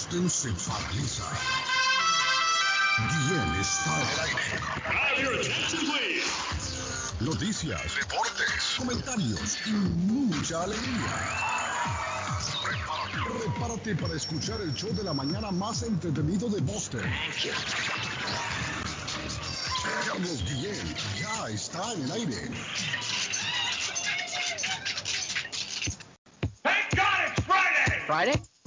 Boston se paraliza. Guillén está en el aire. Have your attention, please. Noticias, deportes, comentarios y mucha alegría. Prepárate para escuchar el show de la mañana más entretenido de Boston. Carlos Guillén ya está en el aire. Thank God it's Friday. Friday?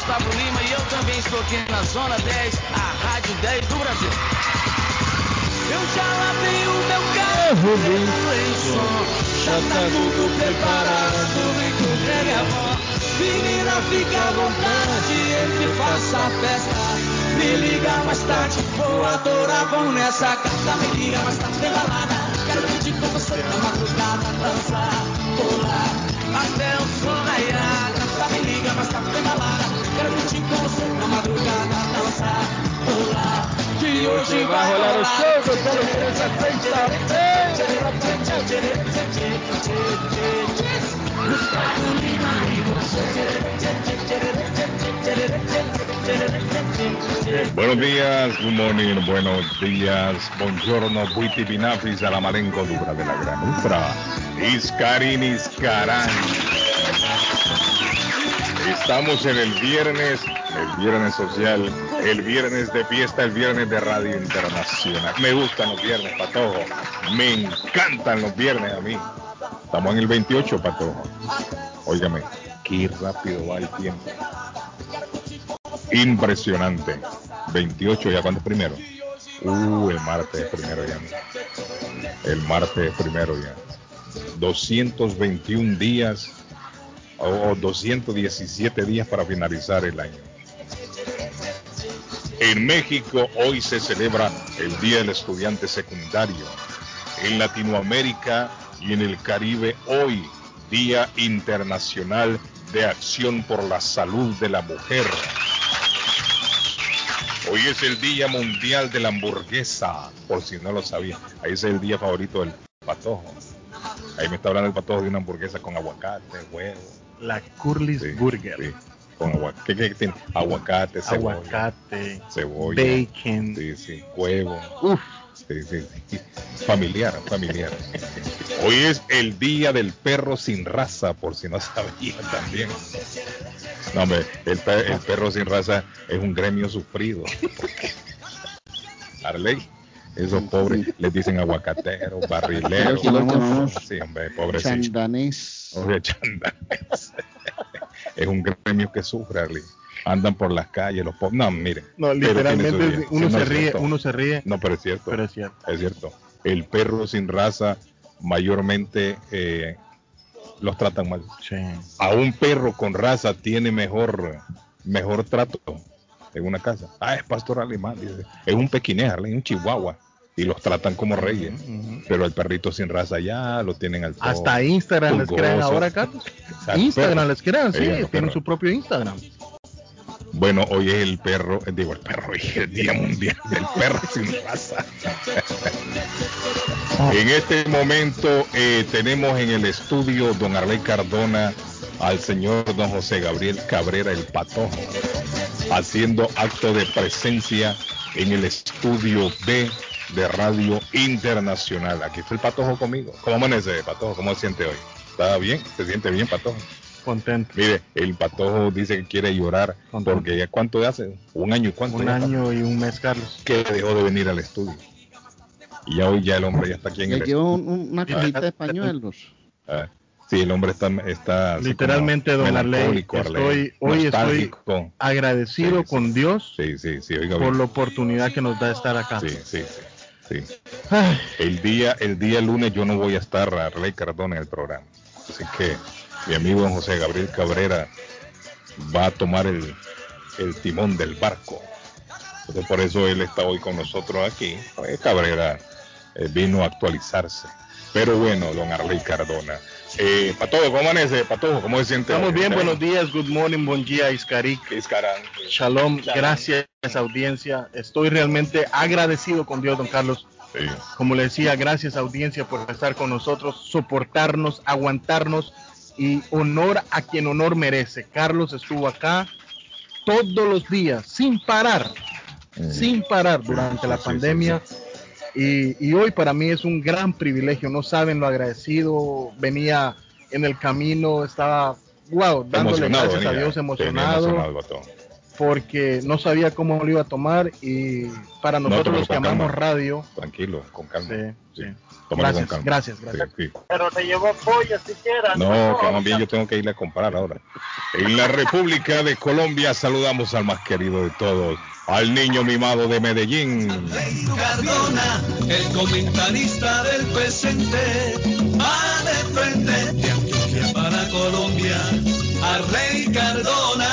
Gustavo Lima e eu também estou aqui na Zona 10, a Rádio 10 do Brasil. Eu já lavei o meu carro, em som, já tá tudo preparado, vem trem é bom. Menina, fica à vontade, entre faça a festa. Me liga mais tarde, vou adorar, vão nessa carta. Me liga mais tarde, tem balada. Quero curtir com você na madrugada, dançar, pular, até o Buenos días, good morning, buenos días, buongiorno, buiti binafis a la malenco dura de la. Iscarín Iscarán. Estamos en el viernes, el viernes social, el viernes de fiesta, el viernes de Radio Internacional. Me gustan los viernes, Patojo. Me encantan los viernes a mí. Estamos en el 28, Patojo. Óigame, qué rápido va el tiempo. Impresionante. 28, ¿ya cuándo es primero? Uh, el martes es primero ya. El martes es primero ya. 221 días o 217 días para finalizar el año. En México hoy se celebra el Día del Estudiante Secundario. En Latinoamérica y en el Caribe hoy, Día Internacional de Acción por la Salud de la Mujer. Hoy es el Día Mundial de la Hamburguesa, por si no lo sabía. Ahí es el día favorito del patojo. Ahí me está hablando el patojo de una hamburguesa con aguacate, huevo. La Curly's Sí, Burger. sí, con aguacate. ¿Qué, qué tiene? Aguacate, cebolla. Aguacate, Cebolla. bacon. Sí, sí, huevo. Uf, Sí, sí, sí. Familiar, familiar. Hoy es el día del perro sin raza, por si no sabía también. No, hombre, el perro sin raza es un gremio sufrido. Arley, esos pobres les dicen aguacateros, barrileros. Sí, hombre, pobrecito. chandanés. Oye, chandanes. Es un gremio que sufre, Arley. Andan por las calles, los pobres. No, mire. no, literalmente uno Sí, no se es ríe, cierto. uno se ríe, No, pero es cierto. pero es cierto. Es cierto. El perro sin raza mayormente eh, los tratan mal. Sí. A un perro con raza tiene mejor, mejor trato en una casa. Ah, es pastor alemán, dice. Es un pequinés, un chihuahua. Y los tratan como reyes. Pero el perrito sin raza ya lo tienen al todo. Hasta Instagram les crean ahora, Carlos. Instagram perro. les crean, sí, tienen su propio Instagram. Bueno, hoy es el perro, eh, digo el perro, hoy es el Día Mundial del Perro sin raza. en este momento eh, tenemos en el estudio don Arley Cardona al señor don José Gabriel Cabrera el Patojo, haciendo acto de presencia en el estudio B de Radio Internacional. Aquí está el Patojo conmigo. ¿Cómo amanece, Patojo? ¿Cómo se siente hoy? ¿Está bien? ¿Se siente bien, Patojo? Contento. Mire, el patojo dice que quiere llorar Contento. porque ya cuánto hace, un año y cuánto Un ya, año y un mes, Carlos. que dejó de venir al estudio. Y ya hoy ya el hombre ya está aquí en el llevo un- un- una cajita de pañuelos. Ah, sí, el hombre está, está Literalmente, don Arley, Arley, estoy, hoy estoy agradecido Sí, sí, con Dios Sí, oiga por bien. la oportunidad que nos da estar acá. Sí, sí, sí. El día, el día lunes yo no voy a estar a Rey Cardona en el programa. Así que mi amigo José Gabriel Cabrera va a tomar el, el timón del barco. Entonces, por eso él está hoy con nosotros aquí. Pues, Cabrera eh, vino a actualizarse. Pero bueno, don Arley Cardona. Eh, Patojo, ¿cómo amanece? Patojo, ¿cómo se siente? Estamos bien, ¿Está buenos días, good morning, buen día, Iscarik. Iscarán. Shalom, gracias audiencia. Estoy realmente agradecido con Dios, don Carlos. Sí. Como le decía, gracias audiencia por estar con nosotros, soportarnos, aguantarnos y honor a quien honor merece. Carlos estuvo acá todos los días, sin parar, sin parar durante la Sí, sí, pandemia. Y, y hoy para mí es un gran privilegio, no saben lo agradecido, venía en el camino, estaba, wow, dándole Emocionado, gracias a. Dios emocionado, emocionado, porque no sabía cómo lo iba a tomar y para No, nosotros los que amamos radio, Tranquilo, con calma. Sí, Sí. Gracias, con calma. gracias, gracias. Sí, sí. Pero te llevó pollo siquiera. No, que más bien yo tengo que irle a comprar ahora. En la República de Colombia saludamos al más querido de todos, al niño mimado de Medellín. Cardona, el comentarista del presente, va de frente de Antioquia para Colombia, a Rey Cardona.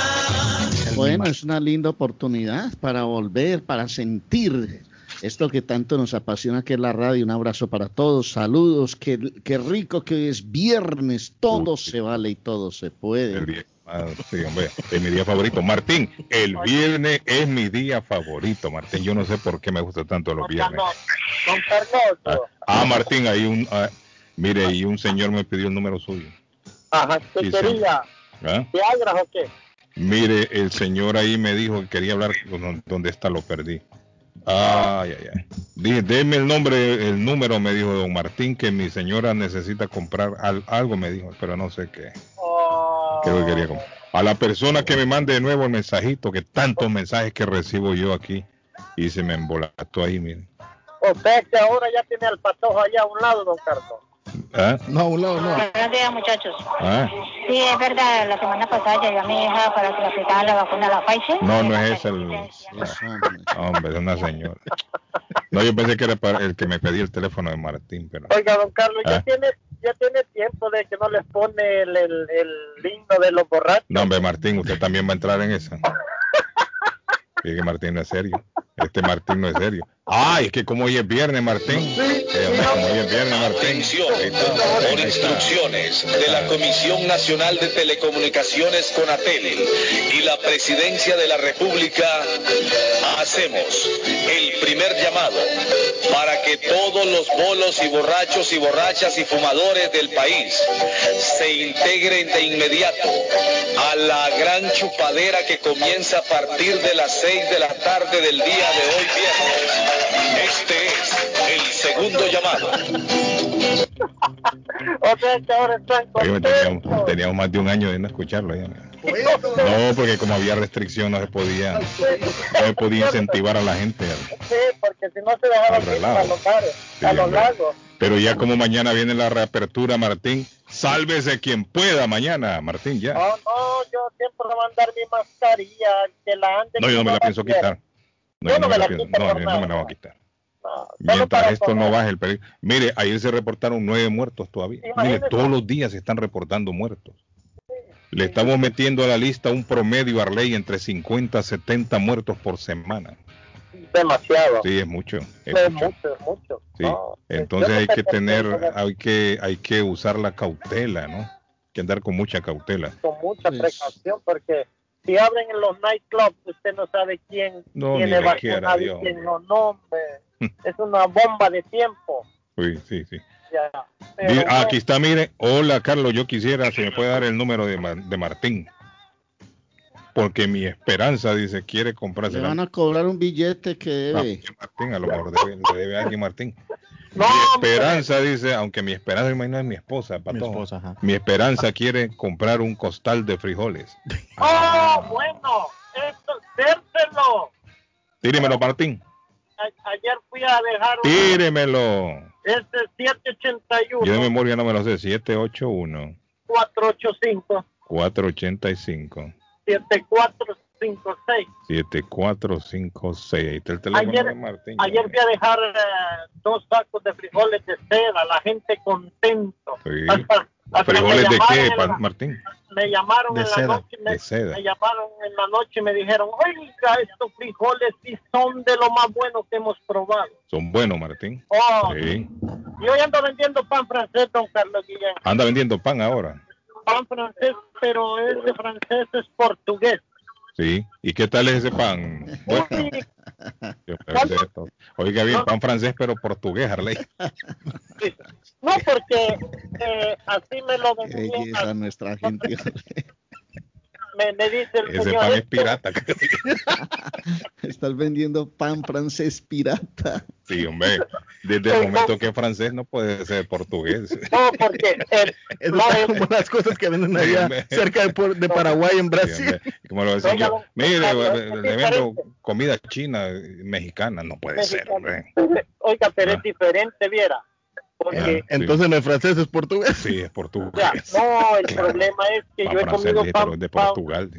Bueno, es una linda oportunidad para volver, para sentir esto que tanto nos apasiona que es la radio. Un abrazo para todos, saludos, qué, qué rico que hoy es viernes, todo Uy. se vale y todo se El puede. Ah, sí, hombre, es mi día favorito. Martín, el viernes es mi día favorito, Martín. Yo no sé por qué me gusta tanto los viernes. Don Ah, Carlos. ah, Martín, hay un... ah, mire, y un señor me pidió el número suyo. Ajá, ¿qué Sí, quería? ¿Ah? ¿Viagra o qué? Mire, el señor ahí me dijo que quería hablar con dónde está, lo perdí. Ay, ay, ay. Dije, deme el nombre, el número, me dijo don Martín, que mi señora necesita comprar al- algo, me dijo, pero no sé qué. Oh, ¿Qué es lo que quería comprar? A la persona que me mande de nuevo el mensajito, que tantos mensajes que recibo yo aquí, y se me embolató ahí, mire. O sea que ahora ya tiene al patojo allá a un lado, don Carlos. ¿Ah? No, no, no. Buenos días, muchachos. ¿Ah? Sí, es verdad, la semana pasada llevé a mi hija para que le aplicaran la vacuna la Pfizer. No, no es ese el... Hombre. Es una señora. No, yo pensé que era para el que me pedía el teléfono de Martín, pero... Oiga, don Carlos, Ah. ya tiene ya tiene tiempo de que no les pone el, el, el himno de los borrachos. No, hombre, Martín, usted también va a entrar en esa. Que Martín no es serio. Este Martín no es serio. Ay, es que como hoy es viernes, Martín. Sí, hombre, como hoy es viernes, Martín. Por instrucciones de la Comisión Nacional de Telecomunicaciones Conatel y la Presidencia de la República, hacemos el primer llamado para que todos los bolos y borrachos y borrachas y fumadores del país se integren de inmediato a la gran chupadera que comienza a partir de las 6 de la tarde del día de hoy viernes. Este es el segundo llamado. O sea que ahora están Oye, teníamos, teníamos más de un año de no escucharlo. ya. No, porque como había restricción no se podía, no se podía incentivar a la gente. Sí, porque si no se ir relajo. a los bares, Sí, a los hombre. lagos. Pero ya como mañana viene la reapertura, Martín, sálvese quien pueda mañana, Martín, ya. No, no, yo siempre voy a mandar mi mascarilla, que la ande. No, yo no me la pienso quitar. No, yo no me la pienso, no, yo no me la voy a quitar. No, Mientras esto no baje el peligro. Mire, ayer se reportaron nueve muertos todavía. Mire, todos los días se están reportando muertos. Le estamos metiendo a la lista un promedio, Arley, entre 50 a 70 muertos por semana. Demasiado. Sí, es mucho. es es mucho. mucho, es mucho. Sí. No, Entonces hay que tener, hay que, hay que usar la cautela, ¿no? Hay que andar con mucha cautela. Con mucha precaución, porque si abren en los nightclubs, usted no sabe quién No, tiene vacunado y quién no. No, hombre. es una bomba de tiempo. Sí, sí, sí. Ya. Pero aquí está, mire. Hola, Carlos, yo quisiera, si me puede dar el número de, Ma- de Martín. Porque mi esperanza, dice, quiere comprarse Le van a cobrar un billete que Ah, debe. Martín, a lo mejor debe, le debe a alguien Martín. No, mi hombre. esperanza, dice, aunque mi esperanza imagino es mi esposa, Mi Patojo. esposa, ajá. Mi esperanza quiere comprar un costal de frijoles. ¡Oh, bueno! Esto, dérselo. Tíremelo, Martín. A- ayer fui a dejar un... Tíremelo. Este 781 Yo de memoria no me lo sé. 781 485 485 7456. 7456. Ahí está el teléfono de Ayer, Martín. ayer fui a dejar eh, dos sacos de frijoles de seda, la gente contento. Sí. Hasta- hasta ¿Frijoles de qué, la- Martín? Me llamaron De en seda, la noche, me, llamaron en la noche y me dijeron, oiga, estos frijoles sí son de lo más buenos que hemos probado. Son buenos, Martín. Oh, Sí. yo ya ando vendiendo pan francés, don Carlos Guillén. Anda vendiendo pan ahora. Pan francés, pero es de francés, es portugués. Sí. ¿Y qué tal es ese pan? Bueno. Oiga bien, pan francés pero portugués, Harley. No, porque eh, así me lo vendían, nuestra gente. Me, me dice el Ese señor. pan es "Esto- pirata. Estás vendiendo pan francés pirata. Sí, hombre. Desde el momento que es francés no puede ser portugués. No, porque el, Eso está como las cosas que venden allá cerca de, Puer- de Paraguay, en Brasil. Como lo decía yo, mire, le, vendo comida china, mexicana, no puede ser, hombre. Oiga, pero Ah. es diferente, viera. Porque, Entonces no es francés, es portugués. Sí, es o portugués. sea, no, el problema es que yo he comido pan, de Portugal.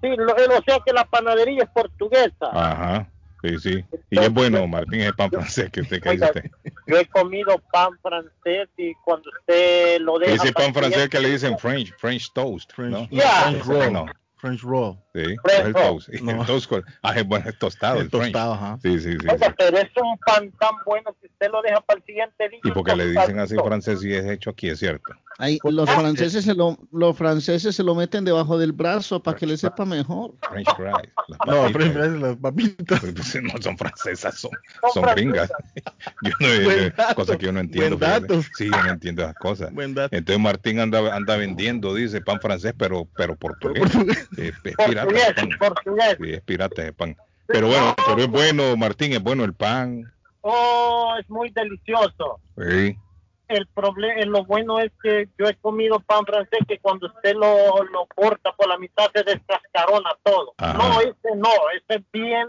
sí, lo- o sea que la panadería es portuguesa. Ajá, sí, sí. Y es bueno, Martín, es pan francés que usted, Oiga, usted. Yo he comido pan francés y cuando usted lo deja... Ese pan francés que le dicen French, French toast, ¿no? Yeah. French roll. no. French roll. Sí, French es el roll. toast. No. El toast con- ah, es bueno, es tostado, El tostado, ajá. Sí, sí, sí. sí. Oiga, pero es un pan tan bueno que usted lo deja para el siguiente día. Y porque le dicen así tostadito. francés y es hecho aquí, es cierto. Ahí, los franceses se lo, los franceses se lo meten debajo del brazo para que le sepa mejor. French fries. las No. French fries, las papitas. Pues, No son francesas, son, Son gringas. Yo no cosas que yo no entiendo. buen fíjate. dato. Sí, yo no entiendo esas cosas. Buen dato. Entonces Martín anda, anda vendiendo, dice, pan francés, pero, pero portugués. Eh, Es, pirata Portugués, el pan. Sí, es pirata el pan. Pero bueno, pero es bueno, Martín, es bueno el pan. Oh, es muy delicioso. Sí. El problema, lo bueno es que yo he comido pan francés que cuando usted lo, lo corta por la mitad se descascarona todo. Ajá. No, ese no, ese es bien,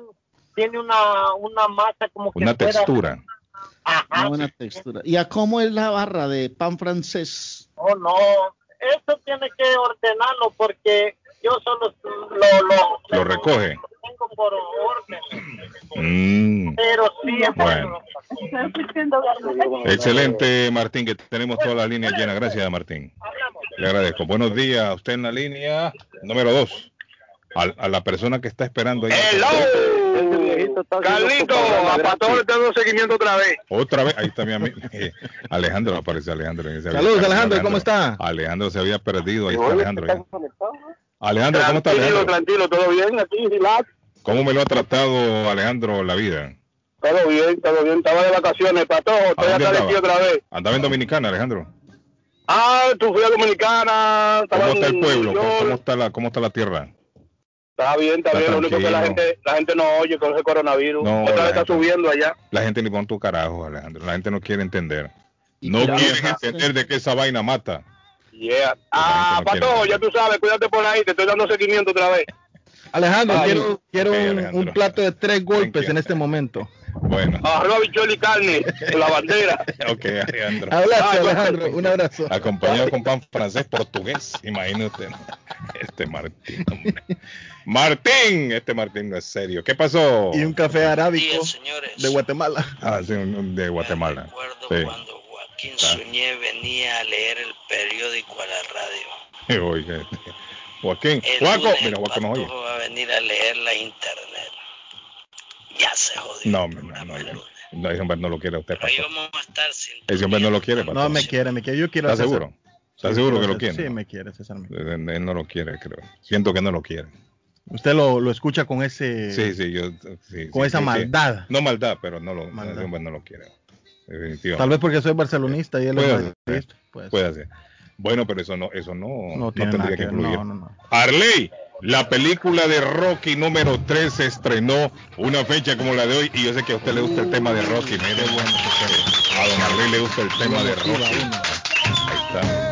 tiene una, una masa como que Una fuera- textura. Ajá, Una buena textura. ¿Y a cómo es la barra de pan francés? Oh, no, eso tiene que ordenarlo porque yo solo lo, lo, Lo recoge. Tengo por orden. Mm. Pero sí es Bueno. Excelente, Martín, que tenemos todas las líneas llenas. Gracias, Martín. Le agradezco. Buenos días a usted en la línea número dos. A, a la persona que está esperando ahí. Carlito, a Pato le está dando seguimiento otra vez. Otra vez, ahí está mi amigo. Alejandro, aparece Alejandro. en ese Saludos. Alejandro, ¿cómo está? Alejandro se había perdido, ahí está Alejandro. Alejandro, ¿cómo está Tranquilo, tranquilo, todo bien aquí, relax. ¿Cómo me lo ha tratado Alejandro la vida? Todo bien, todo bien. Estaba de vacaciones, Patojo, ¿A estoy acá de ti otra vez. Andaba en Dominicana, Alejandro. Ah, tú fui a Dominicana. estaba ¿Cómo está el pueblo? ¿Cómo, está la, cómo está la tierra? Está bien, está, Está bien. Lo único que la gente, la gente no oye con ese coronavirus. No, otra vez está gente- subiendo allá. La gente ni pon tu carajo, Alejandro. La gente no quiere entender. No quieren entender de que esa vaina mata. Yeah. Ah, no Patojo, ya tú sabes, cuídate por ahí, te estoy dando seguimiento otra vez. Alejandro, Ay, quiero, quiero Alejandro. un plato de tres golpes en este momento. Bueno, Arroz, bichuelo y carne, con la bandera. ok, Alejandro. Hablaste, Ah, Alejandro. Un abrazo. Acompañado con pan francés portugués. Imagínate. Este Martín. hombre. Martín, este Martín no es serio. ¿Qué pasó? Y un café arábico días, señores. de Guatemala. Ah, sí, de Guatemala. Recuerdo Sí. cuando Joaquín Suñé venía a leer el periódico a la radio. Oiga, este, Joaquín. Lunes Mira, Juaco no oye. Va a venir a leer la internet. Ya se jodió. No, no, no, no. No, ese hombre no lo quiere a usted, Pero ahí pastor. vamos a estar sin Ese hombre no lo quiere, pastor. No, me quiere, me quiere. Yo quiero ¿Estás seguro? ¿Estás Sí, seguro que lo quiere? Sí, me quiere, César. Él, él no lo quiere, creo. Siento que no lo quiere. Usted lo, lo escucha con ese Sí, sí, yo. sí, con sí, esa sí, sí. maldad. No maldad, pero no lo, Maldad. ese hombre no lo quiere. Definitivamente. Tal vez porque soy barcelonista y él Puede es ser, madridista. Pues, Puede ser. Bueno, pero eso no, eso no, no tendría nada que incluir. No. Arley, la película de Rocky número 3 se estrenó una fecha como la de hoy y yo sé que a usted le gusta el tema de Rocky. Bueno, a don Arley le gusta el tema de Rocky. Ahí está.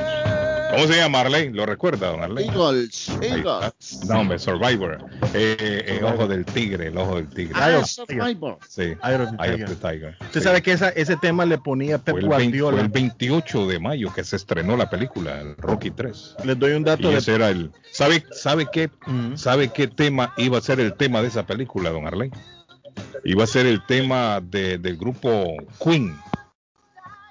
¿Cómo se llama Arley? ¿Lo recuerda, don Arley? Eagles, Eagles. No, hombre, Survivor. Eh, eh, ojo del tigre, el ojo del tigre. Ah, Survivor. Sí, Eye of the Tiger. the Tiger. Usted Sí. sabe que esa, ese tema le ponía Pep Fue el, 20 fue Guardiola. el 28 de mayo que se estrenó la película, el Rocky 3. Les doy un dato Y de ese era el. ¿Sabe, sabe, qué. ¿Sabe qué tema iba a ser el tema de esa película, don Arley? Iba a ser el tema de- del grupo Queen.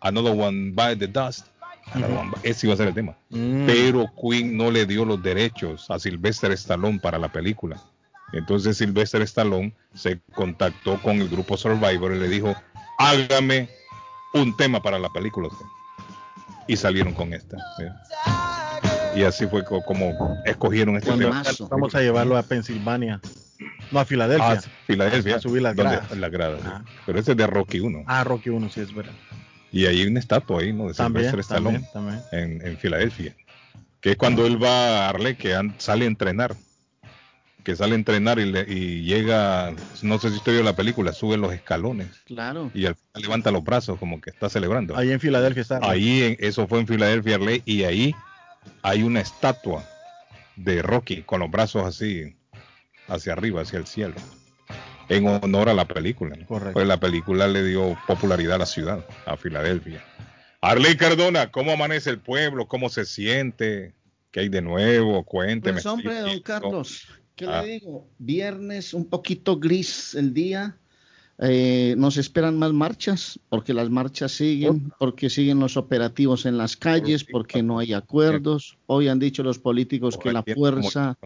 Another One by the Dust. Another One by- Ese iba a ser el tema. Mm. Pero Queen no le dio los derechos a Sylvester Stallone para la película. Entonces Sylvester Stallone se contactó con el grupo Survivor y le dijo, hágame un tema para la película. usted". Y salieron con esta. ¿sí? Y así fue co- como escogieron este tema. Vamos a llevarlo a Pensilvania. No, a Filadelfia. Ah, Filadelfia. A subir las gradas. las gradas, sí. Ah. Pero ese es de Rocky 1. Ah, Rocky 1, sí, es verdad. Y hay una estatua ahí, ¿no? De También, Stallone también, también. en, en Filadelfia. Que es cuando él va a Arle, que an- sale a entrenar. Que sale a entrenar y, le- y llega, no sé si usted vio la película, sube los escalones Claro. y al final levanta los brazos como que está celebrando. Ahí en Filadelfia está. Ahí, en- eso fue en Filadelfia, Arle, y ahí hay una estatua de Rocky con los brazos así hacia arriba, hacia el cielo, en honor a la película. ¿no? Correcto. Pues la película le dio popularidad a la ciudad, a Filadelfia. Arley Cardona, ¿cómo amanece el pueblo? ¿Cómo se siente? ¿Qué hay de nuevo? Cuénteme. Pues hombre, don. Carlos, ¿qué Ah. le digo? Viernes un poquito gris el día. Eh, nos esperan más marchas, porque las marchas siguen, porque siguen los operativos en las calles, porque no hay acuerdos. Hoy han dicho los políticos que la fuerza.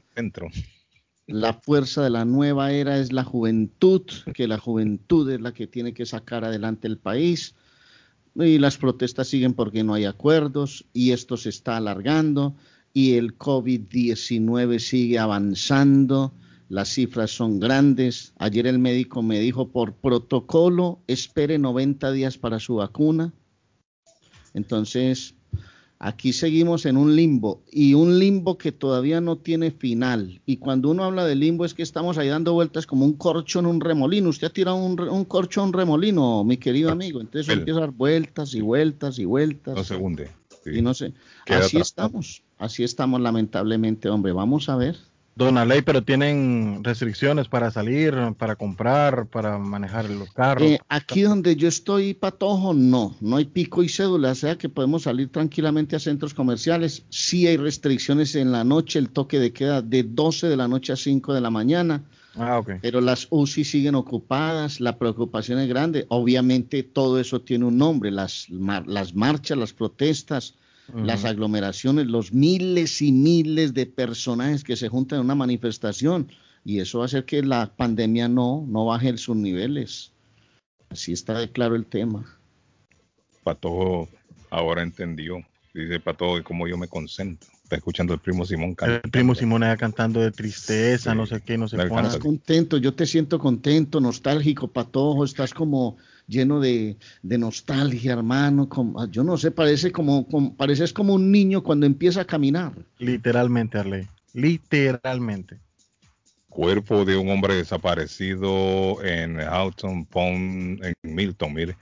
La fuerza de la nueva era es la juventud, que la juventud es la que tiene que sacar adelante el país. Y las protestas siguen porque no hay acuerdos y esto se está alargando y el COVID-19 sigue avanzando. Las cifras son grandes. Ayer el médico me dijo por protocolo espere 90 días para su vacuna. Entonces, aquí seguimos en un limbo y un limbo que todavía no tiene final. Y cuando uno habla de limbo es que estamos ahí dando vueltas como un corcho en un remolino. Usted ha tirado un, un corcho en un remolino, mi querido amigo. Entonces El- empieza a dar vueltas y vueltas y vueltas. No se hunde. Sí. Y no sé. Queda Así estamos. Así estamos lamentablemente, hombre. Vamos a ver. Don Ley, pero tienen restricciones para salir, para comprar, para manejar los carros. Eh, aquí donde yo estoy, Patojo, no, no hay pico y cédula, o sea que podemos salir tranquilamente a centros comerciales. Sí hay restricciones en la noche, el toque de queda de 12 de la noche a 5 de la mañana, Ah, pero las UCI siguen ocupadas, la preocupación es grande. Obviamente todo eso tiene un nombre, las, mar- las marchas, las protestas, las aglomeraciones, los miles y miles de personajes que se juntan en una manifestación y eso va a hacer que la pandemia no, no baje sus niveles. Así está de claro el tema. Patojo ahora entendió. Dice Patojo cómo yo me concentro. Está escuchando el primo Simón cantar. El primo Simón allá cantando de tristeza, Sí. no sé qué, no sé cuánto. Estás contento, yo te siento contento, nostálgico, patojo, estás como lleno de, de nostalgia, hermano. como- yo no sé, parece como, como- pareces como un niño cuando empieza a caminar. Literalmente, Arley. Literalmente. Cuerpo de un hombre desaparecido en Houghton Pond, en Milton. Mire,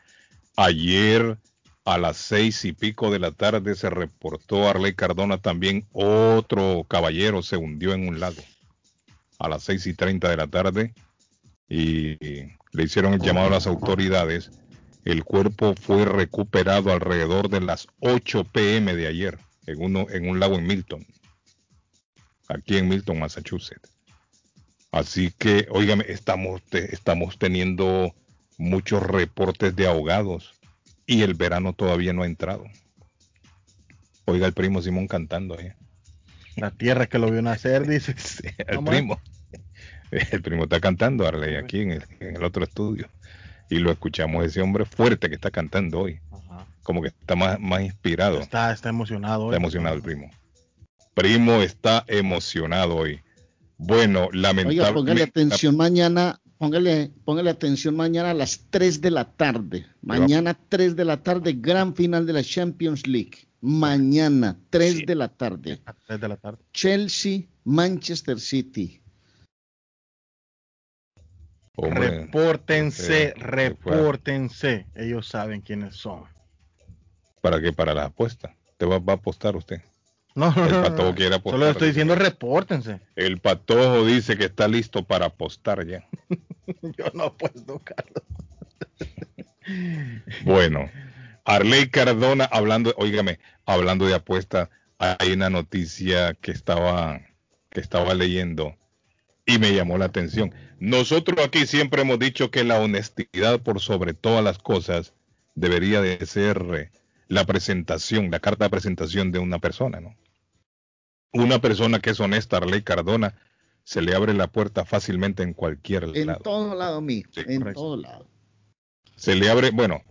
ayer a las seis y pico de la tarde se reportó Arley Cardona también otro caballero se hundió en un lago. A las seis y treinta de la tarde y le hicieron el llamado a las autoridades. El cuerpo fue recuperado alrededor de las 8 pm de ayer en, uno, en un lago en Milton, aquí en Milton, Massachusetts. Así que, óigame, estamos, te- estamos teniendo muchos reportes de ahogados y el verano todavía no ha entrado. Oiga el primo Simón cantando ahí. La tierra que lo vio nacer, dice. El ¿Cómo primo. El primo está cantando, Arley, aquí en el, en el otro estudio. Y lo escuchamos ese hombre fuerte que está cantando hoy. Ajá. Como que está más, más inspirado. Está, está emocionado. Está hoy. emocionado el primo. Primo está emocionado hoy. Bueno, Oiga, póngale lamentablemente. atención mañana, póngale, póngale atención mañana a las 3 de la tarde. Mañana 3 de la tarde, gran final de la Champions League. Mañana 3 de la tarde. A las tres de la tarde. Chelsea, Manchester City. Hombre, Repórtense, eh, repórtense. Ellos saben quiénes son. ¿Para qué? Para la apuesta. ¿Te va, va a apostar usted? No, no, El patojo no. quiere apostar. Solo estoy diciendo repórtense. El patojo dice que está listo para apostar ya. Yo no apuesto, Carlos. Bueno, Arley Cardona hablando, óigame, hablando de apuesta, hay una noticia que estaba que estaba leyendo y me llamó la atención. Nosotros aquí siempre hemos dicho que la honestidad por sobre todas las cosas debería de ser eh, la presentación, la carta de presentación de una persona, ¿no? Una persona que es honesta, Arley Cardona, se le abre la puerta fácilmente en cualquier En lado. todo lado, mijo. en correcto. todo lado. Se le abre, bueno,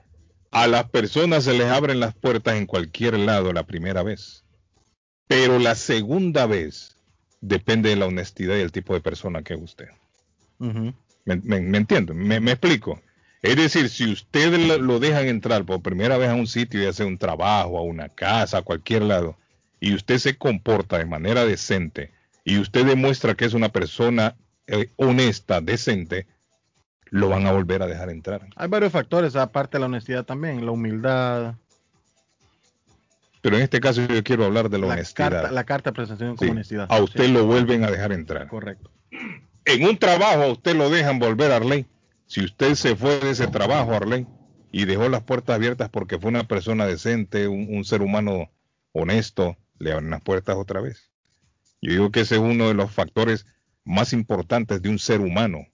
a las personas se les abren las puertas en cualquier lado la primera vez. Pero la segunda vez depende de la honestidad y el tipo de persona que es usted. ¿Me, me, me entiendo? Me, me explico? Es decir, si usted lo, lo dejan entrar por primera vez a un sitio, ya sea un trabajo, a una casa, a cualquier lado, y usted se comporta de manera decente, y usted demuestra que es una persona eh, honesta, decente, lo van a volver a dejar entrar. Hay varios factores, aparte de la honestidad también, la humildad, Pero en este caso yo quiero hablar de la, la honestidad. carta, la carta de presentación con Sí, honestidad. A usted Sí, lo vuelven a dejar entrar. Correcto. En un trabajo a usted lo dejan volver a Arley. Si usted se fue de ese trabajo, Arley, y dejó las puertas abiertas porque fue una persona decente, un, un ser humano honesto, le abren las puertas otra vez. Yo digo que ese es uno de los factores más importantes de un ser humano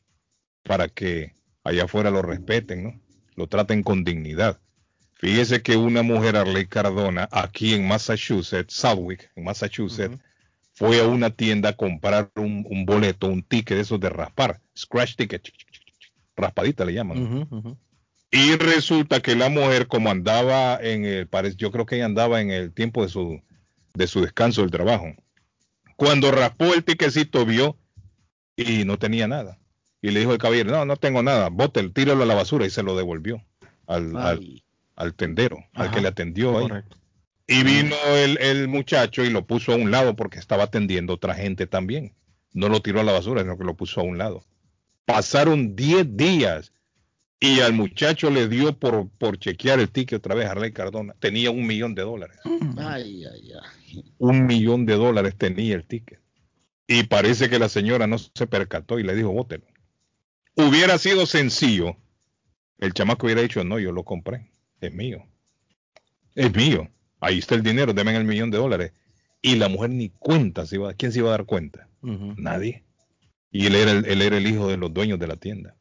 para que allá afuera lo respeten, ¿no? Lo traten con dignidad. Fíjese que una mujer, Arley Cardona, aquí en Massachusetts, Southwick, en Massachusetts, fue a una tienda a comprar un, un boleto, un ticket de esos de raspar, scratch ticket, raspadita le llaman. Ujú. Y resulta que la mujer, como andaba en el, yo creo que ella andaba en el tiempo de su, de su descanso del trabajo. Cuando raspó el tiquecito vio y no tenía nada. Y le dijo el caballero, no, no tengo nada, bótelo, tíralo a la basura y se lo devolvió al, al tendero, al que le atendió ahí. Correcto. Y vino el, el muchacho y lo puso a un lado porque estaba atendiendo otra gente también. No lo tiró a la basura, sino que lo puso a un lado. Pasaron 10 días y al muchacho le dio por, por chequear el ticket otra vez a Arley Cardona. Tenía un millón de dólares. ay, ay, ay. Un millón de dólares tenía el ticket. Y parece que la señora no se percató y le dijo, bótelo. Hubiera sido sencillo. El chamaco hubiera dicho, no, yo lo compré. Es mío. Es mío. Ahí está el dinero, denme el millón de dólares. Y la mujer ni cuenta se iba, ¿quién se iba a dar cuenta? Nadie. Y él era el, él era el hijo de los dueños de la tienda.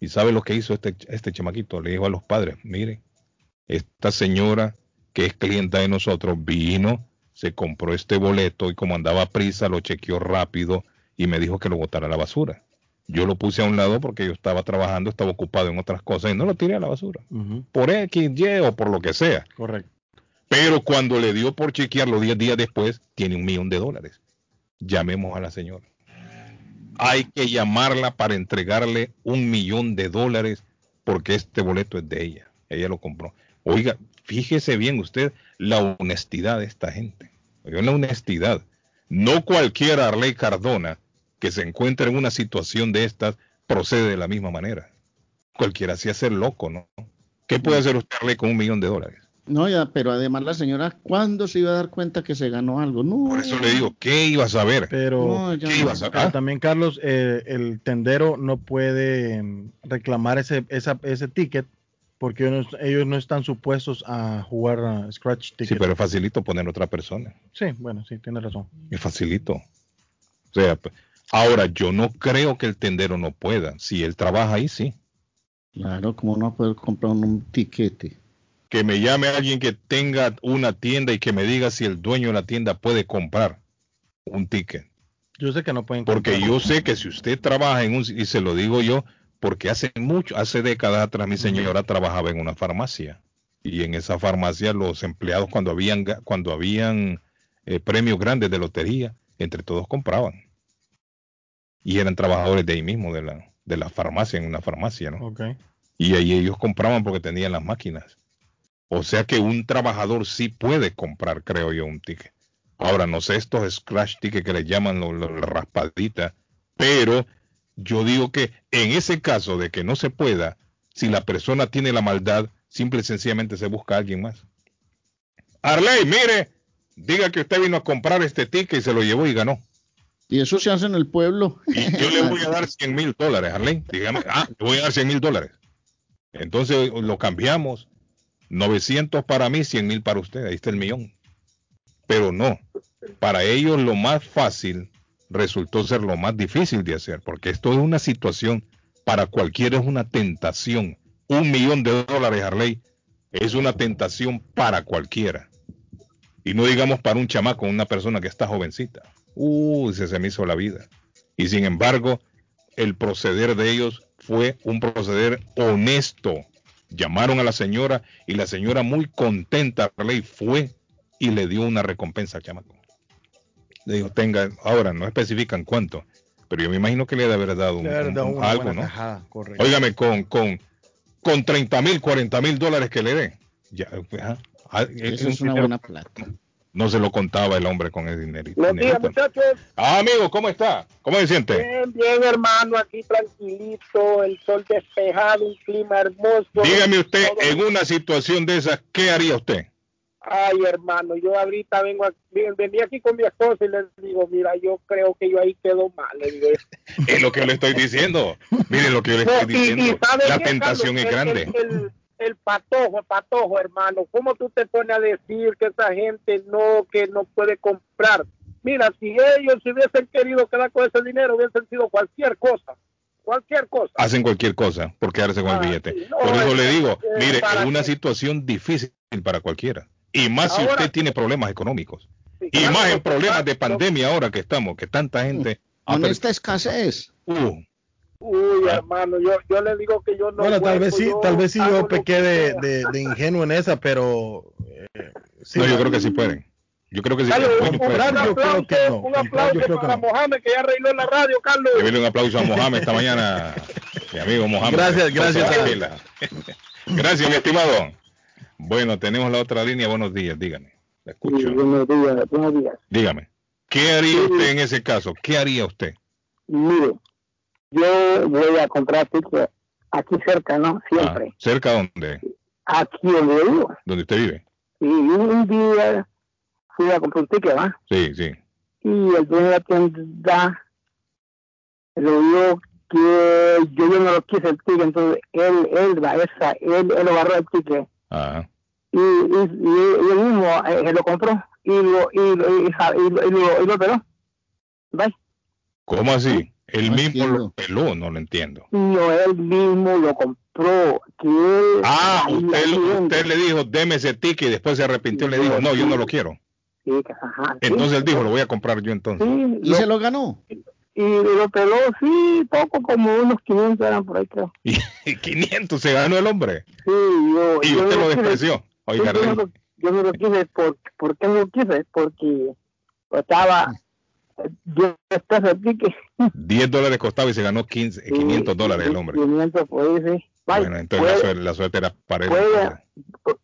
¿Y sabe lo que hizo este, este chamaquito? Le dijo a los padres, mire, esta señora que es clienta de nosotros vino, se compró este boleto y como andaba a prisa lo chequeó rápido y me dijo que lo botara a la basura. Yo lo puse a un lado porque yo estaba trabajando, estaba ocupado en otras cosas y no lo tiré a la basura. Por X, Y o por lo que sea. Correcto. Pero cuando le dio por chequearlo 10 días después, tiene un millón de dólares. Llamemos a la señora. Hay que llamarla para entregarle un millón de dólares porque este boleto es de ella. Ella lo compró. Oiga, fíjese bien usted la honestidad de esta gente. Oiga, la honestidad. No cualquier Arley Cardona que se encuentre en una situación de estas procede de la misma manera. Cualquiera se hace loco, ¿no? ¿Qué puede hacer usted con un millón de dólares? No, ya, pero además la señora, ¿cuándo se iba a dar cuenta que se ganó algo? No. Por eso le digo, ¿qué iba a saber? Pero, No, ya ¿Qué no. ibas a- pero ah? también, Carlos, eh, el tendero no puede mm, reclamar ese, esa- ese ticket porque ellos no, ellos no están supuestos a jugar a Scratch Ticket. Sí, pero es facilito poner otra persona. Sí, bueno, sí, tiene razón. Es facilito. O sea, ahora yo no creo que el tendero no pueda. Si él trabaja ahí, sí. Claro, como no poder comprar un tiquete. Que me llame alguien que tenga una tienda y que me diga si el dueño de la tienda puede comprar un ticket. Yo sé que no pueden Porque comprar. yo sé que si usted trabaja en un, y se lo digo yo, porque hace mucho, hace décadas atrás mi señora trabajaba en una farmacia. Y en esa farmacia los empleados cuando habían, cuando habían eh, premios grandes de lotería, entre todos compraban. Y eran trabajadores de ahí mismo, de la, de la farmacia, en una farmacia, ¿no? Y ahí ellos compraban porque tenían las máquinas. O sea que un trabajador sí puede comprar, creo yo, un ticket. Ahora, no sé estos scratch tickets que le llaman los lo, raspadita, pero yo digo que en ese caso de que no se pueda, si la persona tiene la maldad, simple y sencillamente se busca a alguien más. Arley, mire, diga que usted vino a comprar este ticket y se lo llevó y ganó. Y eso se hace en el pueblo. Y yo le voy a dar 100 mil dólares, Arlene. Dígame, ah, le voy a dar 100 mil dólares. Entonces lo cambiamos. 900 para mí, 100 mil para usted. Ahí está el millón. Pero no. Para ellos lo más fácil resultó ser lo más difícil de hacer. Porque esto es una situación, para cualquiera es una tentación. Un millón de dólares, Arley, es una tentación para cualquiera. Y no digamos para un chamaco, una persona que está jovencita. Uy, se, se me hizo la vida. Y sin embargo, el proceder de ellos fue un proceder honesto. Llamaron a la señora y la señora muy contenta, Arley, fue y le dio una recompensa al chamaco. Le dijo, tenga, ahora no especifican cuánto, pero yo me imagino que le debe haber dado un, algo, ¿no? tajada. Óigame, con, con, con 30 mil, 40 mil dólares que le dé. Ya, ajá. Ah, Eso es una buena plata. No se lo contaba el hombre con el dinero. Buenos días, muchachos. Ah, amigo, ¿cómo está? ¿Cómo se siente? Bien, bien, hermano, aquí tranquilito, el sol despejado, un clima hermoso. Dígame usted, Todo- en una situación de esas, ¿qué haría usted? Ay, hermano, yo ahorita vengo aquí, ven- venía aquí con mi esposa y les digo, mira, yo creo que yo ahí quedo mal. Es lo que yo le estoy diciendo. Mire lo que yo le No, estoy y- y diciendo. ¿sabe La qué, tentación es Carlos? grande. El, el- el patojo, el patojo, hermano. ¿Cómo tú te pones a decir que esa gente no, que no puede comprar? Mira, si ellos se hubiesen querido quedar con ese dinero, hubiesen sido cualquier cosa. Cualquier cosa. Hacen cualquier cosa por quedarse con el billete. Ah, sí, no, Por eso es- le digo, mire, es una situación difícil para cualquiera. Y más si usted tiene problemas económicos. Y claro, más en problemas de pandemia ahora que estamos, que tanta gente... Con esta escasez. Uh, Uy, hermano, yo, yo le digo que yo no. bueno, tal vuelvo, vez sí, yo tal vez sí yo pequé de, de, de ingenuo en esa, pero eh, sí, no, yo creo que sí pueden. Yo creo que sí Carlos, pueden. un, pueden. un Comprar, yo creo aplauso, que no. un aplauso yo creo que para no. Mohamed que ya arregló en la radio, Carlos. Debele un aplauso a Mohamed esta mañana, mi amigo Mohamed. Gracias, gracias. Gracias, mi estimado. Bueno, tenemos la otra línea. Buenos días, dígame. La escucho. buenos días, buenos días. Dígame. ¿Qué haría usted en ese caso? ¿Qué haría usted? Mire, yo voy a comprar ticket aquí cerca, ¿no? Siempre. Ah, ¿Cerca de dónde? Aquí donde yo vivo. ¿Donde usted vive? Y un, día fui a comprar un ticket, ¿va? Sí, sí. Y el dueño de la tienda le dijo que yo, yo no lo quise el ticket, entonces él, él, va, esa, él, él agarró el ticket Ajá. y, y, y, y él mismo eh, lo compró y lo, y, lo- y, ja- y, lo- y lo, y lo peló. ¿Ves? ¿Cómo así? Él No mismo entiendo. lo peló, no lo entiendo. No, él mismo lo compró. Que él, Ah, usted, usted le dijo, deme ese ticket y después se arrepintió y le dijo, no, yo no lo quiero. Sí, ajá, sí. Entonces él dijo, lo voy a comprar yo entonces. Sí, Y lo- se lo ganó. y lo peló, sí, poco, como unos 500 eran por ahí, creo. Y 500 se ganó el hombre. Sí, yo, Y yo usted no lo despreció. Oiga, yo, no lo, yo no lo quise, por, ¿por qué no lo quise? Porque estaba, yo estaba el ticket. 10 dólares costaba y se ganó 15, 500 dólares el hombre. 500 por ahí, sí. Bueno, entonces la puede- suerte, la suerte era para él. puede-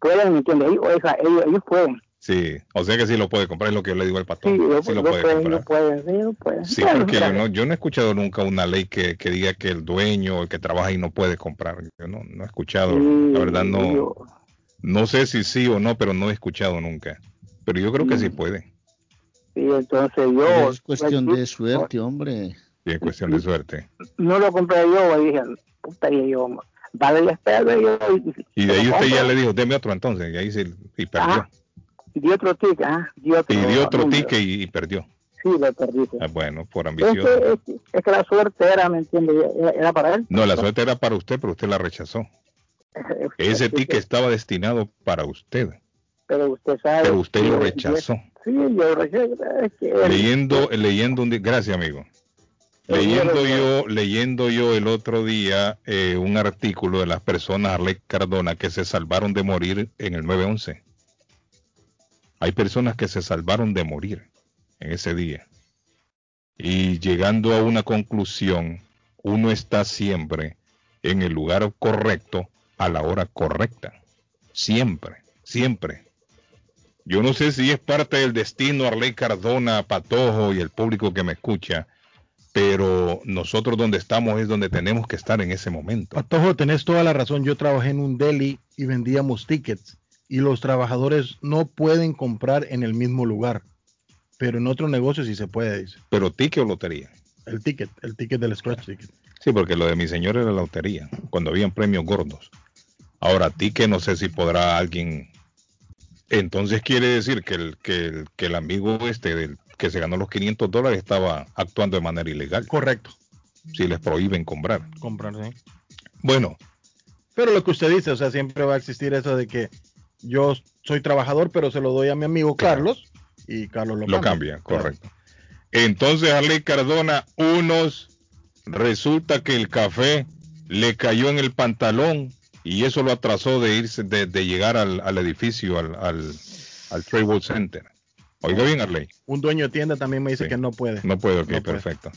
pueden, ¿me entiendes? Ellos, ellos, ellos pueden. Sí, o sea que sí lo puede comprar, es lo que yo le digo al Sí, patrón. ellos, Sí lo puede pueden, comprar. pueden, sí, pueden. Sí, Bueno, porque yo gracias. no, yo no he escuchado nunca una ley que, que diga que el dueño, el que trabaja ahí no puede comprar. Yo no, no he escuchado, la verdad no, yo- no sé si sí o no, pero no he escuchado nunca. Pero yo creo que sí Mm. puede, Sí, entonces yo... es cuestión pues, de suerte, hombre. y es cuestión de suerte. No lo compré yo, y dije, puta, y yo, vale la espera, y yo... Y de ahí usted ya le dijo, deme otro entonces, y ahí sí, y perdió. Ah, di otro ticket, ah, di otro y dio otro ticket y, y perdió. Sí, lo perdí. sí. Ah, bueno, por Es ambicioso. que, es, que- es que la suerte era, ¿me entiendes? Era, era para él. No, la suerte era para usted, pero usted la rechazó. Ese ticket estaba destinado para usted, Pero usted sabe... pero usted lo yo- rechazó. Sí, yo rechacé. Es que él- leyendo leyendo un di- gracias amigo. Leyendo yo leyendo yo el otro día eh, un artículo de las personas Arley Cardona que se salvaron de morir en el 911 hay personas que se salvaron de morir en ese día. Y llegando a una conclusión uno está siempre en el lugar correcto a la hora correcta. Siempre siempre yo no sé si es parte del destino Arley Cardona, Patojo y el público que me escucha, pero nosotros donde estamos es donde tenemos que estar en ese momento. Patojo, tenés toda la razón. Yo trabajé en un deli y vendíamos tickets. y los trabajadores no pueden comprar en el mismo lugar. Pero en otro negocio sí se puede, dice. Pero ticket o lotería. El ticket, el ticket del scratch ticket. Sí, porque lo de mi señor era la lotería, cuando habían premios gordos. Ahora, ticket no sé si podrá alguien. Entonces quiere decir que el, que el, que el amigo este del que se ganó los 500 dólares estaba actuando de manera ilegal. Correcto. Si les prohíben comprar. Comprar, sí. Bueno, Pero lo que usted dice, o sea, siempre va a existir eso de que yo soy trabajador, pero se lo doy a mi amigo Carlos y Carlos lo, lo cambia, correcto. Entonces, Arley Cardona, unos resulta que el café le cayó en el pantalón y eso lo atrasó de irse, de, de llegar al, al edificio, al, al, al Trade World Center. Oiga bien, Arley. Un dueño de tienda también me dice Sí. que no puede. No puede, ok, No puede. perfecto.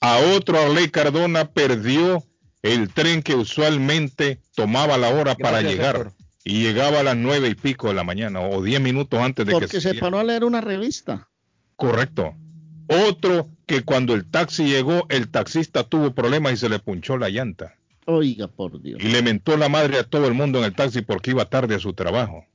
A otro Arley Cardona perdió el tren que usualmente tomaba la hora para llegar y llegaba a las nueve y pico de la mañana o diez minutos antes de que Porque se paró a leer una revista. Correcto. Otro que cuando el taxi llegó, el taxista tuvo problemas y se le punchó la llanta. Oiga, por Dios. Y le mentó la madre a todo el mundo en el taxi porque iba tarde a su trabajo.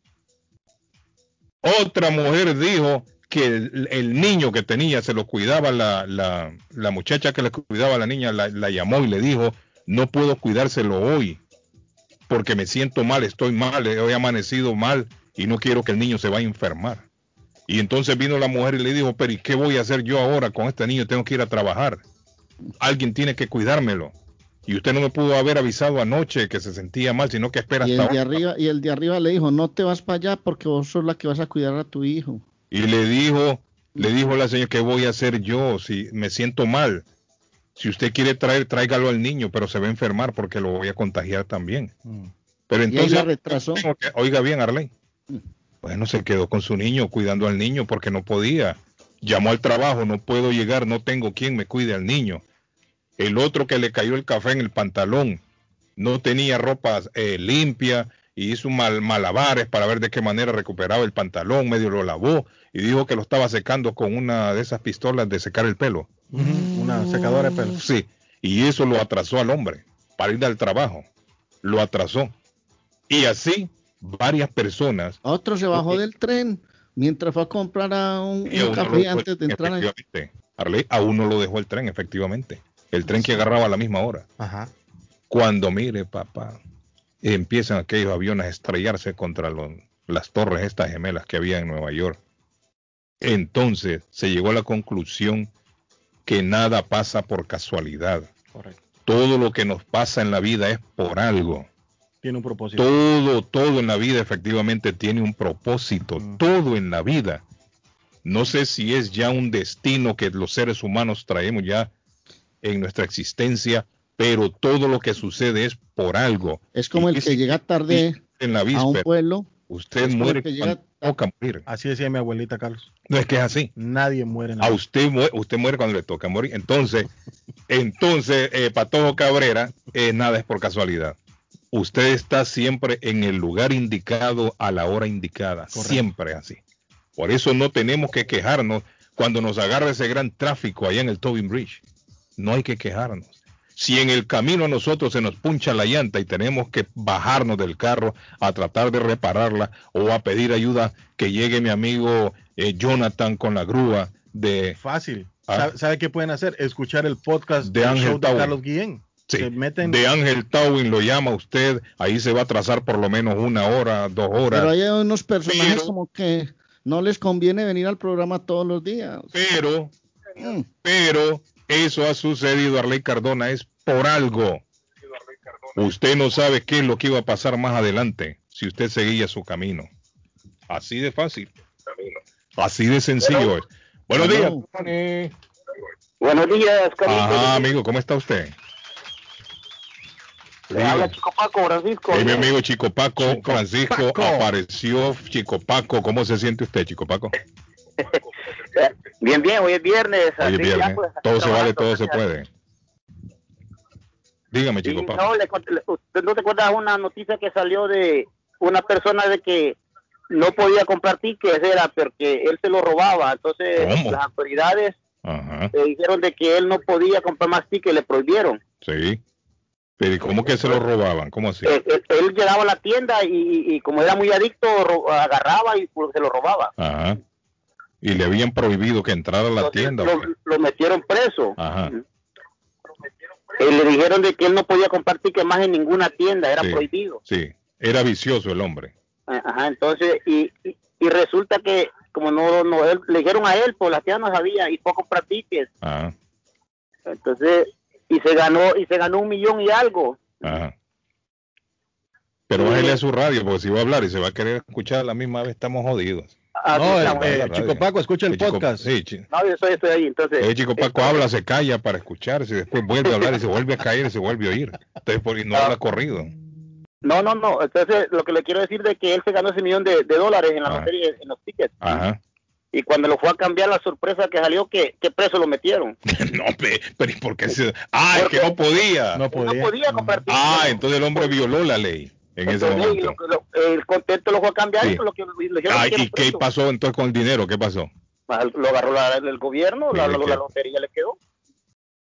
Otra mujer dijo que el, niño que tenía se lo cuidaba la, la, la muchacha que le cuidaba a la niña, la, la llamó y le dijo, no puedo cuidárselo hoy porque me siento mal, estoy mal, he amanecido mal y no quiero que el niño se vaya a enfermar. Y entonces vino la mujer y le dijo, pero ¿y qué voy a hacer yo ahora con este niño? Tengo que ir a trabajar. Alguien tiene que cuidármelo. Y usted no me pudo haber avisado anoche que se sentía mal, sino que espera Y hasta el de arriba, y el de arriba le dijo, no te vas para allá porque vos sos la que vas a cuidar a tu hijo. Y le dijo, le dijo la señora, ¿qué voy a hacer yo si me siento mal? Si usted quiere traer, tráigalo al niño, pero se va a enfermar porque lo voy a contagiar también. Pero Y ahí entonces, la retrasó. que- oiga bien, Arley. Bueno, se quedó con su niño, cuidando al niño porque no podía. Llamó al trabajo, no puedo llegar, no tengo quien me cuide al niño. El otro que le cayó el café en el pantalón, no tenía ropa eh, limpia y hizo mal, malabares para ver de qué manera recuperaba el pantalón, medio lo lavó y dijo que lo estaba secando con una de esas pistolas de secar el pelo. Una secadora de pelo. Sí, y eso lo atrasó al hombre para ir al trabajo. Lo atrasó. Y así varias personas. Otro se bajó del tren mientras fue a comprar a un, a café antes de entrar. efectivamente, Arley, a uno lo dejó el tren, efectivamente. El tren que agarraba a la misma hora. Ajá. Cuando mire, papá, empiezan aquellos aviones a estrellarse contra los- las torres estas gemelas que había en Nueva York. Entonces se llegó a la conclusión que nada pasa por casualidad. Correcto. Todo lo que nos pasa en la vida es por algo. Tiene un propósito. Todo, todo en la vida efectivamente tiene un propósito. Todo en la vida. No sé si es ya un destino que los seres humanos traemos ya en nuestra existencia, pero todo lo que sucede es por algo. Es como el que llega tarde en la a un víspera. pueblo. Usted muere que cuando toca morir. Así decía mi abuelita Carlos. No es que es así. Nadie muere. en la A usted muere, usted muere cuando le toca morir. Entonces, entonces, eh, Patojo Cabrera, eh, nada es por casualidad. Usted está siempre en el lugar indicado a la hora indicada. Siempre así. Por eso no tenemos que quejarnos cuando nos agarra ese gran tráfico allá en el Tobin Bridge. No hay que quejarnos. Si en el camino a nosotros se nos puncha la llanta y tenemos que bajarnos del carro a tratar de repararla o a pedir ayuda que llegue mi amigo eh, Jonathan con la grúa de Fácil. Ah. ¿Sabe, sabe qué pueden hacer? Escuchar el podcast De Ángel show de. Carlos Guillén. Sí, Se meten de Ángel Tawin lo llama usted, ahí se va a trazar por lo menos una hora, dos horas. Pero hay unos personajes Pero- como que no les conviene venir al programa todos los días. Pero, Mm. pero eso ha sucedido, Arley Cardona, es por algo. Usted no sabe qué es lo que iba a pasar más adelante si usted seguía su camino. Así de fácil. Así de sencillo es. Buenos días. Tony. Buenos días, Carlitos. Ajá, amigo, ¿cómo está usted? Le habla Chico Paco Francisco. Mi amigo Chico Paco Francisco apareció. Chico Paco, ¿cómo se siente usted, Chico Paco? Bien, bien, hoy es viernes. Hoy es ya, viernes. pues, Todo se vale, todo se puede. Dígame, Chico no, le ¿usted no te acuerdas una noticia que salió de una persona de que no podía comprar tickets, era porque él se lo robaba. Entonces ¿Cómo? las autoridades Ajá, le dijeron de que él no podía comprar más tickets, le prohibieron. sí. Pero ¿y cómo que se lo robaban? ¿Cómo así? Él, él- él llegaba a la tienda y, y- como era muy adicto, agarraba y pues, se lo robaba. Ajá. Y le habían prohibido que entrara a la Entonces, tienda. ¿o lo, lo metieron preso. Ajá. Eh, le dijeron de que él no podía comprar tickets más en ninguna tienda, era Sí. prohibido. Sí, era vicioso el hombre. Ajá, entonces, y, y, y resulta que como no, no él- le dijeron a él, pues la tienda no sabía y fue a comprar tickets. Ajá, Entonces, y se ganó, y se ganó un millón y algo. ajá. Pero bájele a su radio, porque si va a hablar y se va a querer escuchar a la misma vez, estamos jodidos. Ah, No, sí, eh, eh. Chico Paco, escucha el Eh, Chico- podcast. sí, chi- No, yo estoy, estoy ahí, entonces. eh, Chico Paco habla, se calla para escucharse, y después vuelve a hablar y se vuelve a caer y se vuelve a oír. Entonces, por no Ah. habla corrido. No, no, no. Entonces, lo que le quiero decir de que él se ganó ese millón de, de dólares en la Ah. lotería, en los tickets. Ajá. Y cuando lo fue a cambiar, la sorpresa que salió, que, que preso lo metieron. No, pe- pero ¿y por qué se.? Ah, es que no podía. No podía. No podía comprar tickets. Ah, entonces el hombre violó la ley en ese Entonces, momento. lo- lo- el contento lo fue a cambiar Sí. y lo que lo Ah, ¿Y qué preso. pasó entonces con el dinero? ¿Qué pasó? Lo agarró la- el gobierno, la, la- la lotería le quedó.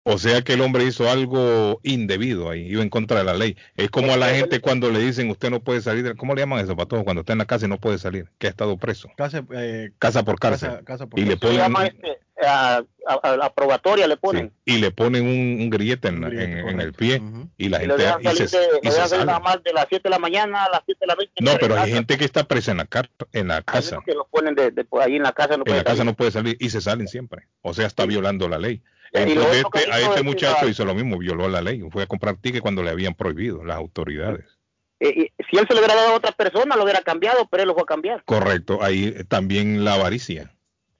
O sea que el hombre hizo algo indebido ahí, iba en contra de la ley. Es como a la gente cuando le dicen usted no puede salir, de- ¿cómo le llaman eso, Patojo? Cuando está en la casa y no puede salir, que ha estado preso. Casa, eh, Casa por cárcel. casa- casa por y le cárcel. Se ponen a, a- a la probatoria le ponen. sí, y le ponen un, un grillete en, Un grillete, en- en el pie y la Y gente y se, de, y se dejan salir sale. nada más de las 7 de la mañana a las 7 de la noche. No, pero hay Casa. gente que está presa en la, car- en la casa. Que lo ponen de, de- ahí en la casa. No En puede la casa salir. no puede salir y se salen siempre. O sea, está violando la ley. Entonces este, a este muchacho hizo lo mismo, violó la ley. Fue a comprar tickets cuando le habían prohibido las autoridades. Eh, y si él se lo hubiera dado a otra persona, lo hubiera cambiado, pero él lo fue a cambiar. Correcto, ahí también la avaricia.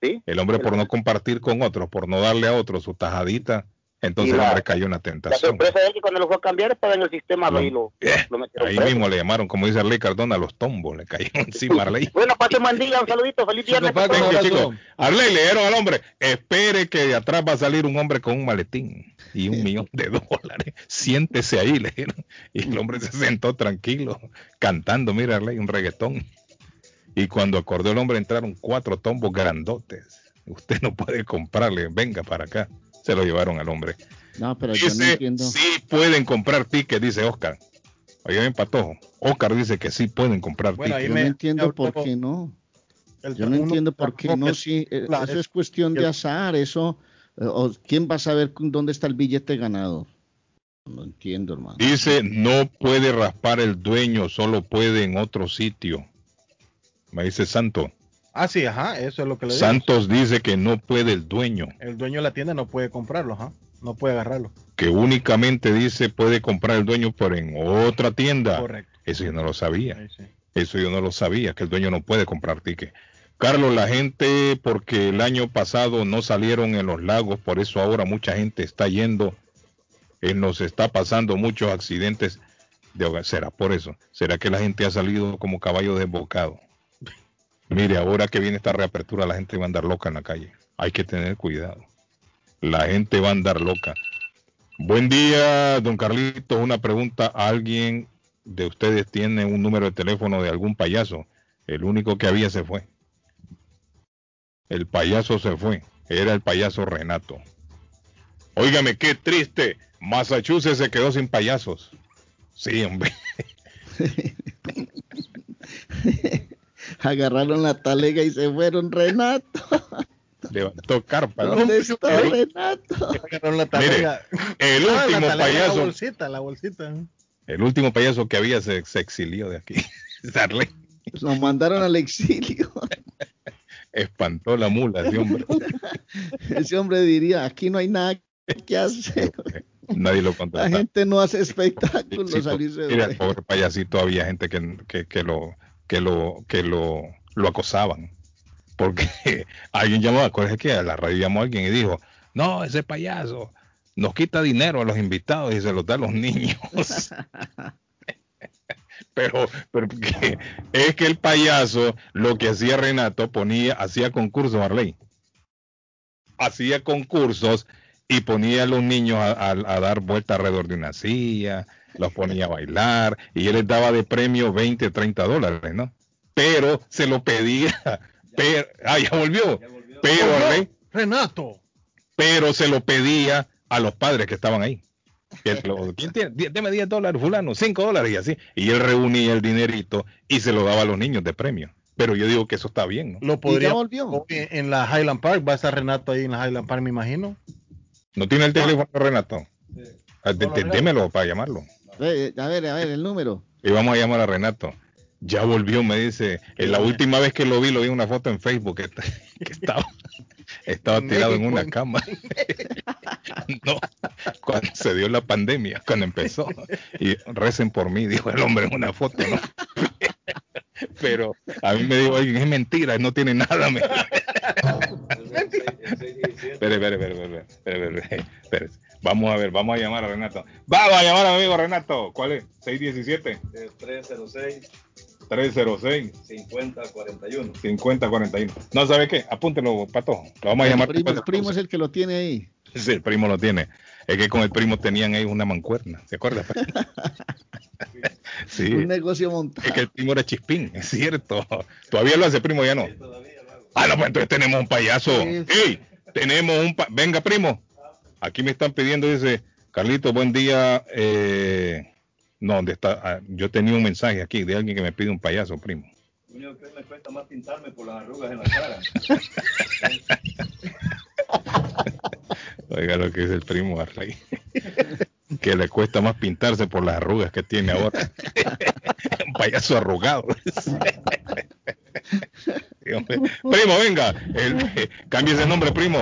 ¿Sí? El hombre por no compartir con otros, por no darle a otros su tajadita, entonces la- hombre cayó en la La tentación. sorpresa es que cuando lo fue a cambiar estaba en el sistema Lo- y lo, Eh, lo Ahí preso. mismo le llamaron, como dice Arley Cardona, los tombos, le cayeron encima Arley. Bueno, buen día, un saludito, feliz viernes. a Paco, todos. Thank you, abrazo. chico. Arley, le dieron al hombre, espere que de atrás va a salir un hombre con un maletín y un millón de dólares. Siéntese ahí, le dijeron. Y el hombre se sentó tranquilo, cantando, mira Arley, un reggaetón. Y cuando acordó el hombre entraron cuatro tombos grandotes. Usted no puede comprarle, venga para acá. Se lo llevaron al hombre. No, pero yo no entiendo. sí pueden comprar tickets, dice Oscar. Oye, bien, Patojo. Oscar dice que sí pueden comprar Bueno, tickets. Yo me- no entiendo me por qué no. Yo no entiendo por qué no. Si, eh, la- eso es cuestión de azar. Eso. eh, o ¿Quién va a saber con dónde está el billete ganador? No entiendo, hermano. Dice, no puede raspar el dueño, solo puede en otro sitio. Me dice Santo. Ah, sí, ajá, eso es lo que le digo. Santos dice que no puede el dueño, El dueño de la tienda no puede comprarlo, ajá. No puede agarrarlo. que únicamente dice puede comprar el dueño, pero en otra tienda. Correcto. Eso yo no lo sabía. Sí. Eso yo no lo sabía, que el dueño no puede comprar ticket. Carlos, la gente, porque el año pasado no salieron en los lagos, por eso ahora mucha gente está yendo, eh, nos está pasando muchos accidentes de hogar. ¿Será por eso? ¿Será que la gente ha salido como caballo desbocado? Mire, ahora que viene esta reapertura, la gente va a andar loca en la calle. Hay que tener cuidado. La gente va a andar loca. Buen día, don Carlito. Una pregunta. ¿Alguien de ustedes tiene un número de teléfono de algún payaso? El único que había se fue. El payaso se fue. Era el payaso Renato. Óigame, qué triste. Massachusetts se quedó sin payasos. Sí, hombre. Agarraron la talega y se fueron, Renato. Levantó carpa. ¿no? ¿Dónde está El- Renato? Agarraron la Mire, talega. el Ah, la último talega, La payaso, bolsita, la bolsita. el último payaso que había se, se exilió de aquí. Darle, Lo mandaron al exilio. espantó la mula ese hombre. Ese hombre diría, aquí no hay nada que hacer. Nadie lo La contrató. gente no hace espectáculos. Sí, salirse de- mira, el pobre payasito había gente que, que, que lo que lo que lo, lo acosaban. Porque alguien llamó acuérdese que a la radio llamó a alguien y dijo no ese payaso nos quita dinero a los invitados y se los da a los niños pero, pero que- es que el payaso lo que hacía Renato ponía hacía concursos Arley hacía concursos y ponía a los niños a, a- a dar vueltas alrededor de una silla, los ponía a bailar y él les daba de premio 20, 30 dólares, ¿no? Pero se lo pedía, pero, ah, ya volvió, pero, Renato. pero se lo pedía a los padres que estaban ahí. Que lo- ¿Quién tiene? Deme 10 dólares, fulano, 5 dólares y así. Y él reunía el dinerito y se lo daba a los niños de premio. Pero yo digo que eso está bien, ¿no? Lo podría volvió? en la Highland Park. Va a estar Renato ahí en la Highland Park, me imagino. ¿No tiene el teléfono, Renato? Ah, Démelo para llamarlo. Eh, A ver, a ver, el número. Y vamos a llamar a Renato. Ya volvió, me dice. En la última vez que lo vi, lo vi en una foto en Facebook que, que estaba, estaba tirado en una cama. No, cuando se dio la pandemia, cuando empezó. Y recen por mí, dijo el hombre en una foto, ¿no? Pero a mí me dijo alguien, es mentira, no tiene nada. me- Espere, espere, espere, espere, espere, espere, espere. Vamos a ver, vamos a llamar a Renato. Vamos a llamar a mi amigo Renato. ¿Cuál es? 617. 306 306 5041. 5041. No, ¿sabe qué? Apúntelo, Pato. Lo vamos a El llamar. primo, el primo es el que lo tiene ahí. Sí, el primo lo tiene. Es que con el primo tenían ahí una mancuerna. ¿Se acuerda? Sí. Un negocio montado. Es que el primo era chispín, es cierto. Todavía lo hace primo, ya no. Ah, no, pues entonces tenemos un payaso. ¡Ey! Tenemos un pa- Venga, primo. Aquí me están pidiendo, dice, Carlito, buen día. Eh... No, ¿dónde está? Ah, yo tenía un mensaje aquí de alguien que me pide un payaso, primo. Lo único que me cuesta más pintarme por las arrugas en la cara. Oiga lo que es el primo Arley. que le cuesta más pintarse por las arrugas que tiene ahora. un payaso arrugado. Primo, venga, el, eh, cambie ese nombre, primo.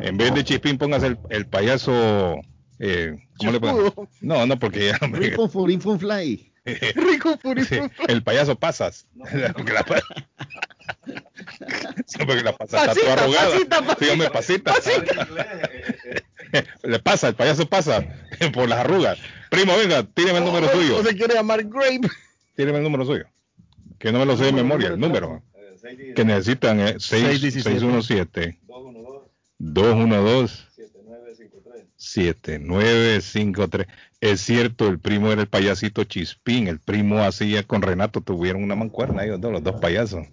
En vez de Chispín, póngase el, el payaso. Eh, ¿Cómo le pongo? No, no, porque ya. Rico Furin Fun Fly. Rico sí, el payaso pasas. Porque la, Sí, porque la pasa está Pasita, toda arrugada. pasita, Sí, hombre, pasita. Le pasa, el payaso pasa por las arrugas. Primo, venga, tíreme el número suyo. O se quiere llamar Grape. Tíreme el número suyo. Que no me lo sé de memoria, el número. Que necesitan seis- 617 212 7953. Es cierto, el primo era el payasito Chispín. El primo hacía con Renato, tuvieron una mancuerna ellos dos, los dos payasos.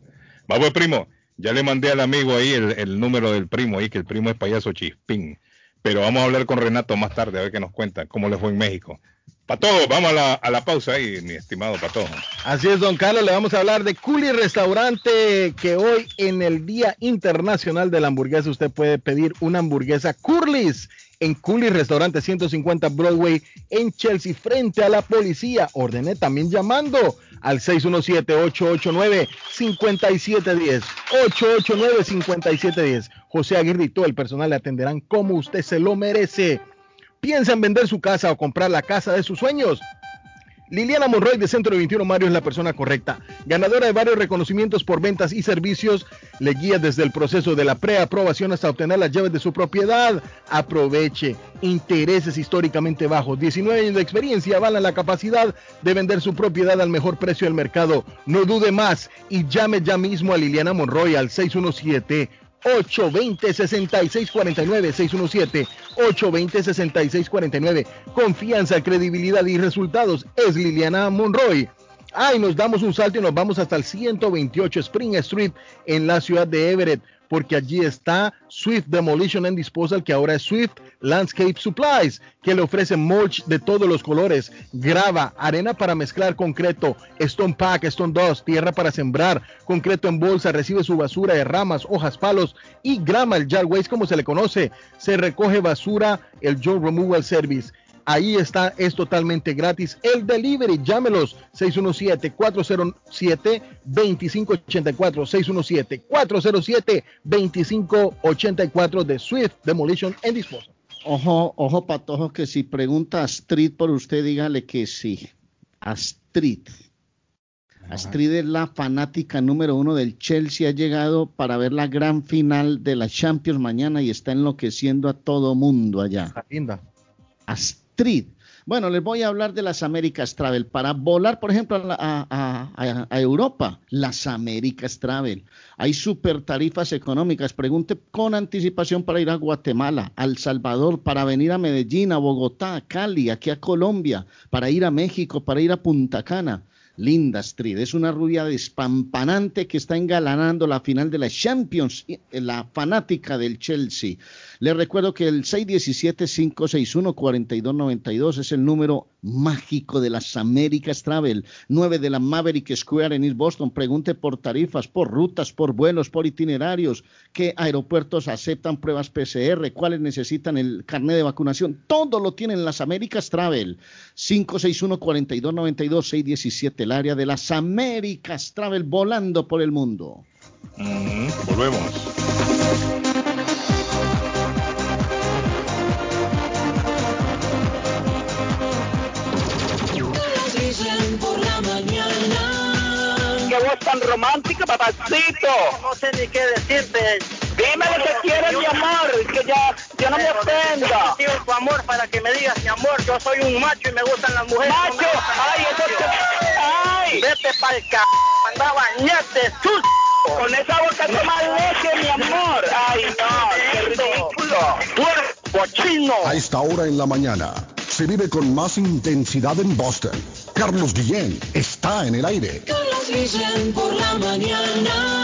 Vamos, primo. Ya le mandé al amigo ahí el, el número del primo ahí, que el primo es payaso Chispín. Pero vamos a hablar con Renato más tarde, a ver qué nos cuenta, cómo le fue en México. Patojo, vamos a la, pausa ahí, mi estimado Patojo. Así es, don Carlos, le vamos a hablar de Culi Restaurante, que hoy en el Día Internacional de la Hamburguesa usted puede pedir una hamburguesa Curly's en Culi Restaurante 150 Broadway en Chelsea frente a la policía. Ordené también llamando al 617-889-5710. 889-5710. José Aguirre y todo el personal le atenderán como usted se lo merece. ¿Piensa en vender su casa o comprar la casa de sus sueños? Liliana Monroy de Centro 21 Mario es la persona correcta. Ganadora de varios reconocimientos por ventas y servicios, le guía desde el proceso de la preaprobación hasta obtener las llaves de su propiedad. Aproveche. Intereses históricamente bajos. 19 años de experiencia avalan la capacidad de vender su propiedad al mejor precio del mercado. No dude más y llame ya mismo a Liliana Monroy al 617 820-6649, 617-820-6649. Confianza, credibilidad y resultados es Liliana Monroy. Ay, nos damos un salto y nos vamos hasta el 128 Spring Street en la ciudad de Everett, porque allí está Swift Demolition and Disposal, que ahora es Swift Landscape Supplies, que le ofrece mulch de todos los colores, grava, arena para mezclar concreto, stone pack, stone dust, tierra para sembrar, concreto en bolsa, recibe su basura de ramas, hojas, palos y grama, el yard waste como se le conoce. Se recoge basura, el Joe Removal Service. Ahí está, es totalmente gratis. El delivery, llámelos 617-407-2584, 617-407-2584 de Swift Demolition and Disposal. Ojo, ojo, patojo, que si pregunta Astrid por usted, dígale que sí. Astrid. Astrid es la fanática número uno del Chelsea. Ha llegado para ver la gran final de la Champions mañana y está enloqueciendo a todo mundo allá. Linda. Astrid. Bueno, les voy a hablar de las Américas Travel. Para volar, por ejemplo, a- a Europa, las Américas Travel. Hay super tarifas económicas. Pregunte con anticipación para ir a Guatemala, a El Salvador, para venir a Medellín, a Bogotá, a Cali, aquí a Colombia, para ir a México, para ir a Punta Cana. Linda Street. Es una rubia despampanante que está engalanando la final de la Champions, eh, la fanática del Chelsea. Les recuerdo que el 617-561-4292 es el número mágico de las Américas Travel, 9 de la Maverick Square en East Boston. Pregunte por tarifas, por rutas, por vuelos, por itinerarios, qué aeropuertos aceptan pruebas PCR, cuáles necesitan el carnet de vacunación. Todo lo tienen las Américas Travel. 561-4292, 617, el área de las Américas Travel volando por el mundo. Mm, volvemos. Tan romántica, papacito. No sé ni qué decirte. Dime lo que quieres, mi amor, que ya, ya no me ofenda. Yo tu amor para que me digas, mi amor, yo soy un macho y me gustan las mujeres. Macho, ay, eso te... Ay, Vete pa'l c... Anda a bañarte, sus... con esa boca toma leche, mi amor. Ay, no, qué ridículo. Puerco chino. A esta hora en la mañana se vive con más intensidad en Boston. Carlos Guillén está en el aire. Carlos Guillén por la mañana.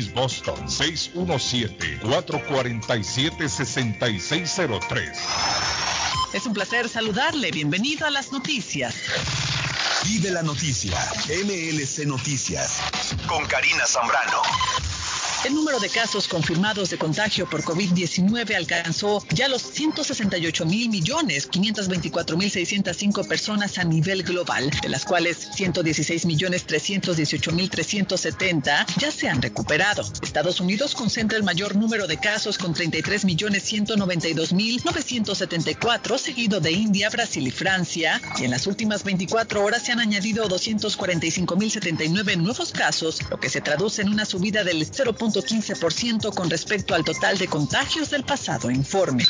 East Boston, 617-447-6603. Es un placer saludarle. Bienvenido a las noticias. Vive la noticia. MLC Noticias. Con Karina Zambrano. El número de casos confirmados de contagio por COVID-19 alcanzó ya los 168 mil millones 524 mil 605 personas a nivel global, de las cuales 116 millones 318 mil 370 ya se han recuperado. Estados Unidos concentra el mayor número de casos con 33 millones 192 mil 974, seguido de India, Brasil y Francia. Y en las últimas 24 horas se han añadido 245 mil 79 nuevos casos, lo que se traduce en una subida del 0.15% con respecto al total de contagios del pasado informe.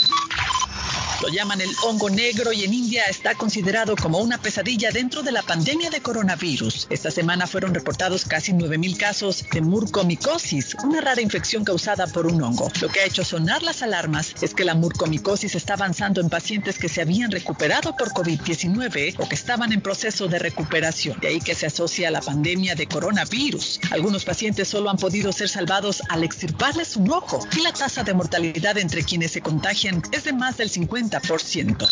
Lo llaman el hongo negro y en India está considerado como una pesadilla dentro de la pandemia de coronavirus. Esta semana fueron reportados casi 9.000 casos de murcomicosis, una rara infección causada por un hongo. Lo que ha hecho sonar las alarmas es que la murcomicosis está avanzando en pacientes que se habían recuperado por COVID-19 o que estaban en proceso de recuperación. De ahí que se asocia a la pandemia de coronavirus. Algunos pacientes solo han podido ser salvados al extirparles un ojo y la tasa de mortalidad entre quienes se contagian es de más del 50%.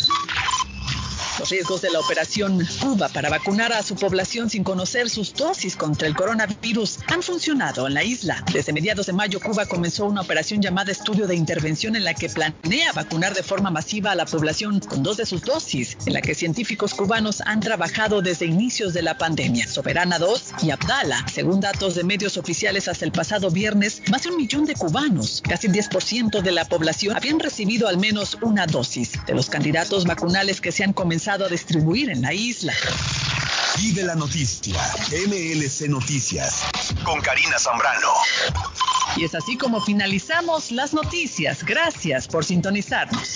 Los riesgos de la operación Cuba para vacunar a su población sin conocer sus dosis contra el coronavirus han funcionado en la isla. Desde mediados de mayo, Cuba comenzó una operación llamada Estudio de Intervención en la que planea vacunar de forma masiva a la población con dos de sus dosis, en la que científicos cubanos han trabajado desde inicios de la pandemia. Soberana 2 y Abdala, según datos de medios oficiales hasta el pasado viernes, más de un millón de cubanos, casi el 10% de la población, habían recibido al menos una dosis de los candidatos vacunales que se han comenzado a distribuir en la isla. Vive la noticia. MLC Noticias. Con Karina Zambrano. Y es así como finalizamos las noticias. Gracias por sintonizarnos.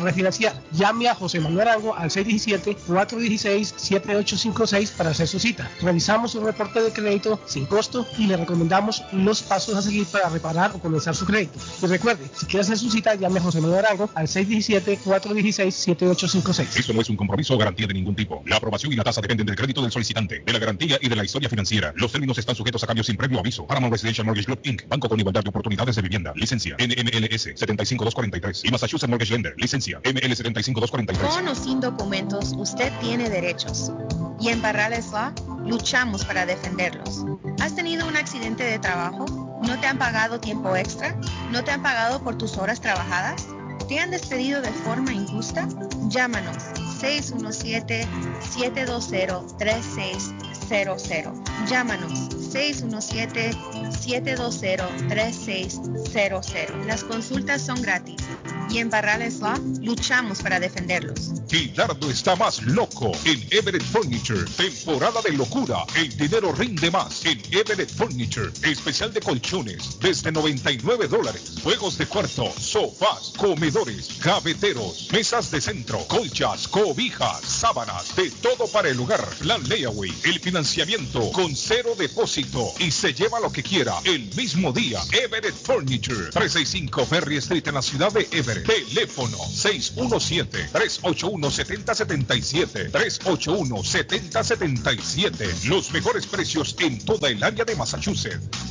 refinanciar. Llame a José Manuel Arango al 617-416-7856 para hacer su cita. Revisamos un reporte de crédito sin costo y le recomendamos los pasos a seguir para reparar o comenzar su crédito. Y recuerde, si quiere hacer su cita, llame a José Manuel Arango al 617-416-7856. Esto no es un compromiso o garantía de ningún tipo. La aprobación y la tasa dependen del crédito del solicitante, de la garantía y de la historia financiera. Los términos están sujetos a cambios sin previo aviso. Paramount Residential Mortgage Group Inc. Banco con igualdad de oportunidades de vivienda. Licencia NMLS 75243 y Massachusetts Mortgage Lender. Licencia ML 75243. Con o sin documentos, usted tiene derechos. Y en Barrales Law luchamos para defenderlos. ¿Has tenido un accidente de trabajo? ¿No te han pagado tiempo extra? ¿No te han pagado por tus horas trabajadas? ¿Te han despedido de forma injusta? Llámanos 617-720-3600. Llámanos 617-720-3600. Las consultas son gratis y en Barrales Law luchamos para defenderlos. Guilardo está más loco en Everett Furniture. Temporada de locura. El dinero rinde más en Everett Furniture. Especial de colchones desde 99 dólares. Juegos de cuarto, sofás, comedores, gaveteros, mesas de centro, colchas, cobijas, sábanas, de todo para el hogar. Plan layaway, el financiamiento con cero depósito y se lleva lo que el mismo día. Everett Furniture. 365 Ferry Street en la ciudad de Everett. Teléfono 617-381-7077. 381-7077. Los mejores precios en toda el área de Massachusetts.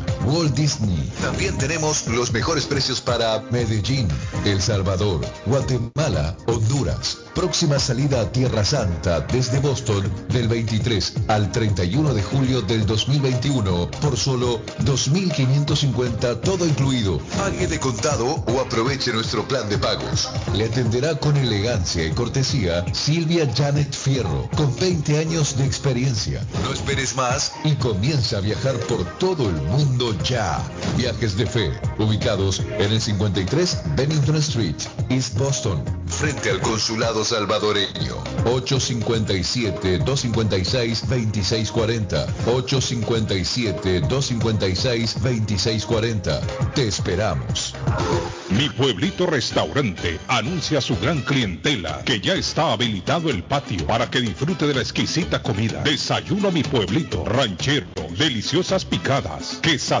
Walt Disney. También tenemos los mejores precios para Medellín, El Salvador, Guatemala, Honduras. Próxima salida a Tierra Santa desde Boston del 23 al 31 de julio del 2021 por solo 2.550 todo incluido. Pague de contado o aproveche nuestro plan de pagos. Le atenderá con elegancia y cortesía Silvia Janet Fierro, con 20 años de experiencia. No esperes más y comienza a viajar por todo el mundo ya. Viajes de fe, ubicados en el 53 Bennington Street, East Boston, frente al consulado salvadoreño. 857-256-2640. 857-256-2640. Te esperamos. Mi pueblito restaurante anuncia a su gran clientela que ya está habilitado el patio para que disfrute de la exquisita comida. Desayuno mi pueblito, ranchero, deliciosas picadas, quesadillas,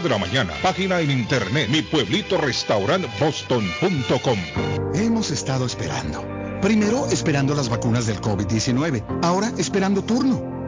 de la mañana. Página en internet mi pueblito boston.com. Hemos estado esperando. Primero esperando las vacunas del COVID-19. Ahora esperando turno.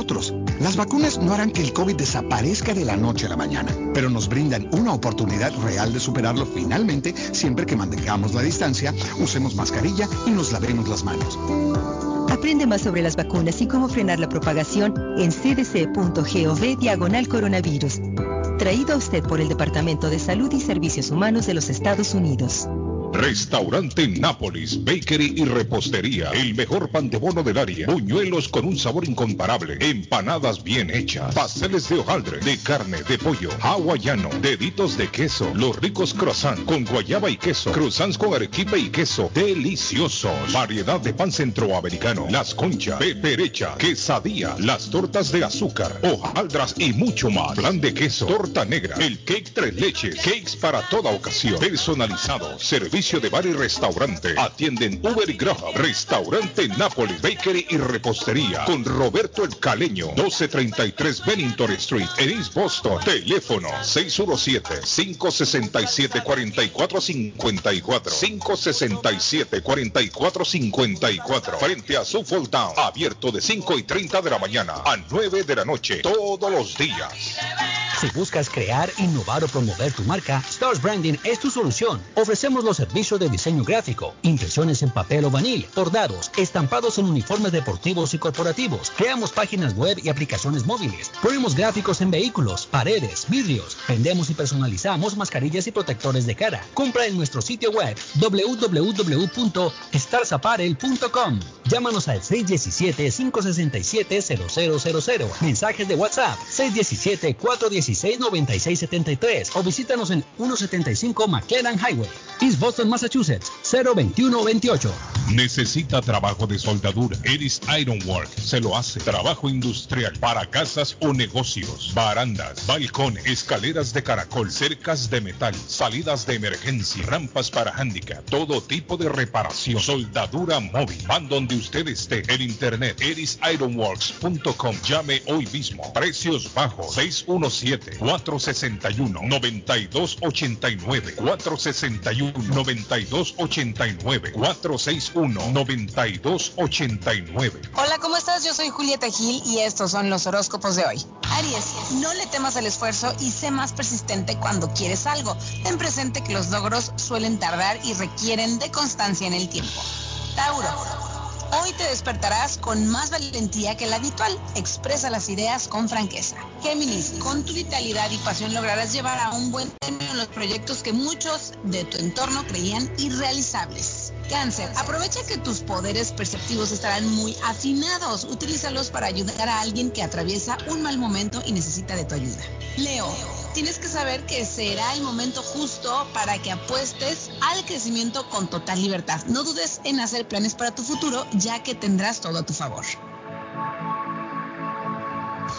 otros. Las vacunas no harán que el COVID desaparezca de la noche a la mañana, pero nos brindan una oportunidad real de superarlo finalmente siempre que mantengamos la distancia, usemos mascarilla y nos lavemos las manos. Aprende más sobre las vacunas y cómo frenar la propagación en cdc.gov diagonal coronavirus. Traído a usted por el Departamento de Salud y Servicios Humanos de los Estados Unidos. Restaurante Nápoles, Bakery y Repostería. El mejor pan de bono del área. Buñuelos con un sabor incomparable. Empanadas bien hechas. Pasteles de hojaldre, de carne, de pollo, hawaiano, deditos de queso. Los ricos croissants con guayaba y queso. Croissants con arequipe y queso. Deliciosos. Variedad de pan centroamericano. Las conchas, peperecha, quesadilla, las tortas de azúcar, hojaldras y mucho más. Plan de queso, torta negra, el cake tres leches, cakes para toda ocasión. Personalizado. Servicio de bar y restaurante. Atienden Uber y Grubhub. Restaurante Nápoles, Bakery y Repostería. Con Roberto El Caleño. 1233 Bennington Street. En East Boston. Teléfono 617-567-4454. 567-4454. Frente a Suffolk Town. Abierto de 5 y 30 de la mañana a 9 de la noche. Todos los días. Si buscas crear, innovar o promover tu marca, Stars Branding es tu solución. Ofrecemos los servicios de diseño gráfico, impresiones en papel o vanil, bordados, estampados en uniformes deportivos y corporativos. Creamos páginas web y aplicaciones móviles. Ponemos gráficos en vehículos, paredes, vidrios. Vendemos y personalizamos mascarillas y protectores de cara. Compra en nuestro sitio web www.starsapparel.com. Llámanos al 617-567-0000. Mensajes de WhatsApp 617-416-9673 o visítanos en 175 McLennan Highway, East Boston, Massachusetts 02128. Necesita trabajo de soldadura. Eris Ironwork se lo hace. Trabajo industrial para casas o negocios. Barandas, balcón, escaleras de caracol, cercas de metal, salidas de emergencia, rampas para handicap, todo tipo de reparación. Soldadura móvil. Van donde usted esté. En internet, erisironworks.com. Llame hoy mismo. Precios bajos. 617-461-9289. 461-9289. 461-9289. Hola, ¿cómo estás? Yo soy Julieta Gil y estos son los horóscopos de hoy. Aries, no le temas al esfuerzo y sé más persistente cuando quieres algo. Ten presente que los logros suelen tardar y requieren de constancia en el tiempo. Tauro. Hoy te despertarás con más valentía que la habitual. Expresa las ideas con franqueza. Géminis, con tu vitalidad y pasión lograrás llevar a un buen término los proyectos que muchos de tu entorno creían irrealizables. Cáncer, aprovecha que tus poderes perceptivos estarán muy afinados. Utilízalos para ayudar a alguien que atraviesa un mal momento y necesita de tu ayuda. Leo, tienes que saber que será el momento justo para que apuestes al crecimiento con total libertad. No dudes en hacer planes para tu futuro, ya que tendrás todo a tu favor.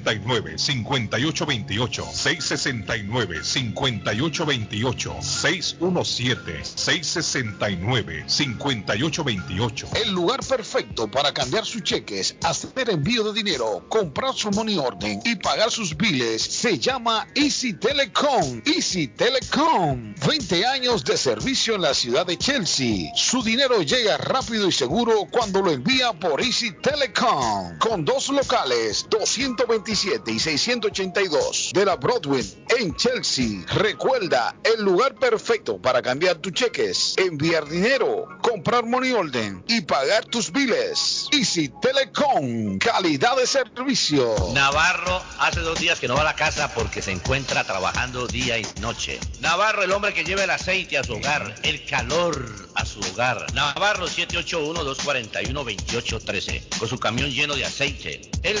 669-5828, 669-5828, 617-669-5828. El lugar perfecto para cambiar sus cheques, hacer envío de dinero, comprar su money orden y pagar sus biles se llama Easy Telecom. Easy Telecom. 20 años de servicio en la ciudad de Chelsea. Su dinero llega rápido y seguro cuando lo envía por Easy Telecom. Con dos locales, 227 y 682 de la Broadway en Chelsea. Recuerda, el lugar perfecto para cambiar tus cheques, enviar dinero, comprar money order y pagar tus biles. Easy Telecom, calidad de servicio. Navarro hace dos días que no va a la casa porque se encuentra trabajando día y noche. Navarro, el hombre que lleva el aceite a su hogar, el calor a su hogar. Navarro 781-241-2813, con su camión lleno de aceite. Él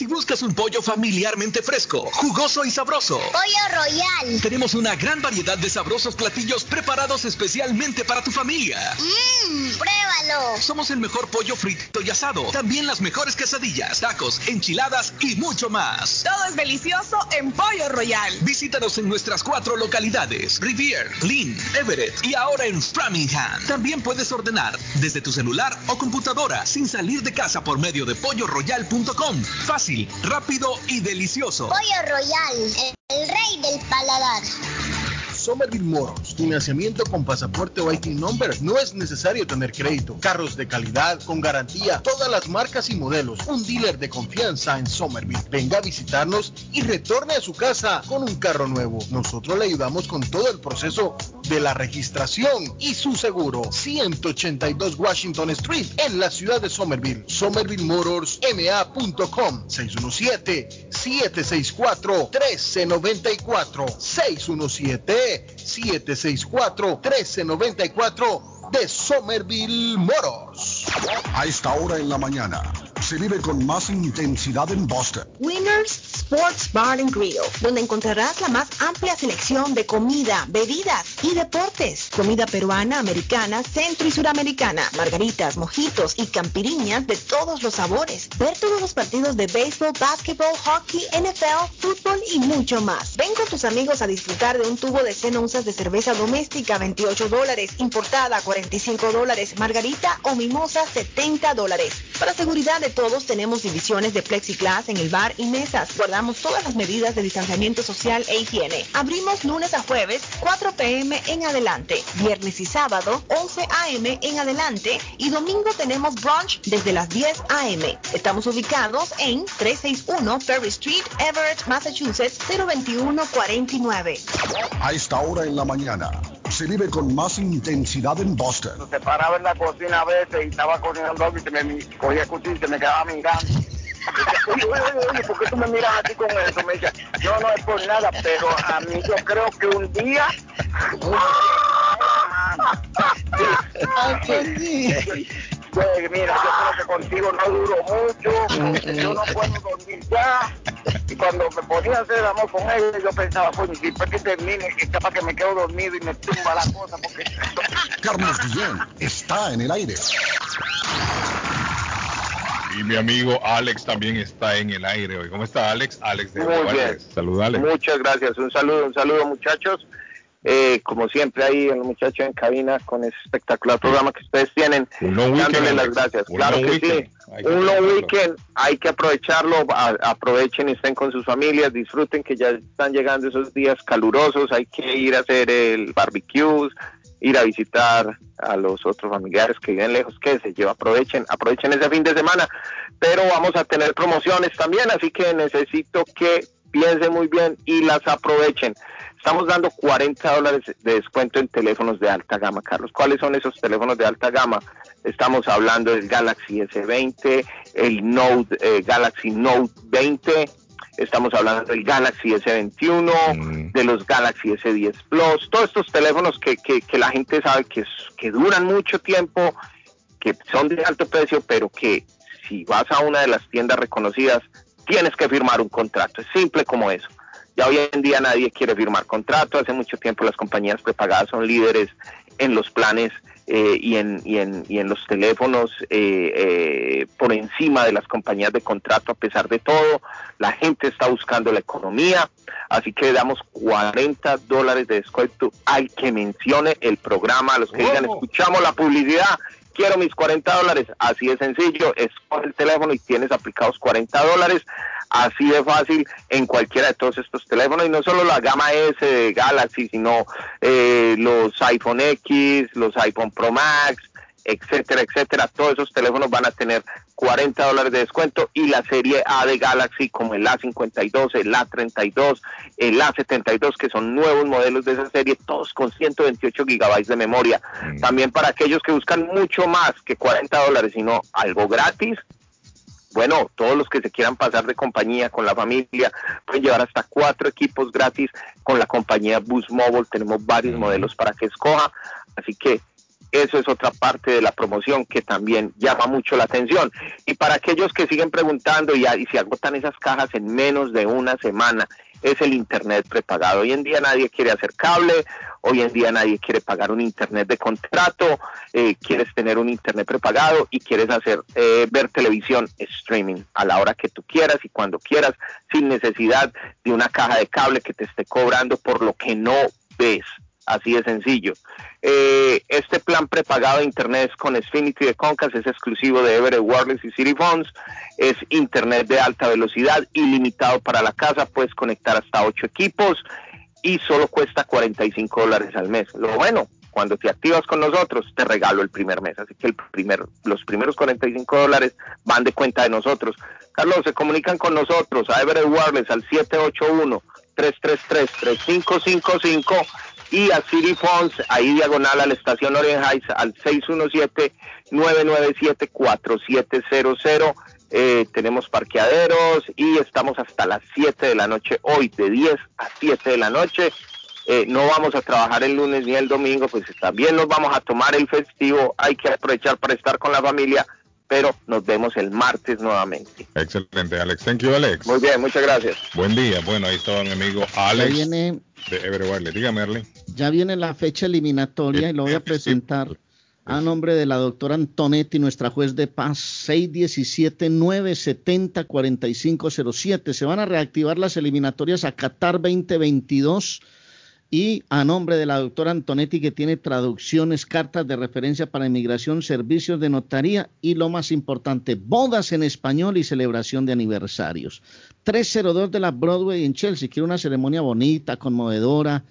Si buscas un pollo familiarmente fresco, jugoso y sabroso. Pollo Royal. Tenemos una gran variedad de sabrosos platillos preparados especialmente para tu familia. Mmm, pruébalo. Somos el mejor pollo frito y asado. También las mejores quesadillas, tacos, enchiladas y mucho más. Todo es delicioso en Pollo Royal. Visítanos en nuestras cuatro localidades: Rivier, Lynn, Everett y ahora en Framingham. También puedes ordenar desde tu celular o computadora sin salir de casa por medio de polloroyal.com. Fácil rápido y delicioso. Pollo Royal, el rey del paladar. Somerville Motors, financiamiento con pasaporte o IT number. No es necesario tener crédito. Carros de calidad, con garantía, todas las marcas y modelos. Un dealer de confianza en Somerville. Venga a visitarnos y retorne a su casa con un carro nuevo. Nosotros le ayudamos con todo el proceso de la registración y su seguro. 182 Washington Street en la ciudad de Somerville. SomervilleMotorsMA.com 617-764-1394 617-764-1394 de Somerville Motors. A esta hora en la mañana se vive con más intensidad en Boston. Winners Sports Bar and Grill, donde encontrarás la más amplia selección de comida, bebidas y deportes. Comida peruana, americana, centro y suramericana, margaritas, mojitos y campiriñas de todos los sabores. Ver todos los partidos de béisbol, básquetbol, hockey, NFL, fútbol y mucho más. Ven con tus amigos a disfrutar de un tubo de 100 onzas de cerveza doméstica, 28 dólares, importada, 45 dólares, margarita o mimosa, 70 dólares. Para seguridad de todos tenemos divisiones de plexiglas en el bar y mesas. Guardamos todas las medidas de distanciamiento social e higiene. Abrimos lunes a jueves, 4 pm en adelante. Viernes y sábado, 11 am en adelante. Y domingo tenemos brunch desde las 10 am. Estamos ubicados en 361 Ferry Street, Everett, Massachusetts, 02149. A esta hora en la mañana se vive con más intensidad en Boston. Se paraba en la cocina a veces y estaba cocinando algo y se me cogía el cuchillo y se me quedaba mirando. Oye, oye, oye, oye, ¿por qué tú me miras así con eso? Me decía, yo no es por nada, pero a mí yo creo que un día... Pues mira, yo creo que contigo no duro mucho, yo no puedo dormir ya. Y cuando me ponía a hacer amor con ella, yo pensaba, coño, si después que termine, que capaz que me quedo dormido y me tumba la cosa, porque... Carlos Guillén está en el aire. Y mi amigo Alex también está en el aire hoy. ¿Cómo está Alex? Alex de Muy bien. Juárez. Salud, Alex. Muchas gracias. Un saludo, un saludo muchachos. Eh, como siempre ahí en los muchachos en cabina con ese espectacular programa que ustedes tienen. Un long dándole las gracias. Un claro long que weekend. sí. Hay Un long weekend, hay que aprovecharlo, a- aprovechen y estén con sus familias, disfruten que ya están llegando esos días calurosos, hay que ir a hacer el barbecue, ir a visitar a los otros familiares que viven lejos, que se lleva, aprovechen, aprovechen ese fin de semana, pero vamos a tener promociones también, así que necesito que piensen muy bien y las aprovechen. Estamos dando 40 dólares de descuento en teléfonos de alta gama, Carlos. ¿Cuáles son esos teléfonos de alta gama? Estamos hablando del Galaxy S20, el Note, eh, Galaxy Note 20, estamos hablando del Galaxy S21, de los Galaxy S10 Plus, todos estos teléfonos que, que, que la gente sabe que duran mucho tiempo, que son de alto precio, pero que si vas a una de las tiendas reconocidas, tienes que firmar un contrato. Es simple como eso. Ya hoy en día nadie quiere firmar contrato. Hace mucho tiempo las compañías prepagadas son líderes en los planes eh, y, en, y, en, y en los teléfonos eh, eh, por encima de las compañías de contrato. A pesar de todo, la gente está buscando la economía. Así que damos 40 dólares de descuento al que mencione el programa, a los que digan, escuchamos la publicidad quiero mis 40 dólares, así de sencillo, escoge el teléfono y tienes aplicados 40 dólares, así de fácil en cualquiera de todos estos teléfonos, y no solo la gama S de Galaxy, sino eh, los iPhone X, los iPhone Pro Max, etcétera, etcétera, todos esos teléfonos van a tener 40 dólares de descuento. Y la serie A de Galaxy como el A52, el A32, el A72 que son nuevos modelos de esa serie, todos con 128 gigabytes de memoria. También para aquellos que buscan mucho más que 40 dólares, sino algo gratis, bueno, todos los que se quieran pasar de compañía con la familia pueden llevar hasta cuatro equipos gratis con la compañía Boost Mobile. Tenemos varios modelos para que escoja. Así que eso es otra parte de la promoción que también llama mucho la atención. Y para aquellos que siguen preguntando y, y se agotan esas cajas en menos de una semana, es el Internet prepagado. Hoy en día nadie quiere hacer cable, hoy en día nadie quiere pagar un Internet de contrato, eh, quieres tener un Internet prepagado y quieres hacer eh, ver televisión streaming a la hora que tú quieras y cuando quieras, sin necesidad de una caja de cable que te esté cobrando por lo que no ves. Así de sencillo. Eh, este plan prepagado de Internet es con Xfinity de Concast, es exclusivo de Everett Wireless y City Phones, es Internet de alta velocidad, ilimitado para la casa, puedes conectar hasta 8 equipos y solo cuesta 45 dólares al mes. Lo bueno, cuando te activas con nosotros, te regalo el primer mes, así que el primer, los primeros 45 dólares van de cuenta de nosotros. Carlos, se comunican con nosotros a Everett Wireless al 781 333 3555 y a City Phones, ahí diagonal a la estación Orient Heights, al 617-997-4700. Eh, tenemos parqueaderos y estamos hasta las 7 de la noche, hoy de 10 a 7 de la noche. Eh, no vamos a trabajar el lunes ni el domingo, pues también nos vamos a tomar el festivo, hay que aprovechar para estar con la familia, pero nos vemos el martes nuevamente. Excelente, Alex. Thank you, Alex. Muy bien, muchas gracias. Buen día. Bueno, ahí estaba mi amigo Alex Ya viene, de Everett Wireless. Dígame, Arley. ya viene la fecha eliminatoria y lo voy a presentar a nombre de la doctora Antonetti, nuestra juez de paz, 617-970-4507. Se van a reactivar las eliminatorias a Qatar 2022 y a nombre de la doctora Antonetti que tiene traducciones, cartas de referencia para inmigración, servicios de notaría y lo más importante, bodas en español y celebración de aniversarios. 302 de la Broadway en Chelsea, quiere una ceremonia bonita, conmovedora,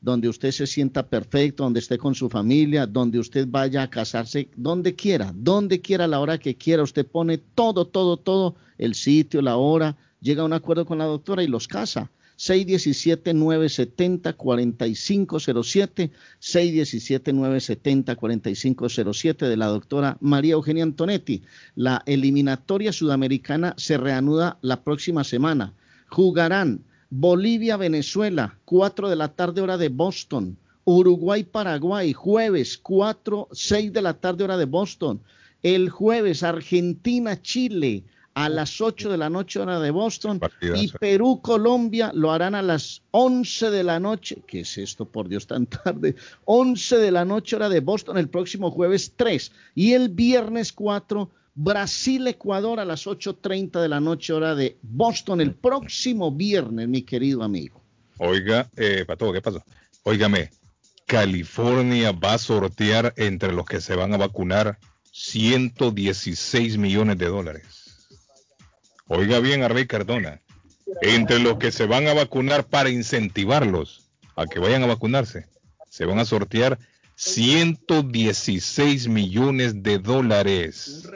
donde usted se sienta perfecto, donde esté con su familia, donde usted vaya a casarse, donde quiera, donde quiera, la hora que quiera, usted pone todo, todo, todo, el sitio, la hora, llega a un acuerdo con la doctora y los casa. 617-970-4507, 617-970-4507 de la doctora María Eugenia Antonetti. La eliminatoria sudamericana se reanuda la próxima semana. Jugarán Bolivia-Venezuela, 4 de la tarde hora de Boston. Uruguay-Paraguay, jueves 4, 6 de la tarde hora de Boston. El jueves Argentina-Chile a las 8 de la noche hora de Boston y Perú-Colombia lo harán a las 11 de la noche. ¿Qué es esto, por Dios, tan tarde? 11 de la noche hora de Boston el próximo jueves 3 y el viernes 4 Brasil-Ecuador a las 8.30 de la noche hora de Boston el próximo viernes, mi querido amigo. Oiga, eh, Pato, ¿qué pasó? Óigame, California va a sortear entre los que se van a vacunar 116 millones de dólares. Oiga bien a Rey Cardona, entre los que se van a vacunar para incentivarlos a que vayan a vacunarse, se van a sortear 116 millones de dólares.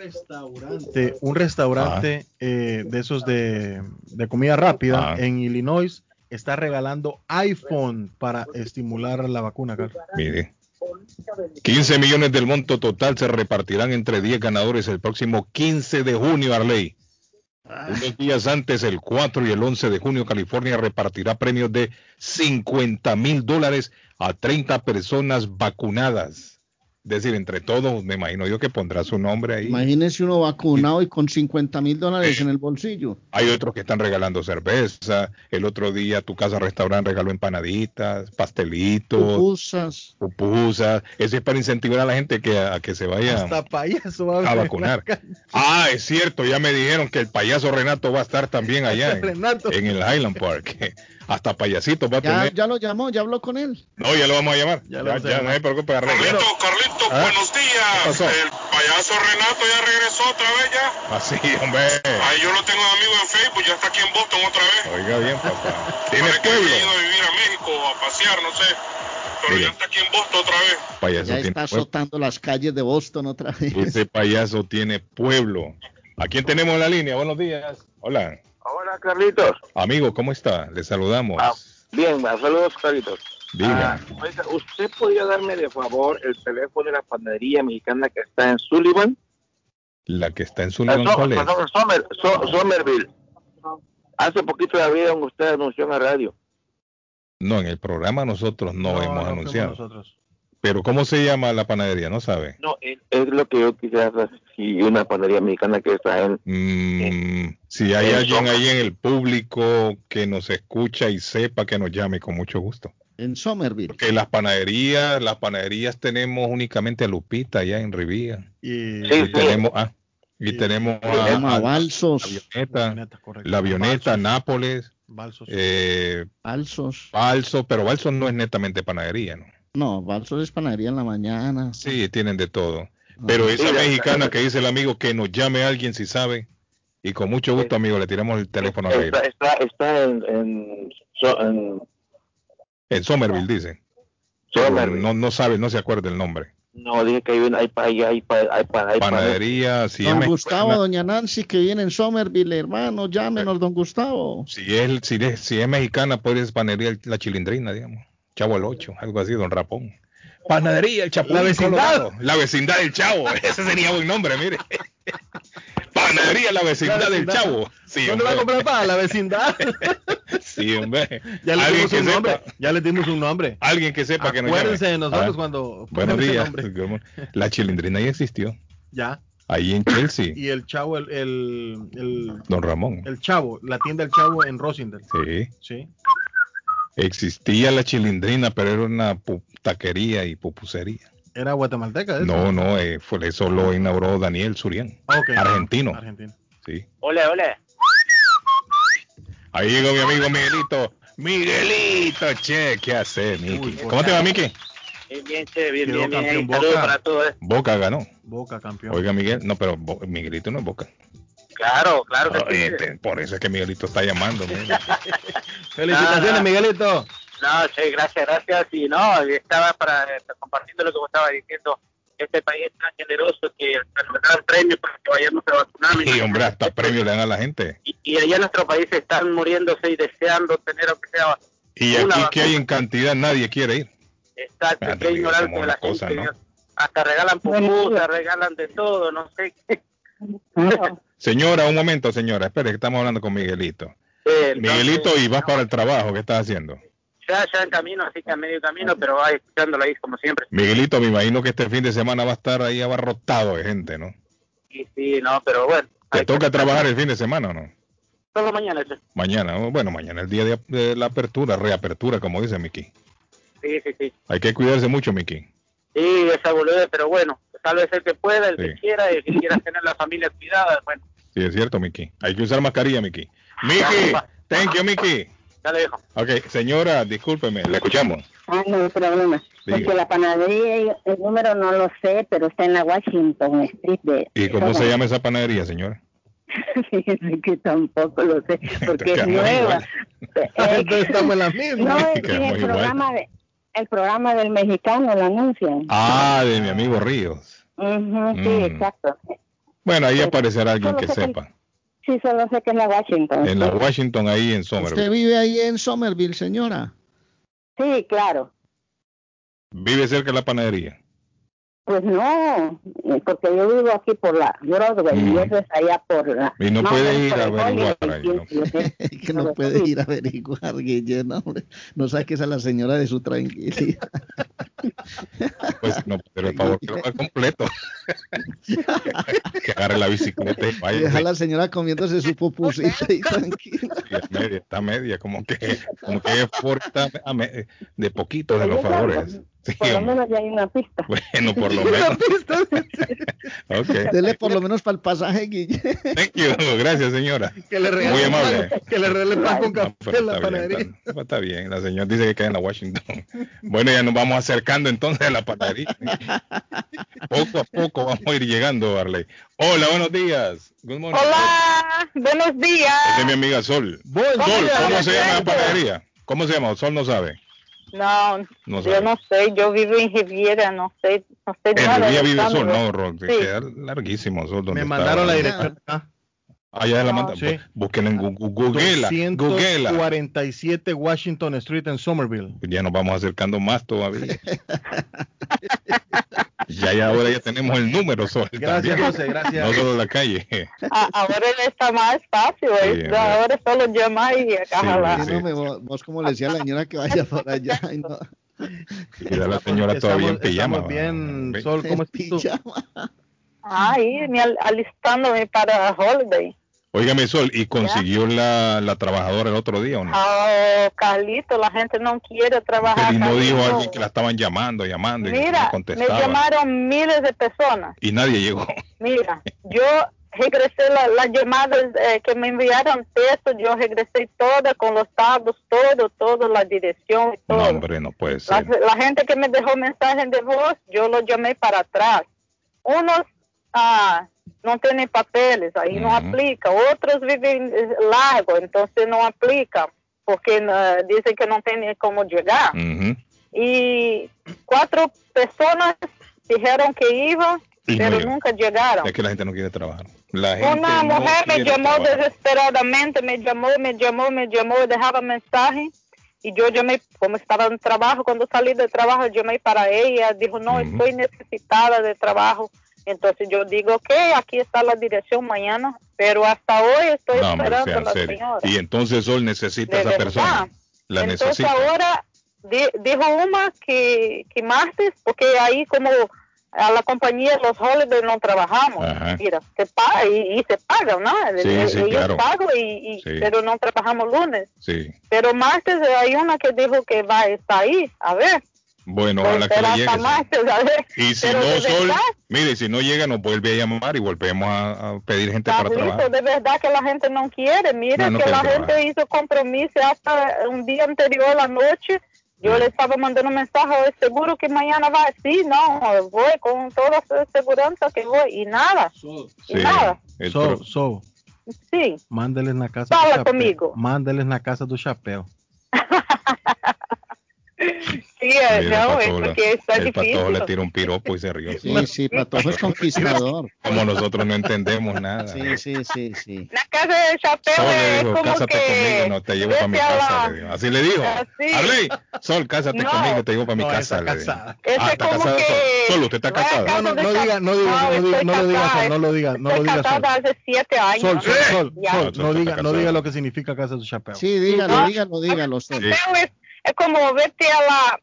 De un restaurante eh, de esos de, de comida rápida Ah. en Illinois está regalando iPhone para estimular la vacuna, Carlos. Mire. 15 millones del monto total se repartirán entre 10 ganadores el próximo 15 de junio, Arley. Unos días antes, el 4 y el 11 de junio, California repartirá premios de 50 mil dólares a 30 personas vacunadas. Es decir, entre todos, me imagino yo que pondrá su nombre ahí. Imagínese uno vacunado y con 50 mil dólares en el bolsillo. Hay otros que están regalando cerveza. El otro día tu casa restaurante regaló empanaditas, pastelitos, Pupusas. pupusas. Eso es para incentivar a la gente que, a que se vaya Hasta payaso va a vacunar. Ah, es cierto, ya me dijeron que el payaso Renato va a estar también allá en, en el Highland Park. Hasta payasito va a Ya, tener. ya lo llamó, ya habló con él. No, ya lo vamos a llamar. Ya, ya, llamar. no hay preocupe, arreglo. Carlito, ¿Ah? buenos días. ¿Qué pasó? El payaso Renato ya regresó otra vez ya. Así, hombre. Ahí yo lo tengo de amigo en Facebook, ya está aquí en Boston otra vez. Oiga bien, papá. Tiene que pueblo. había ido a vivir a México a pasear, no sé. Pero ya está aquí en Boston otra vez. Payaso Ya está pueblo. azotando las calles de Boston otra vez. Ese payaso tiene pueblo. ¿A quién tenemos en la línea? Buenos días. Hola. Hola, Carlitos. Amigo, ¿cómo está? Le saludamos. Ah, bien, saludos, Carlitos. Diga. Ah, oiga, ¿usted podría darme de favor el teléfono de la panadería mexicana que está en Sullivan? La que está en Ah, so- ¿cuál es? perdón, Somer- So- Somerville. Hace poquito ya vieron usted anunció en la radio. No, en el programa nosotros no, hemos fuimos anunciado. nosotros. Pero ¿cómo se llama la panadería? ¿No sabe? No, es, es lo que yo quisiera saber si una panadería mexicana que está en... Mm, si hay alguien ahí en el público que nos escucha y sepa que nos llame con mucho gusto. En Somerville. Que las panaderías, las panaderías tenemos únicamente a Lupita allá en Rivía. Y, Y tenemos, ah, y tenemos a, Tenemos a a- Balsos. la avioneta, la avioneta, Nápoles, Balsos. eh, Balsos. Balso, pero Balso no es netamente panadería, ¿no? No, Balsos es panadería en la mañana. Sí, tienen de todo. Pero esa mexicana que dice el amigo que nos llame alguien si sabe. Y con mucho gusto, amigo, le tiramos el teléfono a Está, está, está en, en, en- En Somerville, dice. Somerville. No, no sabe, no se acuerda el nombre. No, dije que hay, un- hay, hay, hay, pa- hay, pa- hay Panadería, si es, don mexicana- Gustavo, doña Nancy, que viene en Somerville, hermano, llámenos, don Gustavo. si es, si es, si es mexicana, puede ser panadería La Chilindrina, digamos. Chavo el 8, algo así, don Rapón. Panadería El Chapulín La vecindad. Colorado. La vecindad del Chavo. Ese sería buen nombre, mire. Panadería La vecindad, La del. Chavo. Sí, ¿Dónde va a comprar para la vecindad? Sí, hombre. ya le dimos que un nombre. Ya le dimos un nombre. Alguien que sepa que nos llame. Acuérdense de nosotros Ah, cuando Buenos días. La Chilindrina ya existió. Ya. Ahí en Chelsea. Y el chavo, el, el, el, Don Ramón. el chavo, la tienda del chavo en Rosendale. Sí. Sí. Existía la Chilindrina, pero era una taquería y pupusería. Era guatemalteca. ¿eso? No, no, eh, fue, eso lo inauguró Daniel Surian. Ok. Argentino. Argentino. Sí. Hola, hola. Ahí llegó mi amigo Miguelito. Miguelito, che, ¿qué hace, Miki? ¿Cómo te va, Miki? Bien, bien, che, bien, Quedó bien, bien. Boca. para todos. eh. Boca ganó. Boca campeón. Oiga, Miguel, no, pero Bo- Miguelito no es Boca. Claro, claro que Oye, sí. te- por eso es que Miguelito está llamando. Felicitaciones, Ah, Miguelito. No, che, gracias, gracias. Y no, estaba para eh, compartiendo lo que vos estabas diciendo. Este país es tan generoso que nos dan premios para que vayamos a vacunarnos. Y hombre, hasta premio le dan a la gente. Y, y allá en nuestro país están muriéndose y deseando tener aunque sea Y una aquí que hay vacuna. en cantidad, nadie quiere ir. Exacto, Fíjate, qué ignorante de la cosa, gente. ¿no? Hasta regalan pupusas, regalan de todo, no sé qué. Señora, un momento, señora. Espere, que estamos hablando con Miguelito. Eh, Miguelito, y vas para el trabajo. ¿Qué estás haciendo? Ya, ya en camino, así que a medio camino, pero va escuchándolo ahí como siempre. Miguelito, me imagino que este fin de semana va a estar ahí abarrotado de gente, ¿no? Sí, sí, no, pero bueno. ¿Te toca trabajar el fin de semana o no? Solo mañana, che. Mañana, bueno, mañana el día de, de la apertura, reapertura, como dice Miki. Sí, sí, sí. Hay que cuidarse mucho, Miki. Sí, esa boludez, pero bueno, tal vez el que pueda, el Sí. que quiera, el que quiera tener la familia cuidada, bueno, Sí, es cierto, Miki. Hay que usar mascarilla, Miki. Miki, thank you, Miki. ya le dejo. Ok, señora, discúlpeme, le escuchamos. Ah, no hay problema. Diga. Porque la panadería, el número no lo sé, pero está en la Washington Street de... ¿Y cómo se llama esa panadería, señora? Fíjese que tampoco lo sé, porque es nueva. Entonces estamos en la misma. No, es que Quedamos el programa, de, el programa del mexicano lo anuncian. Ah, de mi amigo Ríos. Ujú, sí, Mm. exacto. Bueno, ahí aparecerá alguien que sé que- sepa. Sí, solo sé que es la Washington. En la Washington, ahí en ¿Usted Somerville. vive ahí en Somerville, señora? Sí, claro. Vive cerca de la panadería. Pues no, eh, porque yo vivo aquí por la Broadway y eso es allá por la... Y no puede ir por a averiguar ahí, ¿no? que- que no puede ir a averiguar, Guillermo. hombre. No saques a la señora de su tranquilidad. Pues no, pero el favor que lo haga completo. que agarre la bicicleta y vaya. Deja a la señora comiéndose su pupusita y tranquila. Media, está media, como que, como que es por- está a me- de poquito de los favores. Sí, Por lo menos ya hay una pista. Bueno, por lo menos. ok. Dele por lo menos para el pasaje, Guille. Thank you. Gracias, señora. Que le regale Muy pan- amable. que le regale pan con café en la bien, panadería. está, pues está bien, la señora dice que queda en la Washington. Bueno, ya nos vamos acercando entonces a la panadería. Poco a poco vamos a ir llegando, Arley. Hola, buenos días. Good morning. Hola, buenos días. Es mi amiga Sol. Sol. ¿cómo se llama la panadería? ¿Cómo se llama? Sol no sabe. No, No yo no sé, yo vivo en Riviera, no sé, no sé En nada. De vive Sol, no, Ron, te Sí. queda larguísimo Sol. ¿dónde Me está? mandaron la dirección. Ah, ya la No. manda. Sí. Búsquenla en Google. Googlea. 247 Washington Street en Somerville. Ya nos vamos acercando más todavía. ya, ya, ahora ya tenemos el número, Sol. Gracias, también. José, gracias. No solo la calle. Ah, ahora está más fácil, ¿eh? Sí, ahora solo llamar y acá jalar. Sí, no, me- vos, vos como le decía a la señora que vaya por allá. y no. Y la señora todavía en Estamos- pijama. estamos bien, Ve. Sol, ¿cómo estás tú? Ay, me al- alistándome para Holiday. Óigame, Sol, ¿y consiguió la, la trabajadora el otro día o no? Oh, Carlito, la gente no quiere trabajar. Pero y no dijo alguien que la estaban llamando, llamando y no Mira, me contestaba. llamaron miles de personas. Y nadie llegó. Mira, yo regresé la- las llamadas eh, que me enviaron texto, yo regresé todas con los datos, todo, todo, la dirección y No, todo. hombre, no puede ser. la gente que me dejó mensaje de voz, yo lo llamé para atrás. Unos ah, no tienen papeles, ahí no aplica. Otros viven eh, largo, entonces no aplica, porque eh, dicen que no tienen cómo llegar. Ujú. Y cuatro personas dijeron que iban, Y no pero llegaron. nunca llegaron. Es que la gente no quiere trabajar. La gente Una no mujer me quiere llamó trabajar. desesperadamente, me llamó, me llamó, me llamó, dejaba mensaje y yo llamé, como estaba en trabajo, cuando salí de trabajo llamé para ella, dijo, no, estoy necesitada de trabajo. Entonces yo digo que aquí está la dirección mañana, pero hasta hoy estoy No, esperando a la serio. señora. Y entonces Sol necesita a esa verdad. persona. La Entonces necesita. ahora di- dijo una que, que martes, porque ahí como a la compañía los holidays no trabajamos, Ajá. mira, se paga y, y se paga, ¿no? Sí, sí, Ellos claro. pagan y, y- Sí. pero no trabajamos lunes. Sí. Pero martes hay una que dijo que va a estar ahí, a ver. Bueno, voy a ojalá que le llegue. Y si Pero no, de Sol, verdad, mire, si no llega, nos vuelve a llamar y volvemos a, a pedir gente para trabajar. de verdad que la gente no quiere. No, no que la trabajar. gente hizo compromiso hasta un día anterior a la noche. Yo le estaba mandando un mensaje, "Oye, seguro que mañana va. Sí, no, voy con toda se- seguridad que voy. Y nada, y nada. So, so, Sí, mándeles na casa Fala do chapéu. comigo. Mándeles na casa do chapéu. Sí, no, es porque está el difícil. patojo le tira un piropo y se rió. Sí, sí, Patojo es conquistador. Como nosotros no entendemos nada. Sí, sí, sí, sí. La casa de Chapeo Sol le es dijo, como cásate que... conmigo, no te llevo para mi casa. le dijo. Así le dijo. Arley, Sol, cásate No. conmigo, te llevo para mi No, casa. le dijo. Ah, está como casada que- Sol. Sol, usted está casada. casa No, de no diga, Chapeo. no diga, no diga, no lo diga, Sol, no lo diga, no lo diga, Sol. casada hace siete años. Sol, Sol, Sol, no diga, no diga lo que significa casa do chapéu. Sí, dígalo, No. dígalo, dígalo. Sol. Sí. Chapeo es, es como vete a la,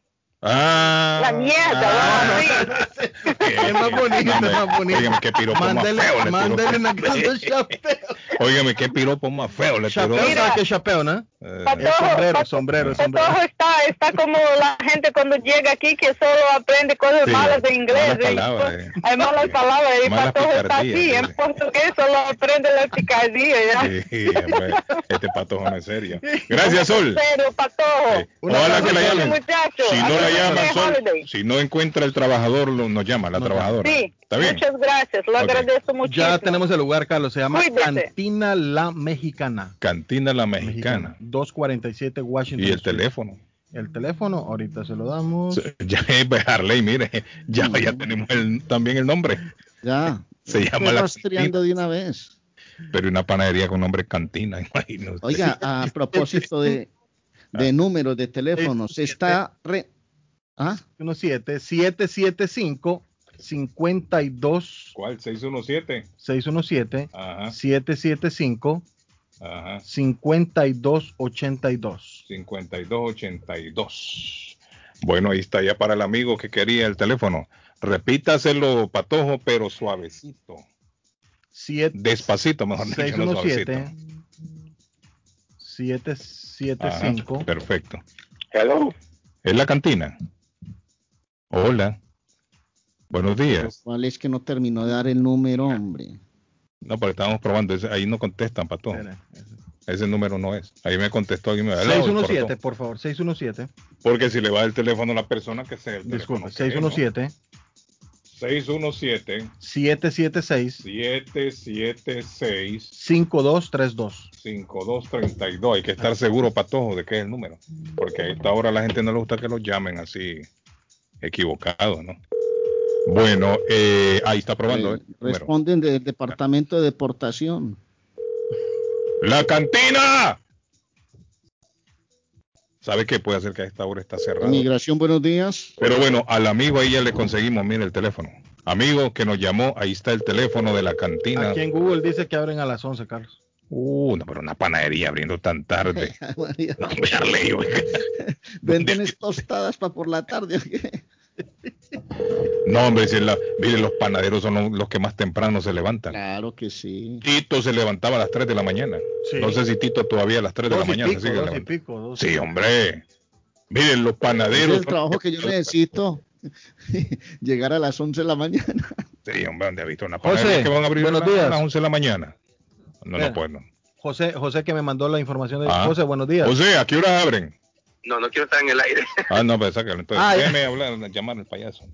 Ah, la mierda, ah, ¿no? Es más bonito, es más bonito. Óigame, qué piropo más Mándele, feo le tiró. mándele na casa do chapéu. Óigame, qué piropo más feo le tiró. ¿sabes qué es chapéu, no? Eh, Patojo, sombrero, Pat- sombrero, sombrero. Patojo está, está como la gente cuando llega aquí que solo aprende cosas Sí, malas de inglés. malas y- palabras, eh. Hay malas palabras. Y Malas Patojo está así. En portugués solo aprende la picardía. ¿ya? Sí, hombre, este patojo no es serio. Gracias, Sol. Pero, Patojo. Sí. Ojalá que la llamen. muchacho, Si no la Sol, si no encuentra el trabajador, lo- nos llama la trabajadora. Sí, ¿Está bien? muchas gracias. Lo agradezco muchísimo. Ya tenemos el lugar, Carlos. Se llama Cuídese. Cantina La Mexicana. Cantina La Mexicana. 247 Washington. Y el Street. teléfono. El teléfono, ahorita se lo damos. Ya, pues, Harley, mire, ya, ya tenemos el- también el nombre. Ya. Se llama la rastreando de una vez. Pero una panadería con nombre Cantina, imagínate. Oiga, a propósito de, de números de teléfonos, está... Re... ¿Ah? 17 775 52 ¿Cuál? 617 617 Ajá. 775 Ajá. 5282 5282. Bueno, ahí está ya para el amigo que quería el teléfono. Repítaselo, patojo, pero suavecito. Siete- Despacito, mejor dicho, no suavecito. 617 775 Ajá, Perfecto. Hello. ¿Es la cantina? Hola. Buenos días. ¿Cuál es que no terminó de dar el número, hombre? No, pero estábamos probando. Ahí no contestan, patojo. Ese número no es. Ahí me contestó alguien. Me "Hello", y 617, cortó. por favor, 617. Porque si le va el teléfono a la persona, que sea el Disculpe, teléfono. 617 617 776 776 5232. 5232. Hay que estar seguro, patojo, de que es el número. Porque a esta hora a la gente no le gusta que los llamen así equivocados, ¿no? Bueno, eh, ahí está probando. Eh, ¿eh? Responden del Departamento de Deportación. ¡La cantina! ¿Sabe qué puede hacer que a esta hora está cerrado? Inmigración, buenos días. Pero bueno, al amigo ahí ya le conseguimos, mire el teléfono. Amigo que nos llamó, ahí está el teléfono de la cantina. Aquí en Google dice que abren a las 11, Carlos. Uh, no, pero una panadería abriendo tan tarde. No, oiga. ¿Venden tostadas para por la tarde? o qué? No, hombre, si la- mire, los panaderos son los, que más temprano se levantan. Claro que sí. Tito se levantaba a las 3 de la mañana. Sí. No sé si Tito todavía a las 3 de la mañana pico, sigue dos y levantando. pico, dos y Sí, hombre. Miren, los panaderos. es el trabajo que yo necesito. Llegar a las 11 de la mañana. Sí, hombre, ¿dónde ha visto una José, panadería que van a abrir buenos a la- días. a las 11 de la mañana? No, Mira. no puedo. José, José que me mandó la información de Ah. José, buenos días. José, ¿a qué hora abren? No, no quiero estar en el aire. Ah, no, pues sácalo. Entonces, Ah, ya. déjeme hablar, llamar al payaso.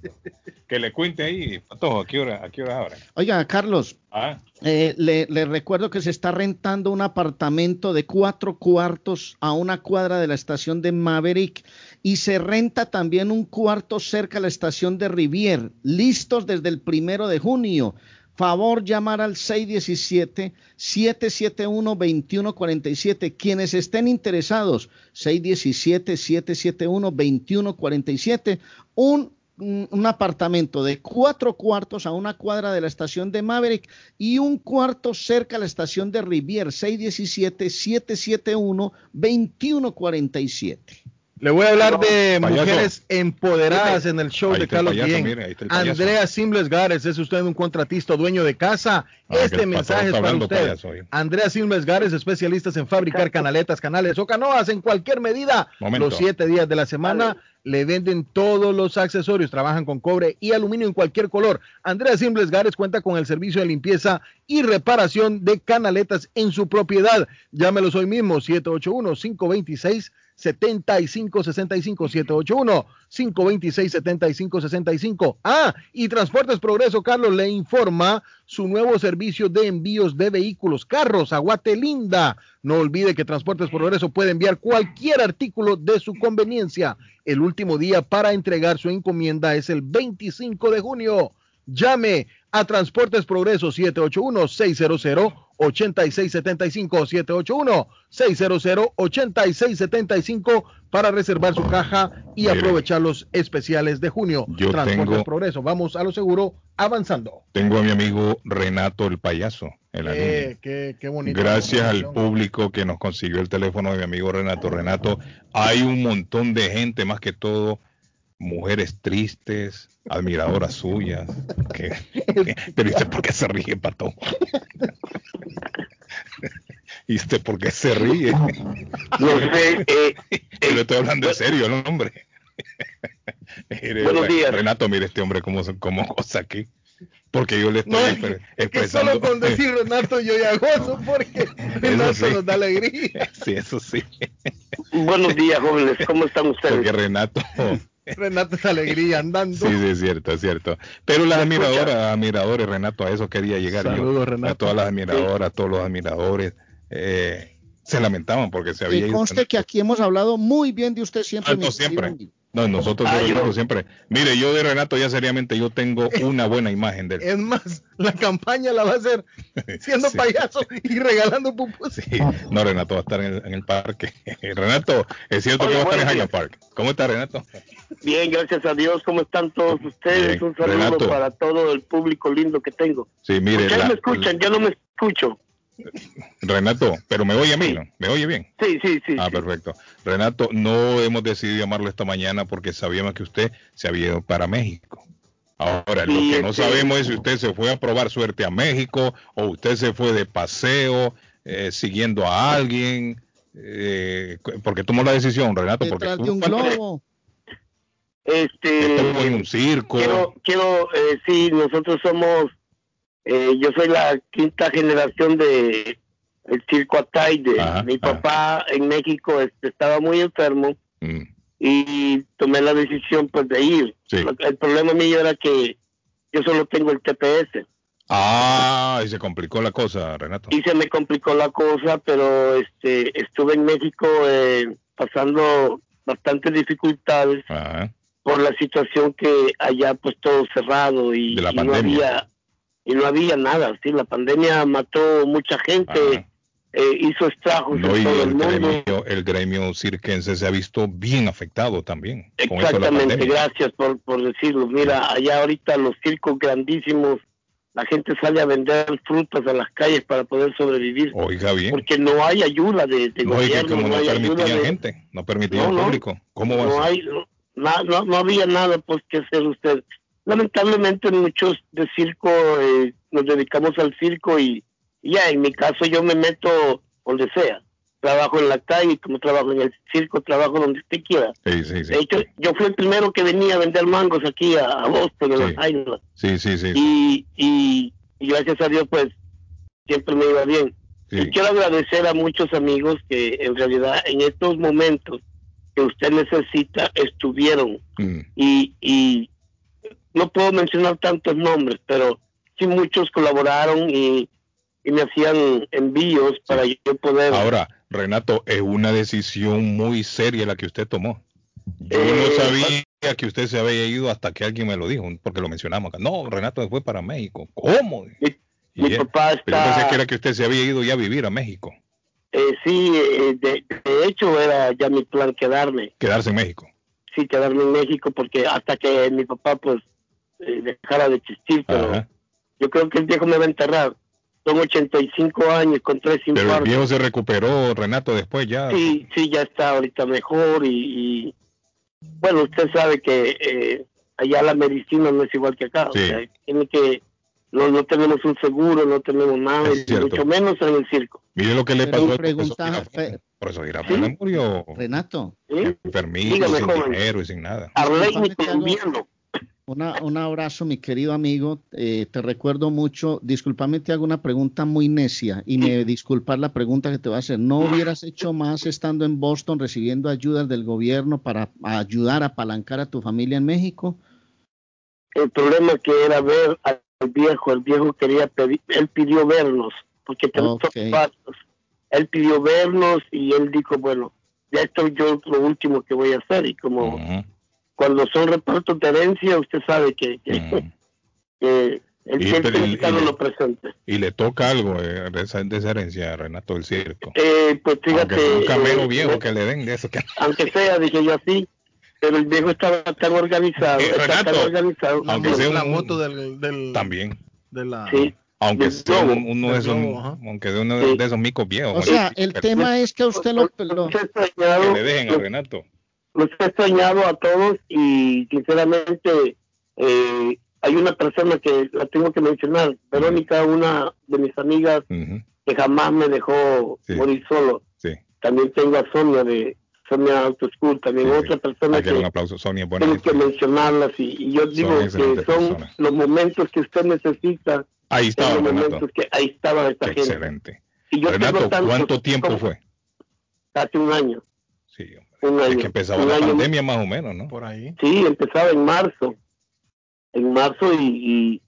Que le cuente ahí, Patojo, ¿a qué hora, a qué hora abren? Oiga, Carlos, Ah, eh, le, le recuerdo que se está rentando un apartamento de cuatro cuartos a una cuadra de la estación de Maverick y se renta también un cuarto cerca a la estación de Rivier, listos desde el primero de junio. Favor llamar al 617-771-2147. Quienes estén interesados, 617-771-2147. Un un un apartamento de cuatro cuartos a una cuadra de la estación de Maverick y un cuarto cerca a la estación de Rivier, 617-771-2147. Le voy a hablar de Payaso. mujeres empoderadas en el show Ahí de Carlos payaso. Andrea Simbles Gares, ¿es usted un contratista o dueño de casa? Ah, este mensaje es para usted. payaso. Andrea Simbles Gares, especialistas en fabricar canaletas, canales o canoas en cualquier medida. Momento. Los siete días de la semana le venden todos los accesorios. Trabajan con cobre y aluminio en cualquier color. Andrea Simbles Gares cuenta con el servicio de limpieza y reparación de canaletas en su propiedad. Llámelos hoy mismo, 781-526. 7565 781 526 7565. Ah, y Transportes Progreso Carlos le informa su nuevo servicio de envíos de vehículos, carros, aguate linda. No olvide que Transportes Progreso puede enviar cualquier artículo de su conveniencia. El último día para entregar su encomienda es el 25 de junio. Llame a Transportes Progreso 781-600-8675, 781-600-8675 para reservar su caja y Mire. aprovechar los especiales de junio. Yo Transportes tengo- Progreso, vamos a lo seguro, avanzando. tengo a mi amigo Renato el payaso la línea. Qué, qué, bonito. Gracias al público que nos consiguió el teléfono de mi amigo Renato. Renato, hay un montón de gente, más que todo, mujeres tristes, admiradoras suyas. que- que- pero ¿y usted por qué se ríe, pato? ¿Y usted por qué se ríe? No sé, eh, Yo le estoy hablando en serio, ¿no, hombre? Mire, Buenos días. Renato, mire este hombre cómo, cómo goza aquí. Porque yo le estoy No, expre- que expresando. solo con decir Renato yo ya gozo porque Renato sí. nos da alegría. Sí, eso sí. buenos días, jóvenes. ¿Cómo están ustedes? Porque Renato. Renato es alegría andando. Sí, sí, es cierto, es cierto. Pero las admiradoras, admiradores, Renato, a eso quería llegar Saludos, yo. Renato. A todas las admiradoras, a todos los admiradores. eh, se lamentaban porque se había ido. conste que aquí hemos hablado muy bien de usted siempre. Ah, no, siempre. No, nosotros de Ah, Renato siempre. Mire, yo de Renato ya seriamente yo tengo una buena imagen de él. Es más, la campaña la va a hacer siendo Sí. payaso y regalando pupus. Sí. No, Renato va a estar en el, en el parque. Renato, es cierto que va a estar en Highland Park. ¿Cómo está Renato? Bien, gracias a Dios. ¿Cómo están todos ustedes? Bien. Un saludo Renato. para todo el público lindo que tengo. Sí, mire, Ustedes la- me escuchan, yo no me escucho. Renato, pero me oye a mí, ¿no? ¿Me oye bien? Sí, sí, sí. Ah, perfecto. Renato, no hemos decidido llamarlo esta mañana porque sabíamos que usted se había ido para México. Ahora, lo que no este- sabemos es si usted se fue a probar suerte a México o usted se fue de paseo eh, siguiendo a alguien. eh, porque tomó la decisión, Renato, porque de un globo. Este, estuvo en un circo. quiero, quiero, eh, sí, nosotros somos, eh, yo soy la quinta generación de el circo Ataide. Ajá, Mi papá en México este, estaba muy enfermo Mm, y tomé la decisión pues de ir. Sí. El problema mío era que yo solo tengo el TPS Ah, y se complicó la cosa, Renato. y se me complicó la cosa, pero este estuve en México eh, pasando bastantes dificultades Ajá. por la situación que allá pues todo cerrado y, De la y no había y no había nada, sí, la pandemia mató mucha gente, eh, hizo estragos No, en todo el el mundo. gremio, el gremio cirquense se ha visto bien afectado también. Exactamente, gracias por, por decirlo. Mira, allá ahorita los circos grandísimos, la gente sale a vender frutas a las calles para poder sobrevivir. Oiga bien. Porque no hay ayuda de, de No, gobierno, como no hay ayuda de... gente, no permitían No, no. público. ¿Cómo va a no ser? hay no, no, no había nada pues que hacer usted lamentablemente muchos de circo eh, nos dedicamos al circo y, y ya en mi caso yo me meto donde sea. Trabajo en la calle como trabajo en el circo trabajo donde usted quiera. Sí, sí, sí. de hecho yo fui el primero que venía a vender mangos aquí a, a Boston Sí, sí, sí. y, y, y gracias a Dios pues siempre me iba bien. Y quiero agradecer a muchos amigos que en realidad en estos momentos que usted necesita estuvieron. Mm. y, y no puedo mencionar tantos nombres, pero sí muchos colaboraron y, y me hacían envíos para yo poder... Ahora, Renato, es una decisión muy seria la que usted tomó. Yo Eh, no sabía que usted se había ido hasta que alguien me lo dijo, porque lo mencionamos acá. No, Renato fue para México. ¿Cómo? Mi él- papá pero yo pensé está- que era que usted se había ido ya a vivir a México, eh, sí, eh, de, de hecho era ya mi plan quedarme, quedarse en México. Sí, quedarme en México, porque hasta que mi papá pues eh, dejara de existir, pero Ajá. yo creo que el viejo me va a enterrar. Son 85 años con tres Pero el infartos. viejo se recuperó, Renato, después ya. Sí, sí, ya está ahorita mejor y, y, bueno, usted sabe que eh, allá la medicina no es igual que acá. Sí. O sea, tiene que, no, no tenemos un seguro, no tenemos nada, Es y cierto. mucho menos en el circo. Mire lo que le pasó al profesor Por eso Girafales murió Renato, enfermito, Dígame, sin joven. dinero y sin nada. Arley una- un abrazo, mi querido amigo. eh, te recuerdo mucho. Disculpame, te hago una pregunta muy necia y me disculpar la pregunta que te voy a hacer. ¿No hubieras hecho más estando en Boston recibiendo ayudas del gobierno para ayudar a apalancar a tu familia en México? El problema que era ver al viejo, el viejo quería pedir, él pidió vernos, porque tenemos Ok. zapatos. Él pidió vernos y él dijo, bueno, ya estoy yo lo último que voy a hacer. Y como cuando son repartos de herencia, usted sabe que, que, que él Y- siempre lo presente. Y le toca algo eh, de, esa, de esa herencia a Renato del Circo. Eh, pues fíjate, Aunque sea un camelo eh, viejo eh, que le den de eso. Que... aunque sea, dije yo así, pero el viejo estaba tan organizado, Eh, está tan Renato, organizado. aunque sea un- la moto del, del También. de la Sí. Aunque Del sea un- uno de esos, globo, aunque de uno de, de esos micos viejos. O sea, el tema es que a usted lo... lo- que le dejen a Renato. los he extrañado a todos y sinceramente eh, hay una persona que la tengo que mencionar, Verónica, una de mis amigas que jamás me dejó Sí. morir solo. Sí. También tengo a Sonia de Sonia Auto School, también otra persona Hay que un que aplauso. Sonia, buena tengo que mencionarlas y, y yo digo que excelentes son personas. los momentos que usted necesita. Ahí estaba, los Renato. momentos que ahí estaba esta gente. Excelente. Y yo tengo Renato, tantos- ¿cuánto tiempo como- fue? Hace un año. Sí, un año. Es que empezaba Un la año- pandemia más o menos, ¿no? Por ahí. Sí, empezaba en marzo. En marzo y,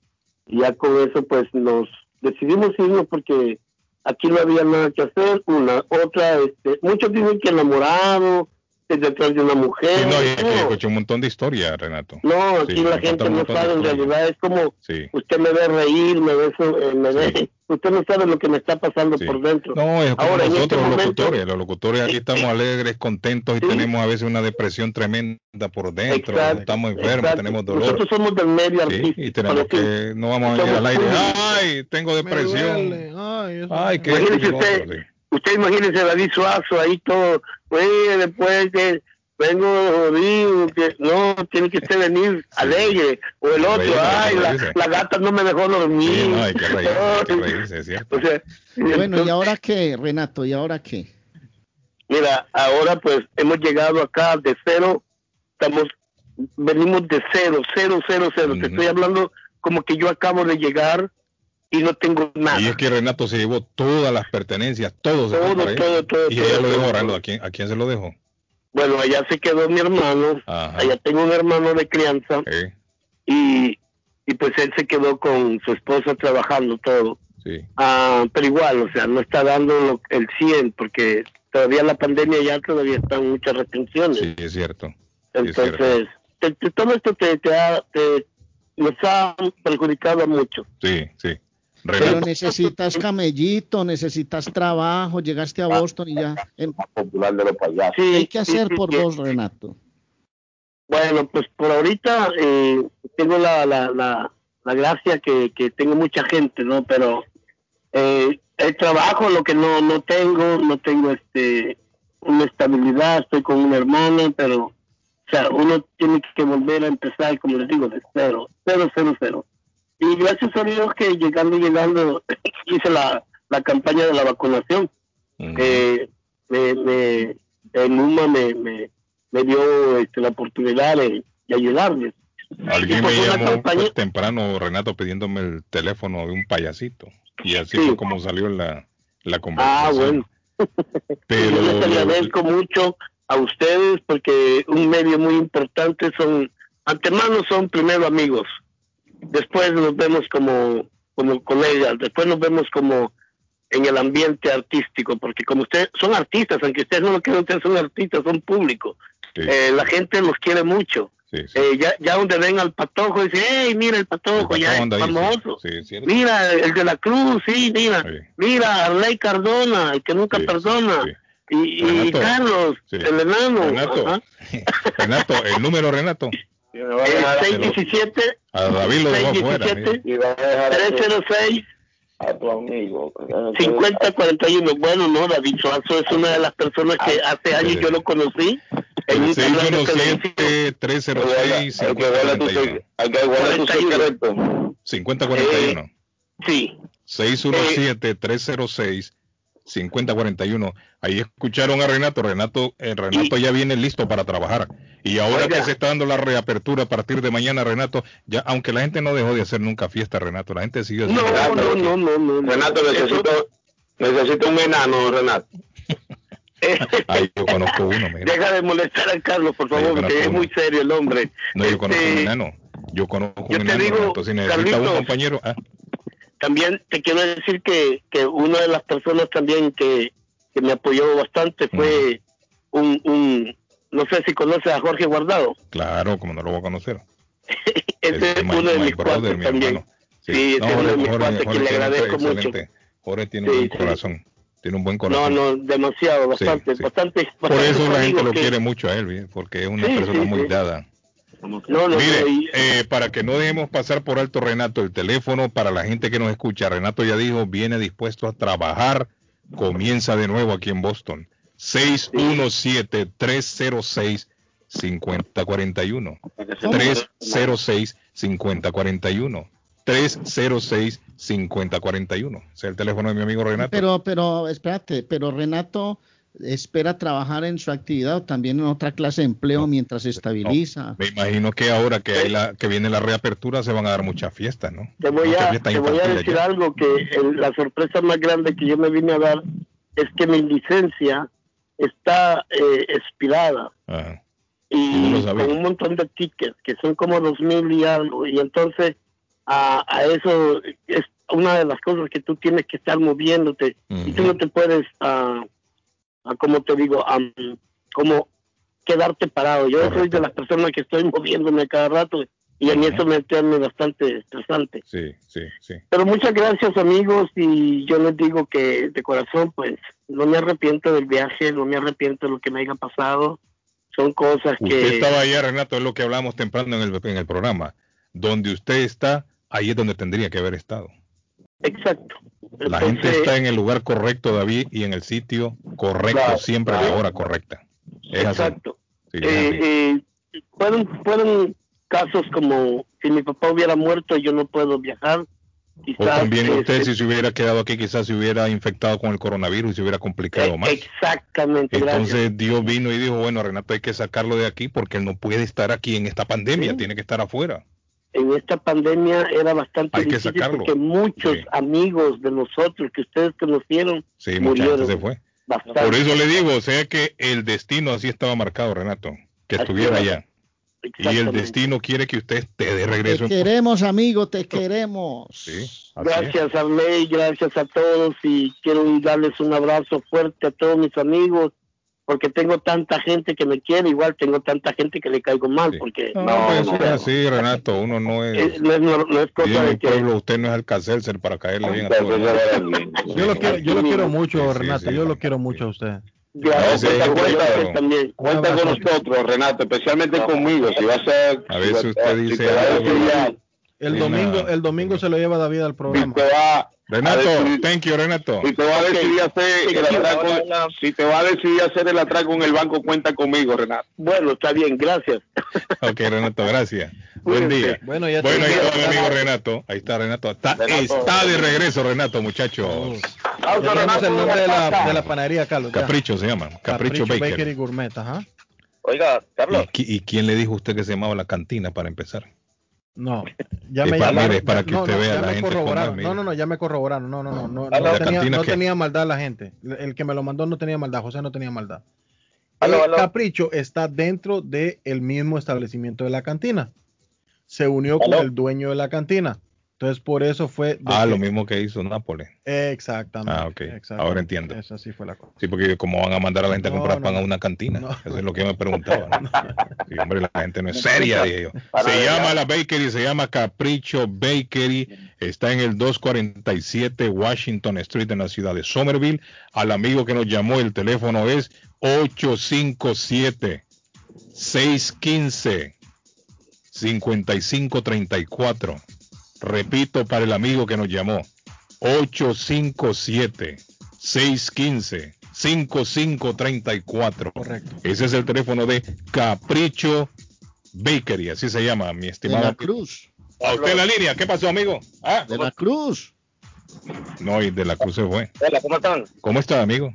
y ya con eso pues nos decidimos irnos porque aquí no había nada que hacer. Una, otra, este, muchos dicen que enamorado, detrás de una mujer. Sí, no, y no. aquí escuché un montón de historias, Renato. No, aquí Sí, la gente no sabe, en realidad es como Sí. usted me ve reír, me ve, eh, me ve- usted no sabe lo que me está pasando por dentro. No, es como Ahora, en nosotros este los momento- locutores. Los locutores aquí estamos alegres, contentos y tenemos a veces una depresión tremenda por dentro. Exacto, estamos enfermos, exacto. tenemos dolor. Nosotros somos del medio Sí, artístico. y tenemos sí, que, no vamos a venir al aire. Ay, tengo depresión. Ay, que esto y Imagínese lo usted, otro, sí. Usted imagínese David Suazo ahí todo, oye, después que vengo jodido, que no, tiene que usted venir alegre, o el otro, reírse, ay, la, la gata no me dejó dormir. Sí, no, hay que reírse, hay que reírse, es cierto. O sea, Bueno, ¿y ahora qué, Renato? ¿Y ahora qué? Mira, ahora pues hemos llegado acá de cero, estamos, venimos de cero, cero, cero, cero. Te estoy hablando como que yo acabo de llegar y no tengo nada. Y es que Renato se llevó todas las pertenencias, todo se Todo, allá. todo, todo, Y todo, ella lo todo, dejó, todo. Orlando. ¿A quién, ¿A quién se lo dejó? Bueno, allá se quedó mi hermano, Ajá. allá tengo un hermano de crianza Eh, y, y pues él se quedó con su esposa trabajando todo. sí. Ah, pero igual, o sea, no está dando lo- el 100 porque todavía la pandemia ya todavía están muchas restricciones. Sí, es cierto. Sí, es cierto. Entonces, te- te- todo esto te, te ha, te- nos ha perjudicado mucho. Sí, sí. Pero necesitas camellito, necesitas trabajo, llegaste a Boston y ya. em, Popular de los payasos. ¿Qué hay que hacer por vos, Renato? Bueno, pues por ahorita eh, tengo la, la, la, la gracia que, que tengo mucha gente, ¿no? Pero eh, el trabajo, lo que no, no tengo, no tengo este una estabilidad, estoy con una hermana, pero, o sea, uno tiene que volver a empezar, como les digo, de cero, cero, cero, cero. Y gracias a Dios que llegando, llegando, hice la, la campaña de la vacunación. Eh, me, me, el NUMA me, me, me dio este, la oportunidad de, de ayudarles. alguien Y me pues una llamó campaña- pues, temprano, Renato, pidiéndome el teléfono de un payasito. Y así Sí. fue como salió la, la Ah, conversación. bueno. Pero Yo les agradezco mucho a ustedes porque un medio muy importante son, antemano son primero amigos, después nos vemos como, como colegas, después nos vemos como en el ambiente artístico, porque como ustedes son artistas, aunque ustedes no lo quieran, ustedes son artistas, son públicos. Eh, la gente los quiere mucho. Eh, ya, ya donde ven al patojo, dice, hey, mira el patojo, ya es sí. famoso. Sí. Mira, el de la cruz, sí, mira. Mira, Arley Cardona, el que nunca perdona. Y, Carlos, sí. el enano. Renato, el número, Renato. El 617 A David lo dejó afuera. 617 306 a tu amigo. 5041. Bueno, no, David Suazo es una de las personas que hace años yo lo conocí. En un programa de televisión. 617-306-5041. Hay que guardar tu secreto. 5041. Sí. 617-306-5041. Ahí escucharon a Renato. Renato, eh, Renato ya viene listo para trabajar. Y ahora Oiga. que se está dando la reapertura a partir de mañana, Renato, ya aunque la gente no dejó de hacer nunca fiesta, Renato, la gente sigue haciendo No, no, no, no, no. Renato, necesito, necesito un enano, Renato. Ahí yo conozco uno, mira. Deja de molestar a Carlos, por favor, porque es muy serio el hombre. No, yo conozco Este, un enano. Yo conozco yo un te enano. digo, Renato. Si necesita un compañero, ah, También te quiero decir que, que una de las personas también que, que me apoyó bastante fue un, un, no sé si conoces a Jorge Guardado. claro, como no lo voy a conocer. Ese es uno de mis cuates también. Sí, No, ese es uno de mis cuates que le agradezco mucho. Jorge tiene Sí, un buen sí. corazón. Tiene un buen No, corazón. no, demasiado, Sí, bastante, bastante. Por eso la gente lo que- quiere mucho a él, ¿bien? porque es una persona muy dada. No, no, Mire, eh, para que no dejemos pasar por alto Renato, el teléfono para la gente que nos escucha, Renato ya dijo, viene dispuesto a trabajar, comienza de nuevo aquí en Boston. 617-306-5041. 306-5041. 306-5041. Ese es el teléfono de mi amigo Renato. Pero, pero, espérate, pero Renato espera trabajar en su actividad o también en otra clase de empleo mientras se estabiliza. Me imagino que ahora que, hay la, que viene la reapertura se van a dar muchas fiestas, ¿no? Te voy a, te voy a decir ya. algo que el- la sorpresa más grande que yo me vine a dar es que mi licencia está eh, expirada Ajá. y no lo sabía. con un montón de tickets que son como dos mil y algo y entonces a, a eso es una de las cosas que tú tienes que estar moviéndote y tú no te puedes ah, ah, como te digo am, como quedarte parado. Yo soy de las personas que estoy moviéndome cada rato y a mí eso me tiene bastante estresante. Sí, sí, sí. Pero muchas gracias amigos y yo les digo que de corazón pues no me arrepiento del viaje, no me arrepiento de lo que me haya pasado. Son cosas Usted que... estaba allá, Renato, es lo que hablamos temprano en el, en el programa. Donde usted está, ahí es donde tendría que haber estado. Exacto. La gente está en el lugar correcto, David, y en el sitio correcto, Claro, siempre a la hora correcta. Es. Exacto. Sí, así. Eh, eh, fueron, fueron casos como si mi papá hubiera muerto yo no puedo viajar. O Quizás, también usted, este, si se hubiera quedado aquí, quizás se hubiera infectado con el coronavirus y se hubiera complicado más. Exactamente. Entonces gracias. Dios vino y dijo, bueno, Renato, hay que sacarlo de aquí porque él no puede estar aquí en esta pandemia, tiene que estar afuera. En esta pandemia era bastante Hay que difícil sacarlo. porque muchos amigos de nosotros que ustedes conocieron Sí, mucha murieron. gente se fue. Bastante. Por eso le digo, o sea que el destino así estaba marcado, Renato, que Así estuviera es. allá. Y el destino quiere que usted esté de Te regreso. en- queremos, amigo, te queremos. Sí. Gracias Arley, gracias a todos y quiero darles un abrazo fuerte a todos mis amigos porque tengo tanta gente que me quiere, igual tengo tanta gente que le caigo mal porque No, no, pues, no, eso es así, Renato, uno no es... es- no es, no- no es cosa de el que pueblo, usted no es Alcacelser para caerle bien a todos. Yo lo quiero, yo lo quiero mucho, Sí, sí, Renato. sí. Yo lo quiero mucho a usted. Gracias, Sí, cuenta, cuenta claro. también. Cuenta con nosotros, Renato, especialmente conmigo. Si vas a. A veces usted si dice algo, El domingo, el domingo se lo lleva David al si programa. te va a Renato, decidir- thank you, Renato. si te va a decidir hacer el atraco, si te va a decidir hacer el atraco en el banco, cuenta conmigo, Renato. Bueno, está bien, gracias. Ok, Renato, gracias. Buen día. Bueno, ya Bueno, ahí está mi amigo Renato. Ahí está Renato. Está, Renato. está de regreso, Renato, muchachos. Ya tenemos el nombre de la, de la panadería, Carlos. ya. Capricho se llama. Capricho, Baker. Bakery Gourmet, ajá. Oiga, Carlos. ¿Y, y quién le dijo a usted que se llamaba la cantina para empezar? No, ya Es me para- llamaron. mire, es para que no, usted no, vea ya la me gente corroboraron. No, no, no, ya me corroboraron. No, no, no, no, ¿A no la tenía, no maldad la gente. El que me lo mandó no tenía maldad. José no tenía maldad. El aló. Capricho está dentro del mismo establecimiento de la cantina. Se unió con el dueño de la cantina. Entonces, por eso fue. Ah, que- lo mismo que hizo Nápoles. Exactamente. Ah, ok. exactamente. Ahora entiendo. Esa sí fue la cosa. Sí, porque como van a mandar a la gente a comprar no, pan a una cantina. No. Eso es lo que yo me preguntaba. ¿no? Sí, hombre, la gente no es seria, dije yo. Se ver, llama ya. la bakery, se llama Capricho Bakery. Está en el 247 Washington Street en la ciudad de Somerville. Al amigo que nos llamó, el teléfono es 857 615 5534. Repito para el amigo que nos llamó. 857-615-5534. Correcto. Ese es el teléfono de Capricho Bakery, así se llama, mi De estimado. la Cruz. A usted en la línea, ¿qué pasó, amigo? Ah, De la Cruz. no, y de la cruz se fue. Hola, ¿cómo están? ¿Cómo está, amigo?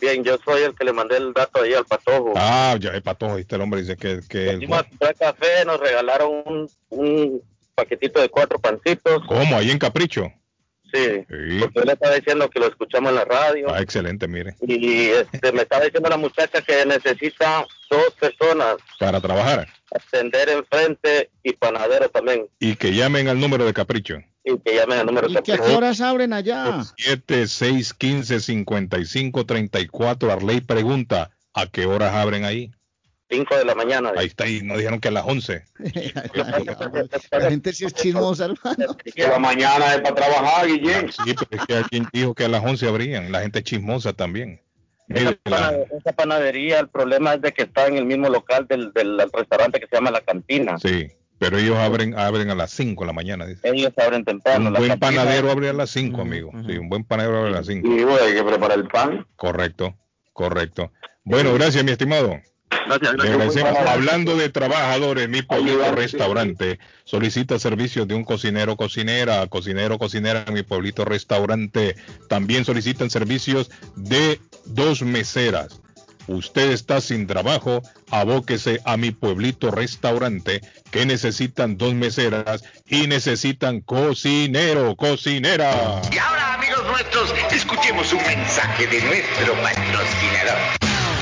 Bien, yo soy el que le mandé el dato ahí al patojo. Ah, ya el patojo, ahí está el hombre, dice que, que el- café, nos regalaron un, un paquetito de cuatro pancitos. ¿Cómo? Ahí en Capricho. Sí, Sí. porque yo le estaba diciendo que lo escuchamos en la radio. Ah, excelente, mire. Y este, me estaba diciendo la muchacha que necesita dos personas, Para trabajar. atender enfrente y panadero también. Y que llamen al número de Capricho. Y que llamen al número ¿Y que a qué horas abren allá? 7 6 15 55 34 Arley pregunta ¿a qué horas abren ahí? 5 de la mañana. Ahí está, y nos dijeron que a las 11. La gente sí es chismosa, hermano. Que la mañana es para trabajar, Guillén. Sí, pero es que alguien dijo que a las 11 abrían. La gente es chismosa también. Esa, la- panadería, el problema es de que está en el mismo local del, del restaurante que se llama La Cantina. sí, pero ellos abren abren a las 5 de la mañana. Dice. Ellos abren temprano. Un La buen Cantina- panadero abre a las 5, amigo. Sí, un buen panadero abre a las 5. Y bueno, hay que preparar el pan. Correcto, correcto. Bueno, gracias, mi estimado. Gracias, gracias. Hablando de trabajadores, mi pueblito Ayudar, restaurante solicita servicios de un cocinero, cocinera, cocinero, cocinera en mi pueblito restaurante. También solicitan servicios de dos meseras. Usted está sin trabajo, abóquese a mi pueblito restaurante que necesitan dos meseras y necesitan cocinero, cocinera. Y ahora, amigos nuestros, escuchemos un mensaje de nuestro patrocinador.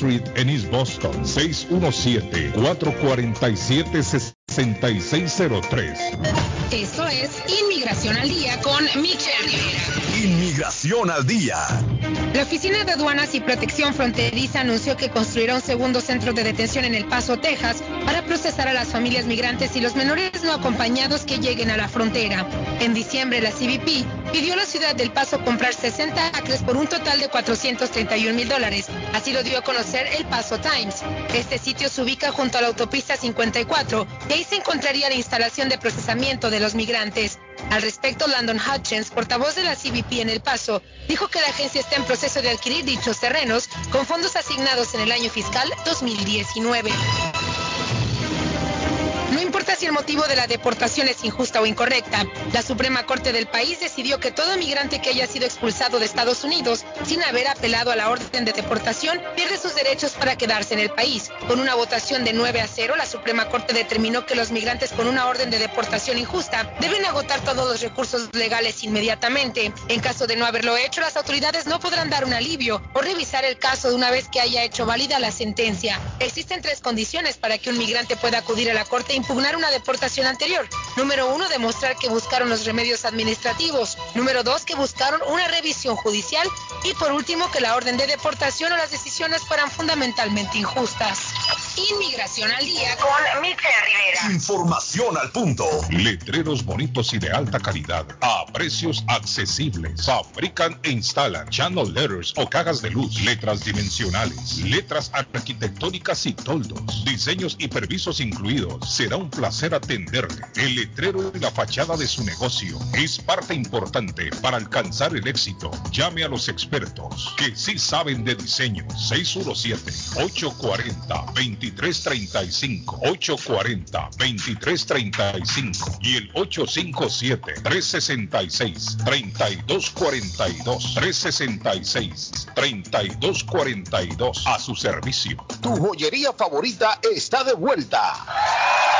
Street en East Boston, 617-447-6603. Esto es Inmigración al Día con Michelle Rivera. Inmigración al Día. La Oficina de Aduanas y Protección Fronteriza anunció que construirá un segundo centro de detención en El Paso, Texas, para procesar a las familias migrantes y los menores no acompañados que lleguen a la frontera. En diciembre, la CBP pidió a la ciudad del Paso comprar 60 acres por un total de 431 mil dólares. Así lo dio a conocer El Paso Times. Este sitio se ubica junto a la autopista 54 y ahí se encontraría la instalación de procesamiento de los migrantes. Al respecto, Landon Hutchins, portavoz de la CBP en El Paso, dijo que la agencia está en proceso de adquirir dichos terrenos con fondos asignados en el año fiscal 2019. No importa si el motivo de la deportación es injusta o incorrecta, la Suprema Corte del país decidió que todo migrante que haya sido expulsado de Estados Unidos sin haber apelado a la orden de deportación pierde sus derechos para quedarse en el país. Con una votación de 9 a 0, la Suprema Corte determinó que los migrantes con una orden de deportación injusta deben agotar todos los recursos legales inmediatamente. En caso de no haberlo hecho, las autoridades no podrán dar un alivio o revisar el caso de una vez que haya hecho válida la sentencia. Existen tres condiciones para que un migrante pueda acudir a la Corte impugnar una deportación anterior. Número uno, demostrar que buscaron los remedios administrativos. Número dos, que buscaron una revisión judicial. Y por último, que la orden de deportación o las decisiones fueran fundamentalmente injustas. Inmigración al día con Michelle Rivera. Información al punto. Letreros bonitos y de alta calidad a precios accesibles. Fabrican e instalan channel letters o cajas de luz, letras dimensionales, letras arquitectónicas y toldos, diseños y permisos incluidos. Será un placer atenderle. El letrero y la fachada de su negocio es parte importante para alcanzar el éxito. Llame a los expertos que sí saben de diseño. 617-840-2335. 840-2335 y el 857-366-3242. 366-3242 a su servicio. Tu joyería favorita está de vuelta.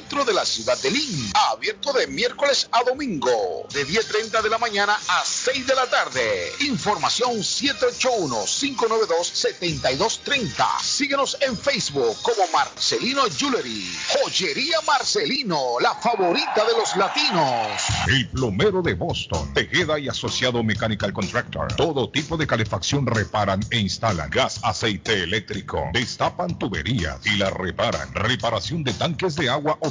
de la ciudad de Lynn. Abierto de miércoles a domingo, de 10.30 de la mañana a 6 de la tarde. Información 781-592-7230. Síguenos en Facebook como Marcelino Jewelry. Joyería Marcelino, la favorita de los latinos. El plomero de Boston, Tejeda y Asociado Mechanical Contractor. Todo tipo de calefacción reparan e instalan. Gas, aceite eléctrico. Destapan tuberías y la reparan. Reparación de tanques de agua o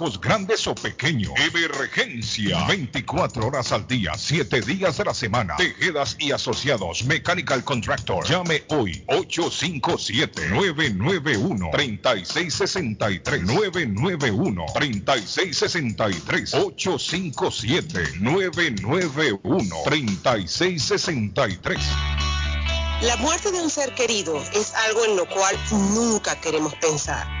Trabajos grandes o pequeños. Emergencia. 24 horas al día, 7 días de la semana. Tejedas y asociados. Mechanical Contractor. Llame hoy. 857-991-3663. 991-3663. 857-991-3663. La muerte de un ser querido es algo en lo cual nunca queremos pensar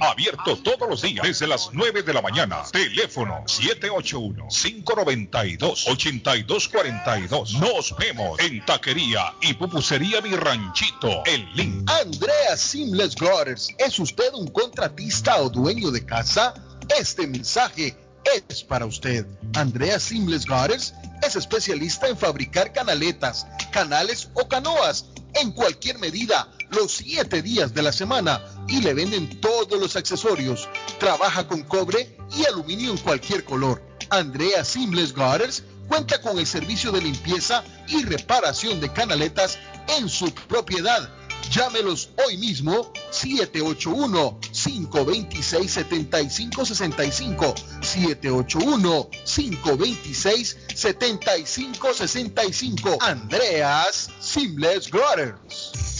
Abierto todos los días desde las 9 de la mañana. Teléfono 781-592-8242. Nos vemos en Taquería y Pupusería Mi Ranchito, el link. Andrea Simles Gutters, ¿es usted un contratista o dueño de casa? Este mensaje es para usted. Andrea Simles Gutters es especialista en fabricar canaletas, canales o canoas en cualquier medida, los siete días de la semana y le venden todos los accesorios. Trabaja con cobre y aluminio en cualquier color. Andrea Simles Gutters cuenta con el servicio de limpieza y reparación de canaletas en su propiedad. Llámelos hoy mismo 781-526-7565. 781-526-7565. Andreas Simles Brothers.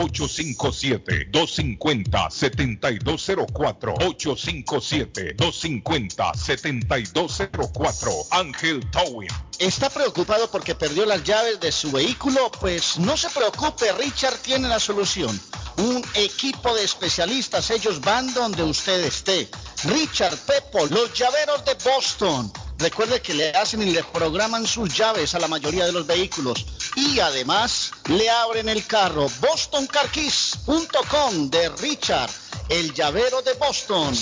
857-250-7204. 857-250-7204. Ángel Towing. ¿Está preocupado porque perdió las llaves de su vehículo? Pues no se preocupe, Richard tiene la solución. Un equipo de especialistas, ellos van donde usted esté. Richard Pepo, los llaveros de Boston. Recuerde que le hacen y le programan sus llaves a la mayoría de los vehículos. Y además le abren el carro. BostonCarKeys.com de Richard, el llavero de Boston.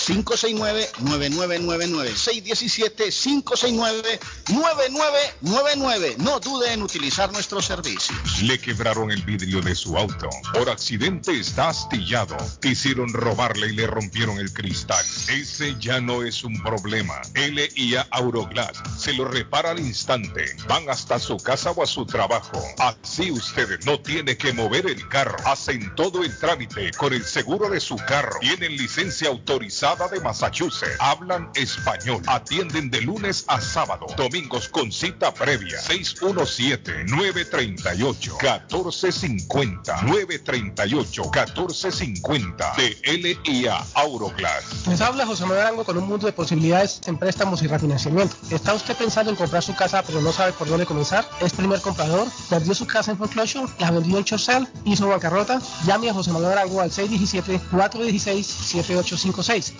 617-569-9999. 617-569-9999. No dude en utilizar nuestros servicios. Le quebraron el vidrio de su auto. Por accidente está astillado. Quisieron robarle y le rompieron el cristal. Ese ya no es un problema. LIA Auroglass se lo repara al instante. Van hasta su casa o a su trabajo. Así usted no tiene que mover el carro. Hacen todo el trámite con el seguro de su carro. Tienen licencia autorizada de Massachusetts. Hablan español. Atienden de lunes a sábado. Domingos con cita previa. 617-938-1450. 938-1450. De LIA Auroglass. Les habla José Manuel Arango con un mundo de posibilidades en préstamos y refinanciamiento. ¿Está usted pensando en comprar su casa pero no sabe por dónde comenzar? ¿Es primer comprador? ¿Perdió su casa en foreclosure? ¿La vendió en Chorcel? ¿Hizo bancarrota? Llame a José Manuel Arango al 617-416-7856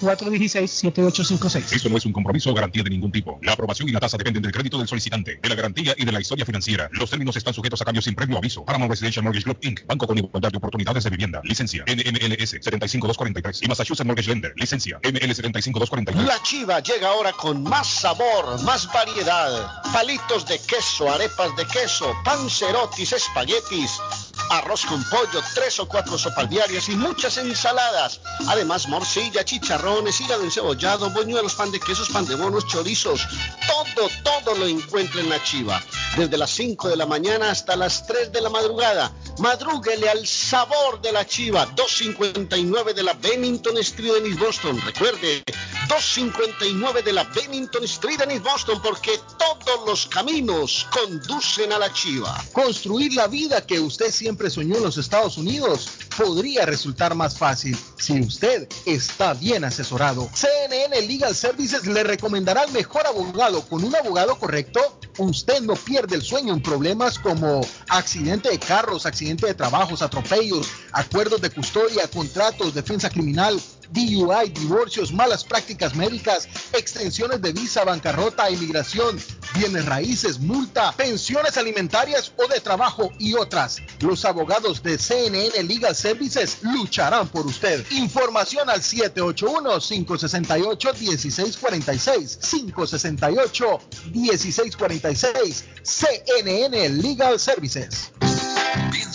617-416-7856. Esto no es un compromiso o garantía de ningún tipo. La aprobación y la tasa dependen del crédito del solicitante, de la garantía y de la historia financiera. Los términos están sujetos a cambios sin previo aviso. Paramount Residential Mortgage Group Inc. Banco con igualdad de oportunidades de vivienda. Licencia NMLS 75243 y Massachusetts Mortgage Lender. Licencia ML 75243. La chiva llega ahora con más sabor, más variedad. Palitos de queso, arepas de queso, pancerotis, espaguetis, arroz con pollo, tres o cuatro sopalviarias y muchas ensaladas. Además, morcilla, chicharrones, hígado encebollado, boñuelos, pan de quesos, pan de bonos, chorizos. Todo, todo lo encuentra en la chiva. Desde las 5 de la mañana hasta las 3 de la madrugada. Madrúguele al sabor de la chiva. 259 de la Bennington Street en East Boston. Recuerde, 259 de la Bennington Street en East Boston porque todos los caminos conducen a la chiva. Construir la vida que usted siempre soñó en los Estados Unidos podría resultar más fácil si usted está bien asesorado. CNN Legal Services le recomendará al mejor abogado. Con un abogado correcto, usted no pierde el sueño en problemas como accidente de carros, accidente de trabajos, atropellos, acuerdos de custodia, contratos, defensa criminal, DUI, divorcios, malas prácticas médicas, extensiones de visa, bancarrota, inmigración, bienes raíces, multa, pensiones alimentarias o de trabajo y otras. Los abogados de CNN Legal Services lucharán por usted. Información al 781-568-1646. 568-1646. CNN Legal Services.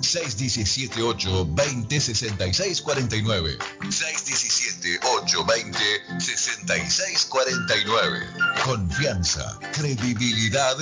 617-820-6649. 617-820-6649. Confianza, credibilidad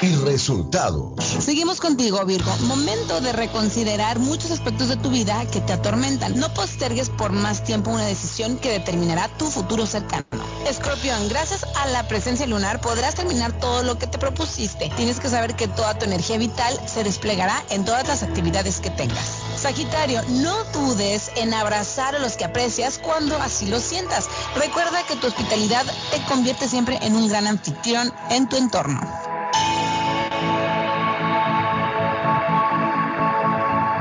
y resultados. Seguimos contigo, Virgo. Momento de reconsiderar muchos aspectos de tu vida que te atormentan. No postergues por más tiempo una decisión que determinará tu futuro cercano. Escorpión, gracias a la presencia lunar podrás terminar todo lo que te propusiste. Tienes que saber que toda tu energía vital se desplegará en todas las actividades que tengas. Sagitario, no dudes en abrazar a los que aprecias cuando así lo sientas. Recuerda que tu hospitalidad te convierte siempre en un gran anfitrión en tu entorno.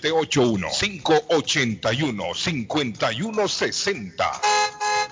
781-581-5160.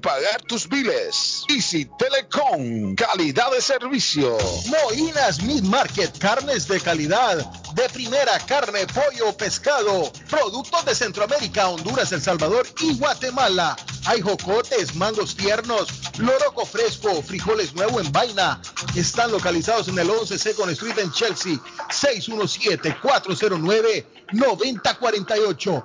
pagar tus biles. Easy Telecom, calidad de servicio. Moinas Meat Market, carnes de calidad, de primera carne, pollo, pescado, productos de Centroamérica, Honduras, El Salvador y Guatemala. Hay jocotes, mangos tiernos, loroco fresco, frijoles nuevo en vaina. Están localizados en el 11 Second Street en Chelsea. 617-409-9048.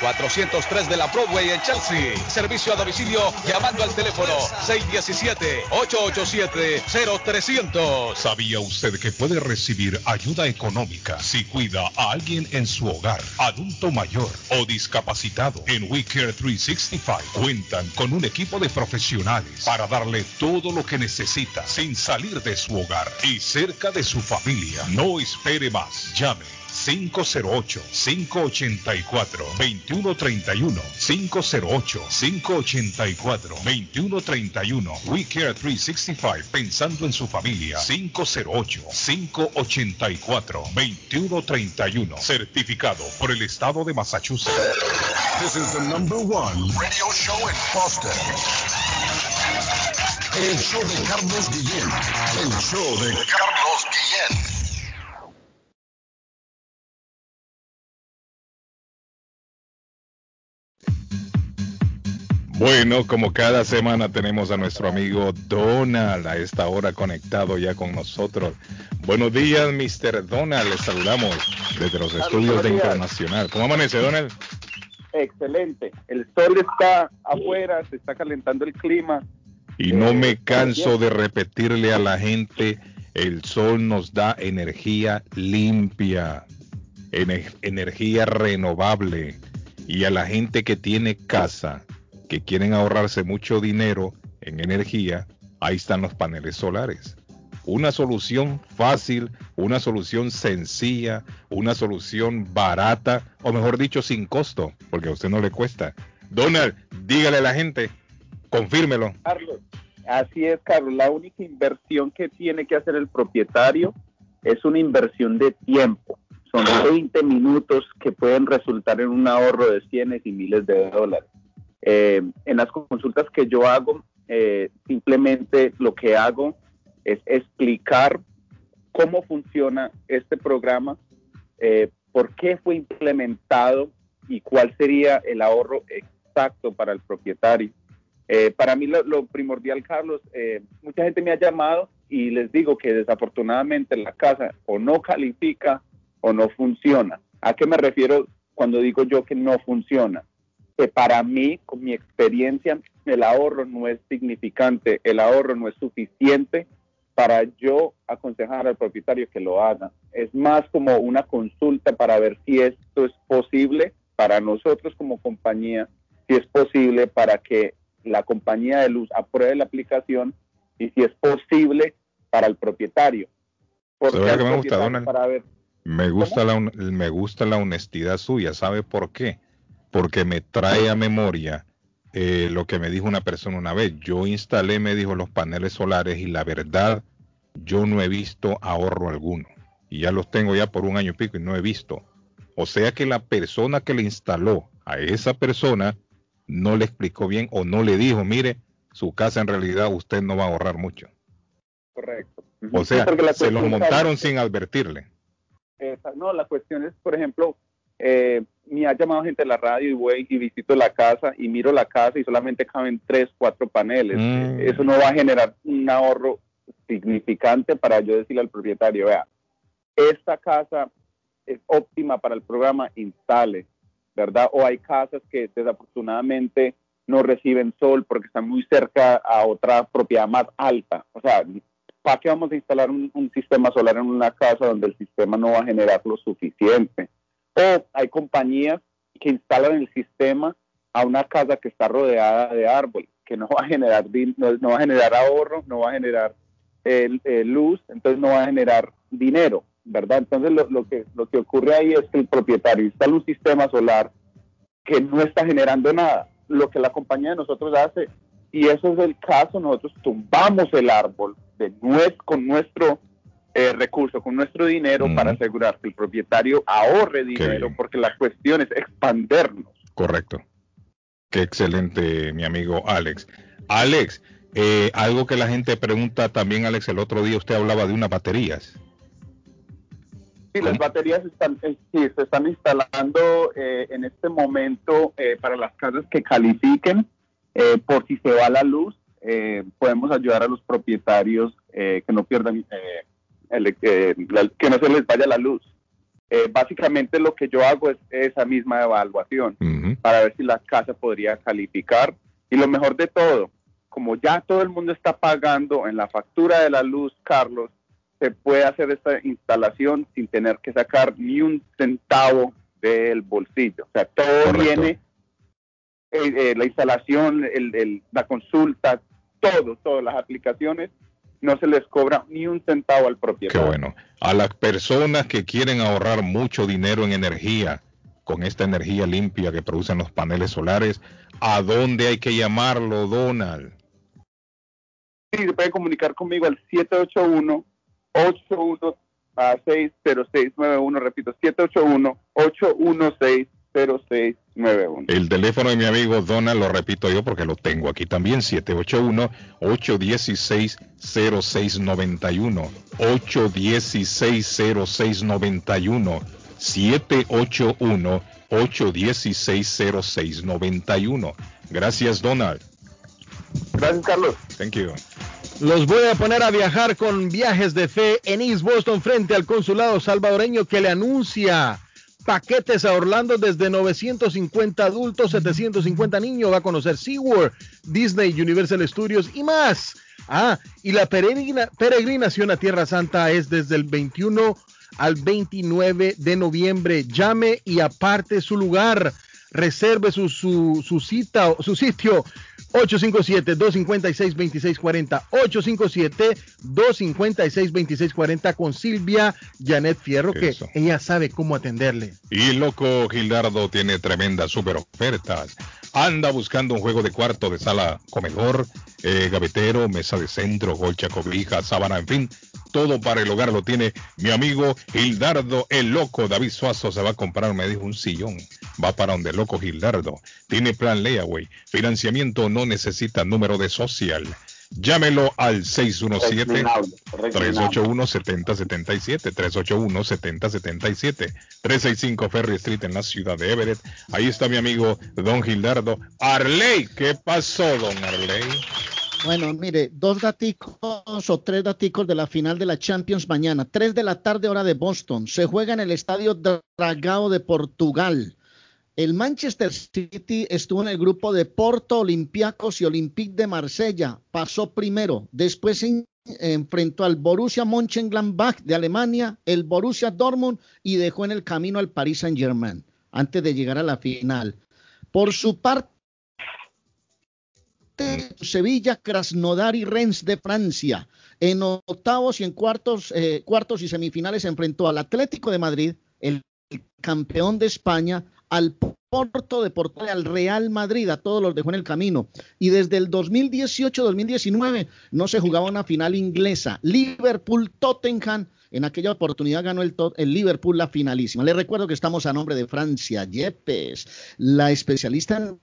403 de la Broadway en Chelsea. Servicio a domicilio llamando al teléfono 617-887-0300. ¿Sabía usted que puede recibir ayuda económica si cuida a alguien en su hogar? adulto mayor o discapacitado. En WeCare 365 cuentan con un equipo de profesionales para darle todo lo que necesita sin salir de su hogar y cerca de su familia. No espere más. Llame 508-584-2131. 508-584-2131. We Care 365, pensando en su familia. 508-584-2131. Certificado por el Estado de Massachusetts. This is the number one radio show in Boston. El show de Carlos Guillén. El show de Carlos Guillén. Bueno, como cada semana tenemos a nuestro amigo Donald a esta hora conectado ya con nosotros. Buenos días, Mr. Donald. Les saludamos desde los estudios de Internacional. ¿Cómo amanece, Donald? Excelente. El sol está afuera, se está calentando el clima. Y no me canso de repetirle a la gente, el sol nos da energía limpia, energía renovable. Y a la gente que tiene casa, que quieren ahorrarse mucho dinero en energía, ahí están los paneles solares. Una solución fácil, una solución sencilla, una solución barata, o mejor dicho, sin costo, porque a usted no le cuesta. Donald, dígale a la gente, confírmelo. Carlos, así es, Carlos. La única inversión que tiene que hacer el propietario es una inversión de tiempo. Son 20 minutos que pueden resultar en un ahorro de cienes y miles de dólares. Eh, en las consultas que yo hago, eh, simplemente lo que hago es explicar cómo funciona este programa, eh, por qué fue implementado y cuál sería el ahorro exacto para el propietario. para mí lo, lo primordial, Carlos, mucha gente me ha llamado y les digo que desafortunadamente la casa o no califica o no funciona. ¿A qué me refiero cuando digo yo que no funciona? Que para mí, con mi experiencia, el ahorro no es significante, el ahorro no es suficiente para yo aconsejar al propietario que lo haga. Es más como una consulta para ver si esto es posible para nosotros como compañía, si es posible para que la compañía de luz apruebe la aplicación y si es posible para el propietario. Porque ¿Sabe al qué me gusta, Donald? para ver Me gusta, la, me gusta la honestidad suya. ¿Sabe por qué? Porque me trae a memoria eh, lo que me dijo una persona una vez. Yo instalé, me dijo, los paneles solares y la verdad, yo no he visto ahorro alguno. Y ya los tengo ya por un año y pico y no he visto. O sea que la persona que le instaló a esa persona no le explicó bien o no le dijo, mire, su casa en realidad usted no va a ahorrar mucho. correcto. O sea, se lo montaron sin advertirle. Esa- no, la cuestión es, por ejemplo, eh, me ha llamado gente de la radio y voy y visito la casa y miro la casa y solamente caben tres, cuatro paneles. Mm. Eso no va a generar un ahorro significante para yo decirle al propietario, vea, esta casa es óptima para el programa, instale, ¿verdad? O hay casas que desafortunadamente no reciben sol porque están muy cerca a otra propiedad más alta. O sea, ¿para qué vamos a instalar un, un sistema solar en una casa donde el sistema no va a generar lo suficiente? O hay compañías que instalan el sistema a una casa que está rodeada de árboles, que no va a generar, no, va a generar ahorro, no va a generar eh, luz, entonces no va a generar dinero, ¿verdad? Entonces lo, que, lo que ocurre ahí es que el propietario instala un sistema solar que no está generando nada. Lo que la compañía de nosotros hace, y eso es el caso, nosotros tumbamos el árbol de con nuestro eh, recurso, con nuestro dinero para asegurar que el propietario ahorre dinero, porque la cuestión es expandernos. Correcto. Qué excelente, mi amigo Alex. Alex, eh, algo que la gente pregunta también, Alex, el otro día usted hablaba de unas baterías. Sí, las baterías están, eh, sí, se están instalando eh, en este momento eh, para las casas que califiquen. eh, por si se va la luz, eh, podemos ayudar a los propietarios eh, que no pierdan, eh, el- eh, la- que no se les vaya la luz. Eh, básicamente lo que yo hago es esa misma evaluación para ver si la casa podría calificar. Y lo mejor de todo, como ya todo el mundo está pagando en la factura de la luz, Carlos, se puede hacer esta instalación sin tener que sacar ni un centavo del bolsillo. O sea, todo viene, eh, eh, la instalación, el- el- la consulta, todo, todas las aplicaciones, no se les cobra ni un centavo al Qué propietario. bueno. A las personas que quieren ahorrar mucho dinero en energía, con esta energía limpia que producen los paneles solares, ¿a dónde hay que llamarlo, Donald? Sí, se puede comunicar conmigo al 781-816-0691, repito, 781-816-0691. El teléfono de mi amigo Donald, lo repito yo porque lo tengo aquí también, 781-816-0691. 816-0691. 781-816-0691. Gracias, Donald. Gracias, Carlos. Thank you. Los voy a poner a viajar con viajes de fe en East Boston frente al consulado salvadoreño que le anuncia paquetes a Orlando desde 950 adultos, 750 niños. Va a conocer SeaWorld, Disney, Universal Studios y más. Ah, y la peregrina- peregrinación a Tierra Santa es desde el 21 al 29 de noviembre. Llame y aparte su lugar. Reserve su, su, su cita, su sitio 857-256-2640. 857-256-2640 con Silvia Janet Fierro, que Eso. ella sabe cómo atenderle. Y loco Gildardo tiene tremendas super ofertas. Anda buscando un juego de cuarto, de sala, comedor, eh, gavetero, mesa de centro, colcha, cobija, sábana, en fin, todo para el hogar lo tiene mi amigo Gildardo, el loco David Suazo se va a comprar, me dijo, un sillón. Va para donde el loco Gildardo. Tiene plan Leaway. Financiamiento no necesita número de social. Llámelo al 617 381 7077 381 7077 365 Ferry Street en la ciudad de Everett. Ahí está mi amigo Don Gildardo. Arley, ¿qué pasó, Don Arley? Bueno, mire, dos daticos o tres daticos de la final de la Champions mañana. Tres de la tarde, hora de Boston. Se juega en el estadio Dragao de Portugal. El Manchester City estuvo en el grupo de Porto, Olympiacos y Olympique de Marsella. Pasó primero. Después enfrentó al Borussia Mönchengladbach de Alemania, el Borussia Dortmund y dejó en el camino al Paris Saint-Germain antes de llegar a la final. Por su parte, Sevilla, Krasnodar y Rennes de Francia. En octavos y en cuartos, eh, cuartos y semifinales se enfrentó al Atlético de Madrid, campeón de España, al Porto de Portugal, al Real Madrid, a todos los dejó en el camino. Y desde el 2018-2019 no se jugaba una final inglesa. Liverpool-Tottenham en aquella oportunidad ganó el, el, Liverpool la finalísima. Les recuerdo que estamos a nombre de Francia Yepes, la especialista en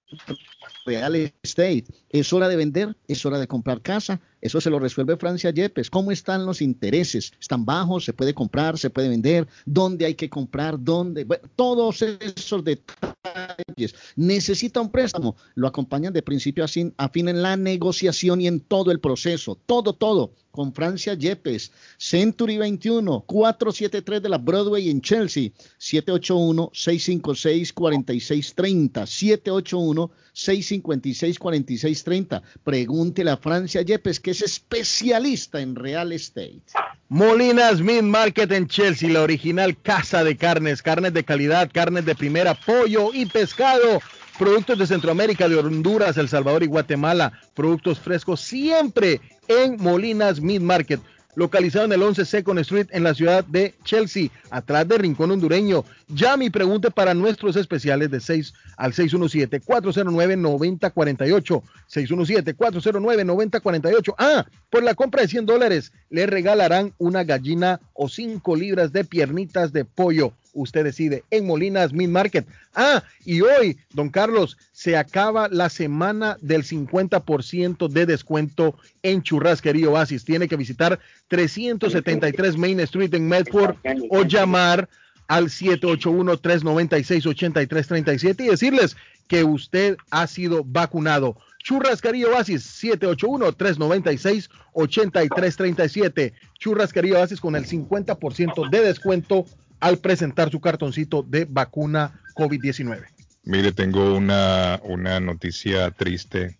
real estate. Es hora de vender, es hora de comprar casa. Eso se lo resuelve Francia Yepes. ¿Cómo están los intereses? ¿Están bajos? ¿Se puede comprar? ¿Se puede vender? ¿Dónde hay que comprar? ¿Dónde? Todos esos detalles. ¿Necesita un préstamo? Lo acompañan de principio a fin, a fin en la negociación y en todo el proceso. Todo, todo con Francia Yepes, Century 21, 473 de la Broadway en Chelsea, 781-656-4630, 781-656-4630. Pregúntele a Francia Yepes, que es especialista en real estate. Molinas Meat Market en Chelsea, la original casa de carnes, carnes de calidad, carnes de primera, pollo y pescado. Productos de Centroamérica, de Honduras, El Salvador y Guatemala, productos frescos siempre en Molinas Meat Market localizado en el 11 Second Street en la ciudad de Chelsea, atrás del Rincón Hondureño. Llame y pregunte para nuestros especiales de 6 al 617-409-9048. 617-409-9048. Ah, por la compra de 100 dólares le regalarán una gallina o 5 libras de piernitas de pollo usted decide en Molinas Meat Market. Ah, y hoy, don Carlos, se acaba la semana del 50% de descuento en Churrasquería Oasis. Tiene que visitar 373 Main Street en Medford o llamar al 781-396-8337 y decirles que usted ha sido vacunado. Churrascaría Oasis 781-396-8337. Churrascaría Oasis con el 50% de descuento al presentar su cartoncito de vacuna COVID-19. Mire, tengo una, una noticia triste.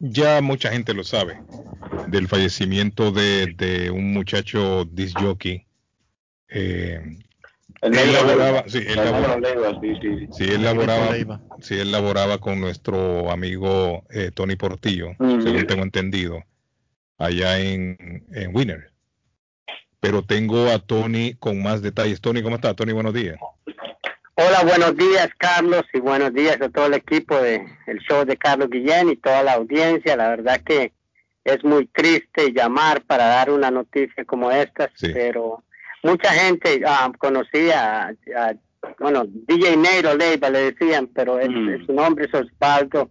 Ya mucha gente lo sabe, del fallecimiento de, de un muchacho disc jockey. Eh, él laboraba, sí, él laboraba, sí, él laboraba, sí, él laboraba con nuestro amigo eh, Tony Portillo, según tengo entendido, allá en, en Winner pero tengo a Tony con más detalles. Tony, ¿cómo está? Tony, buenos días. Hola, buenos días, Carlos, y buenos días a todo el equipo de el show de Carlos Guillén y toda la audiencia. La verdad que es muy triste llamar para dar una noticia como esta, pero mucha gente ah, conocía a, bueno, DJ Neiro Leiva le decían, pero mm. su nombre es Osvaldo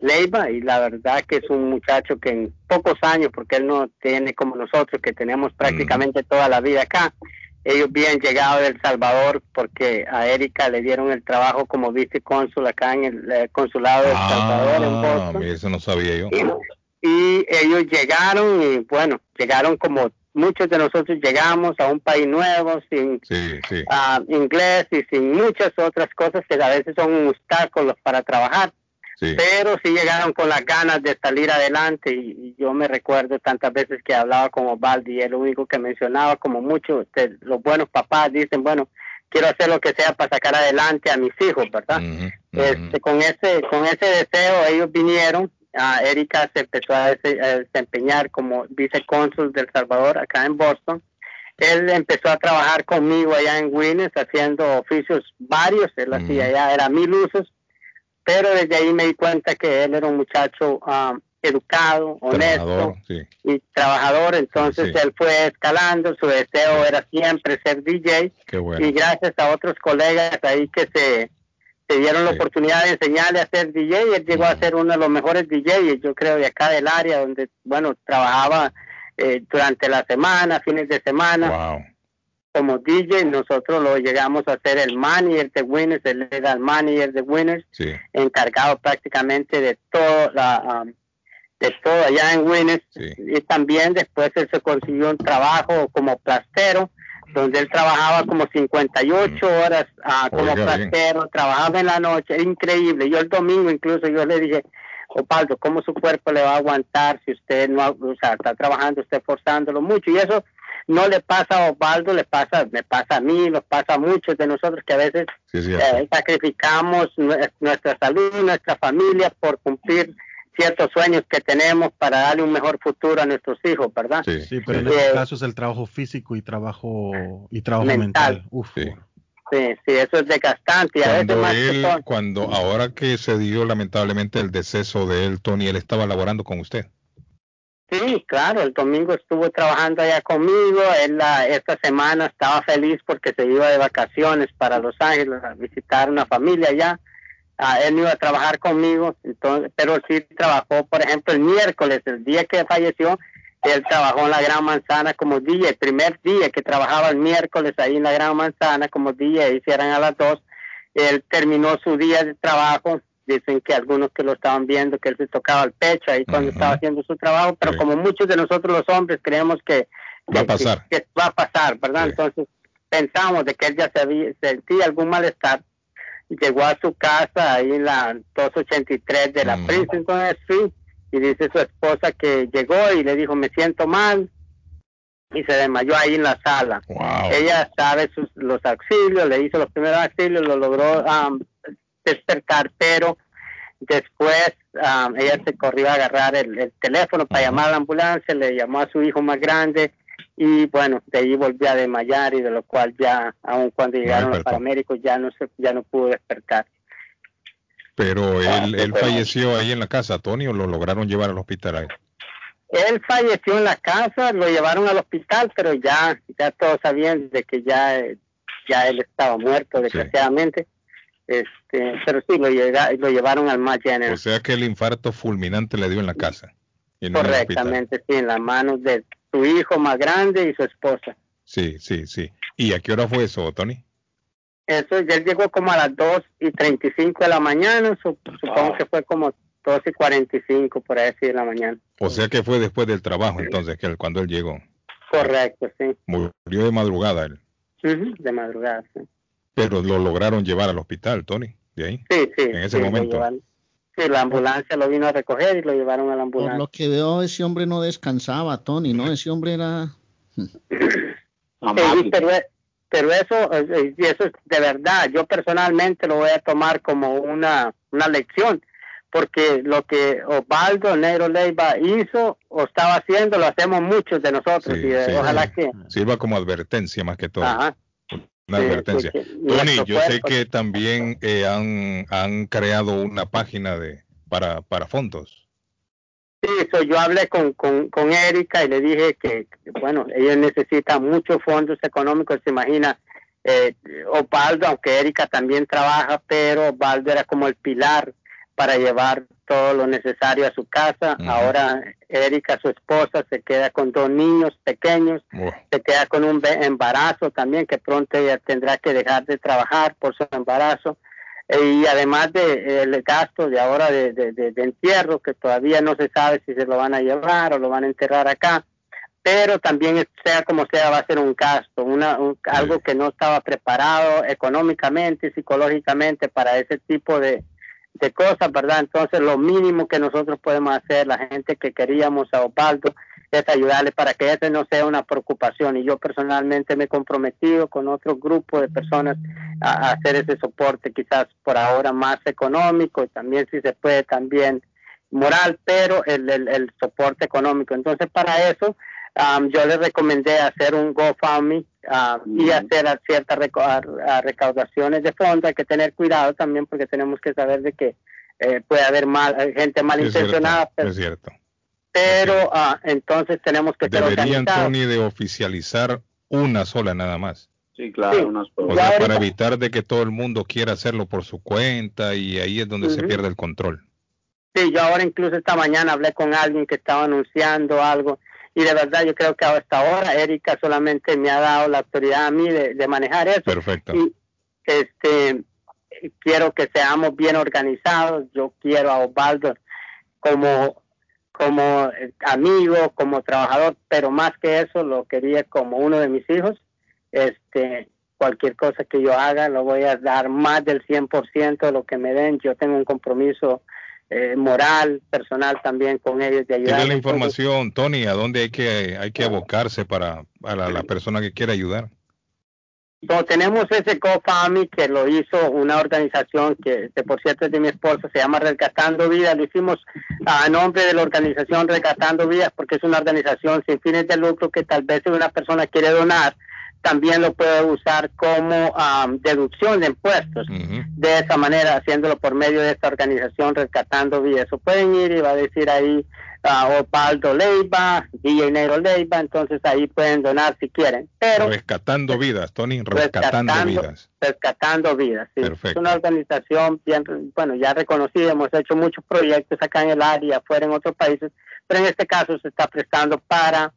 Leiva y la verdad que es un muchacho que en pocos años, porque él no tiene como nosotros que tenemos prácticamente toda la vida acá, ellos habían llegado de El Salvador porque a Erika le dieron el trabajo como vicecónsul acá en el eh, consulado de El Salvador en ah, Boston. Eso no sabía yo. Y, ellos llegaron y bueno, llegaron como muchos de nosotros llegamos a un país nuevo sin ah, inglés y sin muchas otras cosas que a veces son obstáculos para trabajar pero sí llegaron con las ganas de salir adelante y, yo me recuerdo tantas veces que hablaba con Osvaldo y él lo único que mencionaba como muchos de los buenos papás dicen, bueno, quiero hacer lo que sea para sacar adelante a mis hijos, ¿verdad? Este, con ese con ese deseo ellos vinieron, a Erika se empezó a, desempeñar como vicecónsul del Salvador acá en Boston. Él empezó a trabajar conmigo allá en Winnes haciendo oficios varios, él hacía ya era mil usos pero desde ahí me di cuenta que él era un muchacho ah, educado, honesto y trabajador, entonces él fue escalando, su deseo era siempre ser DJ y gracias a otros colegas ahí que se, se dieron la oportunidad de enseñarle a ser DJ, él llegó a ser uno de los mejores DJs, yo creo, de acá del área donde, bueno, trabajaba eh, durante la semana, fines de semana como DJ, nosotros lo llegamos a ser el manager de Winners, el legal manager de Winners, encargado prácticamente de todo la, um, de todo allá en Winners. Y también después él se consiguió un trabajo como plastero, donde él trabajaba como 58 mm. horas ah, como plastero, trabajaba en la noche, increíble. Yo el domingo incluso yo le dije, Opaldo, ¿cómo su cuerpo le va a aguantar si usted no, o sea, está trabajando, usted forzándolo mucho? Y eso no le pasa a Osvaldo, le pasa, me pasa a mí, nos pasa a muchos de nosotros que a veces eh, sacrificamos nuestra salud, nuestra familia por cumplir ciertos sueños que tenemos para darle un mejor futuro a nuestros hijos, ¿verdad? Sí, sí pero en este caso es el trabajo físico y trabajo y trabajo mental. Uf. Sí. sí. eso es desgastante. Y cuando a él, cuando ahora que se dio lamentablemente el deceso de él, Tony, él estaba laborando con usted. Sí, claro, el domingo estuvo trabajando allá conmigo, él la, esta semana estaba feliz porque se iba de vacaciones para Los Ángeles a visitar una familia allá, ah, él iba a trabajar conmigo, entonces, pero sí trabajó, por ejemplo, el miércoles, el día que falleció, él trabajó en la Gran Manzana como DJ, el primer día que trabajaba el miércoles ahí en la Gran Manzana como DJ, hicieran a las dos, él terminó su día de trabajo dicen que algunos que lo estaban viendo que él se tocaba el pecho ahí cuando estaba haciendo su trabajo, pero como muchos de nosotros los hombres creemos que va a pasar, que, va a pasar, ¿verdad? Entonces pensamos de que él ya se sentía algún malestar, llegó a su casa ahí en la 283 de la Princeton Street y dice su esposa que llegó y le dijo me siento mal y se desmayó ahí en la sala. Ella sabe sus, los auxilios, le hizo los primeros auxilios, lo logró um, despertar, pero después um, ella se corrió a agarrar el, teléfono para llamar a la ambulancia, le llamó a su hijo más grande y bueno, de ahí volvió a desmayar y de lo cual ya, aun cuando llegaron los paramédicos, ya no, se, ya no pudo despertar. Pero ah, él, él falleció ahí en la casa, Tony, o lo lograron llevar al hospital ahí? Él falleció en la casa, lo llevaron al hospital, pero ya, ya todos sabían de que ya, ya él estaba muerto, desgraciadamente. Este, pero sí, lo, lo llevaron al más O sea que el infarto fulminante le dio en la casa. Correctamente, sí, en las manos de su hijo más grande y su esposa. Sí, sí, sí. ¿Y a qué hora fue eso, Tony? Eso, ya llegó como a las 2 y 35 de la mañana, supongo que fue como 2 y 45 por ahí de la mañana. O sea que fue después del trabajo entonces, que cuando él llegó. Correcto, sí. Murió de madrugada él. de madrugada, sí. Pero lo lograron llevar al hospital, Tony, de ahí. Sí, sí. En ese momento. Sí, la ambulancia lo vino a recoger y lo llevaron a la ambulancia. Por lo que veo, ese hombre no descansaba, Tony, ¿no? Ese hombre era... sí, pero, pero eso, eh, eso es de verdad. Yo personalmente lo voy a tomar como una, una lección, porque lo que Osvaldo Negro Leiva hizo o estaba haciendo, lo hacemos muchos de nosotros. y eh, ojalá que... Sirva como advertencia más que todo. Ajá. Una advertencia. Tony, yo sé que también eh, han, han creado una página de para, para fondos. Sí, eso yo hablé con, con, con Erika y le dije que, bueno, ellos necesitan muchos fondos económicos, se imagina, eh, Osvaldo, aunque Erika también trabaja, pero Osvaldo era como el pilar para llevar todo lo necesario a su casa. Ahora Erika, su esposa, se queda con dos niños pequeños, se queda con un embarazo también, que pronto ella tendrá que dejar de trabajar por su embarazo. y además del de, gasto de ahora de, de, entierro, que todavía no se sabe si se lo van a llevar o lo van a enterrar acá, pero también sea como sea va a ser un gasto, una, algo que no estaba preparado económicamente, psicológicamente para ese tipo de, de cosas, ¿verdad? Entonces lo mínimo que nosotros podemos hacer, la gente que queríamos a Osvaldo, es ayudarle para que ese no sea una preocupación. Y yo personalmente me he comprometido con otro grupo de personas a, hacer ese soporte, quizás por ahora más económico y también si se puede también moral, pero el, el, el soporte económico. Entonces para eso yo le recomendé hacer un GoFundMe y hacer ciertas recaudaciones de fondos. Hay que tener cuidado también porque tenemos que saber de que eh, puede haber mal, gente malintencionada. Es cierto. Pero, ah, entonces tenemos que Deberían, Tony, de oficializar una sola nada más. Sí, claro. O sea, para evitar de que todo el mundo quiera hacerlo por su cuenta y ahí es donde se pierde el control. Sí, yo ahora incluso esta mañana hablé con alguien que estaba anunciando algo y de verdad yo creo que hasta ahora Erika solamente me ha dado la autoridad a mí de, manejar eso. Perfecto. Y este quiero que seamos bien organizados, yo quiero a Osvaldo como como amigo, como trabajador, pero más que eso lo quería como uno de mis hijos. Este, cualquier cosa que yo haga lo voy a dar más del 100% de lo que me den. Yo tengo un compromiso eh, moral, personal también con ellos de ayudar. La información, Tony, a dónde hay que hay que abocarse para, para la persona que quiera ayudar. So, tenemos ese GoFundMe que lo hizo una organización que, que, por cierto es de mi esposa, se llama Rescatando Vidas. Lo hicimos a nombre de la organización Rescatando Vidas porque es una organización sin fines de lucro que tal vez si una persona quiere donar, también lo puede usar como um, deducción de impuestos. De esa manera, haciéndolo por medio de esta organización Rescatando Vidas. O pueden ir y va a decir ahí uh, Opaldo Leiva, DJ Negro Leiva, entonces ahí pueden donar si quieren. Pero rescatando vidas, Tony, rescatando, vidas. Rescatando vidas, sí. Es una organización bien, bueno, ya reconocida, hemos hecho muchos proyectos acá en el área, afuera en otros países, pero en este caso se está prestando para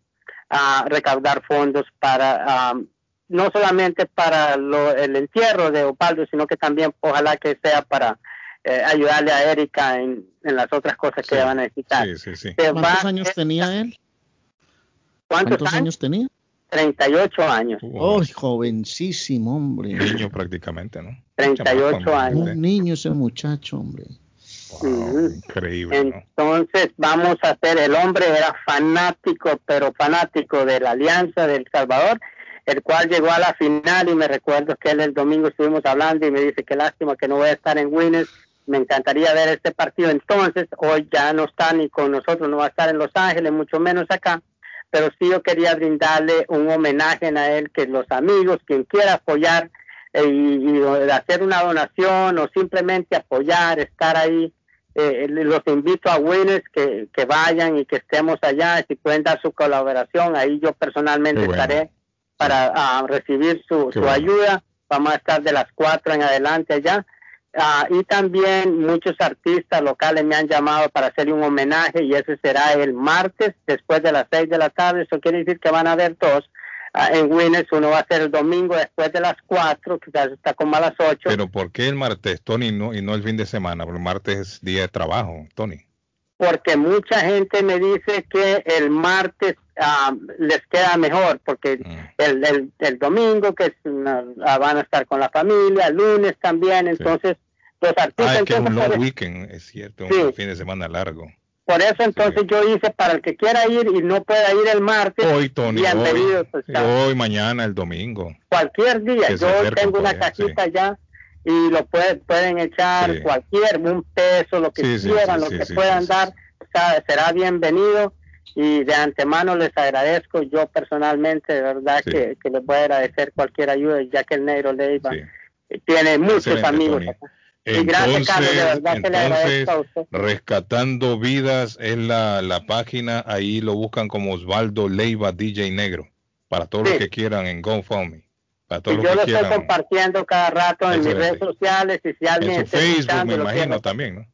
uh, recaudar fondos para um, no solamente para lo, el entierro de Opaldo, sino que también ojalá que sea para eh, ayudarle a Erika en, en, las otras cosas que van a necesitar. Sí, sí, ¿Cuántos años tenía él? ¿Cuántos, años? tenía? 38 años. Oh, jovencísimo, hombre. Un niño prácticamente, ¿no? 38 años. Un niño ese muchacho, hombre. Increíble. Entonces vamos a hacer, el hombre era fanático, pero fanático de la Alianza del Salvador, el cual llegó a la final y me recuerdo que él el domingo estuvimos hablando y me dice que lástima que no voy a estar en Winners me encantaría ver este partido. Entonces, hoy ya no está ni con nosotros, no va a estar en Los Ángeles, mucho menos acá, pero sí yo quería brindarle un homenaje a él, que los amigos, quien quiera apoyar eh, y, hacer una donación o simplemente apoyar, estar ahí, eh, los invito a Winners que, que vayan y que estemos allá, si pueden dar su colaboración, ahí yo personalmente estaré para ah, recibir su, su ayuda. Vamos a estar de las cuatro en adelante allá Ah, y también muchos artistas locales me han llamado para hacerle un homenaje y ese será el martes después de las seis de la tarde. Eso quiere decir que van a haber dos. Ah, en Winners uno va a ser el domingo después de las cuatro, quizás está como a las ocho. Pero ¿por qué el martes, Tony, no, y no el fin de semana? Porque el martes es día de trabajo, Tony. Porque mucha gente me dice que el martes ah, les queda mejor, porque mm. el, el, el, domingo que van a estar con la familia, el lunes también, entonces los artistas... Ah, que es un long weekend, es cierto, un fin de semana largo. Por eso entonces yo hice para el que quiera ir y no pueda ir el martes. Hoy, Tony, hoy, pues, hoy, mañana, el domingo. Cualquier día. Yo tengo una cajita ya y lo pueden echar cualquier, un peso, lo que quieran, lo que puedan dar, será bienvenido y de antemano les agradezco yo personalmente, de verdad que, les voy a agradecer cualquier ayuda, ya que el negro Leiva tiene muchos amigos. Entonces, Rescatando Vidas es la, la, página, ahí lo buscan como Osvaldo Leiva DJ Negro, para todos los que quieran en GoFundMe. Para todos yo lo estoy compartiendo cada rato en mis redes sociales y si alguien en Facebook me imagino también, ¿no?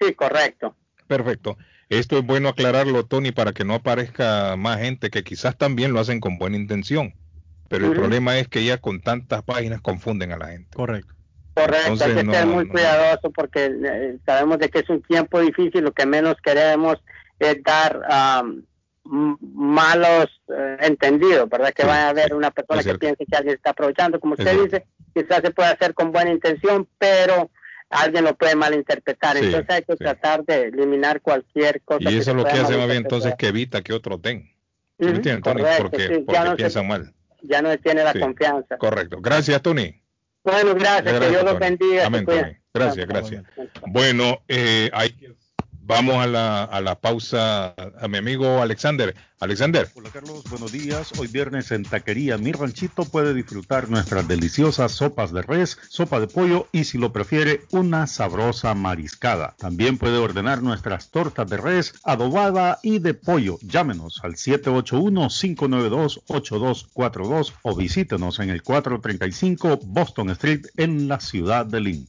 Sí, correcto. Perfecto. Esto es bueno aclararlo, Tony, para que no aparezca más gente que quizás también lo hacen con buena intención. Pero el problema es que ya con tantas páginas confunden a la gente. Correcto. Correcto, hay que ser muy cuidadoso porque eh, sabemos de que es un tiempo difícil, lo que menos queremos es dar malos eh, entendidos, ¿verdad? Que vaya a haber una persona que piense que alguien está aprovechando, como usted dice, quizás se puede hacer con buena intención, pero alguien lo puede malinterpretar. entonces hay que tratar de eliminar cualquier cosa. Y eso es lo que hace más bien entonces que evita que otro den. entiendes, Tony? porque, piensan mal. Ya no tiene la confianza. Correcto. Gracias, Tony. Bueno, gracias, que Dios los bendiga. Amén, Gracias, gracias. Bueno, eh, hay Vamos a la, a la pausa a mi amigo Alexander. Alexander. Hola Carlos, buenos días. Hoy viernes en Taquería Mi Ranchito puede disfrutar nuestras deliciosas sopas de res, sopa de pollo y si lo prefiere una sabrosa mariscada. También puede ordenar nuestras tortas de res, adobada y de pollo. Llámenos al 781-592-8242 o visítenos en el 435 Boston Street en la ciudad de Lynn.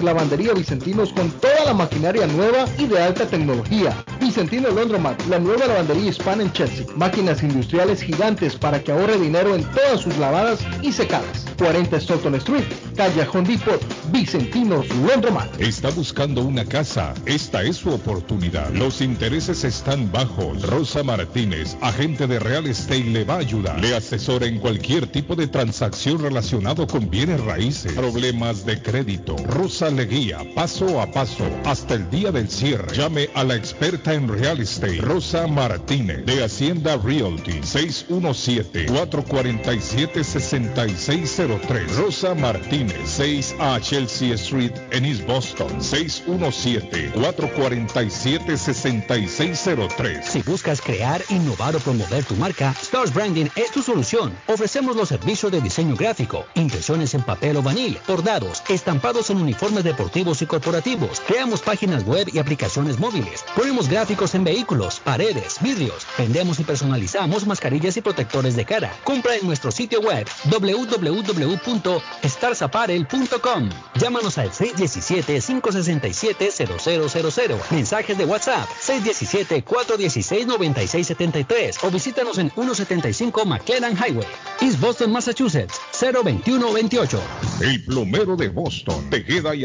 Lavandería Vicentinos con toda la maquinaria nueva y de alta tecnología. Vicentino Laundromat, la nueva lavandería hispana en Chelsea. Máquinas industriales gigantes para que ahorre dinero en todas sus lavadas y secadas. 40 Stoughton Street, calle Depot, Vicentinos Laundromat. Está buscando una casa. Esta es su oportunidad. Los intereses están bajos. Rosa Martínez, agente de Real Estate, le va a ayudar. Le asesora en cualquier tipo de transacción relacionado con bienes raíces, problemas de crédito. Rosa le guía paso a paso hasta el día del cierre. Llame a la experta en Real Estate, Rosa Martínez, de Hacienda Realty, 617-447-6603. Rosa Martínez, 6 a Chelsea Street en East Boston, 617-447-6603. Si buscas crear, innovar o promover tu marca, Stars Branding es tu solución. Ofrecemos los servicios de diseño gráfico, impresiones en papel o vanil, bordados, estampados en deportivos y corporativos. Creamos páginas web y aplicaciones móviles. Ponemos gráficos en vehículos, paredes, vidrios. Vendemos y personalizamos mascarillas y protectores de cara. Compra en nuestro sitio web www.starsaparel.com. Llámanos al 617-567-0000. Mensajes de WhatsApp 617-416-9673 o visítanos en 175 McLennan Highway, East Boston, Massachusetts 02128. El plomero de Boston, Tejeda y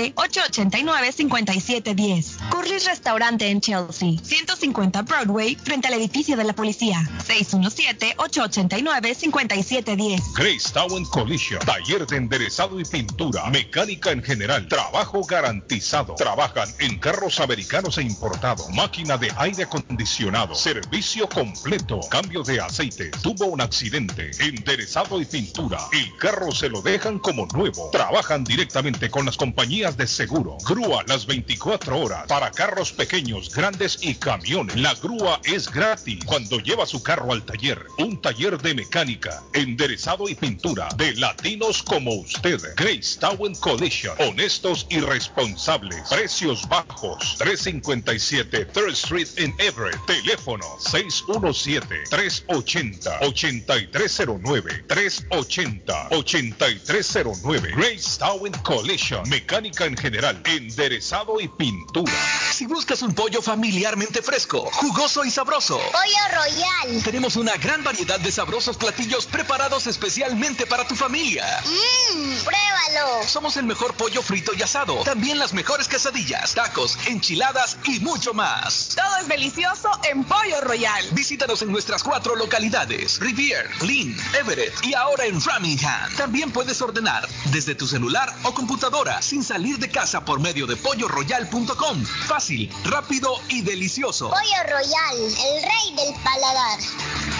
617-889-5710. Curly's Restaurante en Chelsea, 150 Broadway, frente al edificio de la policía. 617-889-5710. Grace Town Collision, taller de enderezado y pintura, mecánica en general, trabajo garantizado. Trabajan en carros americanos e importados, máquina de aire acondicionado, servicio completo, cambio de aceite, tuvo un accidente, enderezado y pintura. El carro se lo dejan como nuevo. Trabajan directamente con las compañías de seguro. Grúa las 24 horas para carros pequeños, grandes y camiones. La grúa es gratis cuando lleva su carro al taller. Un taller de mecánica, enderezado y pintura de latinos como usted. Grace Town Collision. Honestos y responsables. Precios bajos. 357 3rd Street en Everett. Teléfono 617-380-8309. 380-8309. Grace Town Collision. Mecánica en general. Enderezado y pintura. Si buscas un pollo familiarmente fresco, jugoso y sabroso. Pollo Royal. Tenemos una gran variedad de sabrosos platillos preparados especialmente para tu familia. Mmm, pruébalo. Somos el mejor pollo frito y asado. También las mejores quesadillas, tacos, enchiladas y mucho más. Todo es delicioso en Pollo Royal. Visítanos en nuestras cuatro localidades: Rivier, Lynn, Everett y ahora en Framingham. También puedes ordenar desde tu celular o computadora sin salir de casa por medio de polloroyal.com. Fácil, rápido y delicioso. Pollo Royal, el rey del paladar.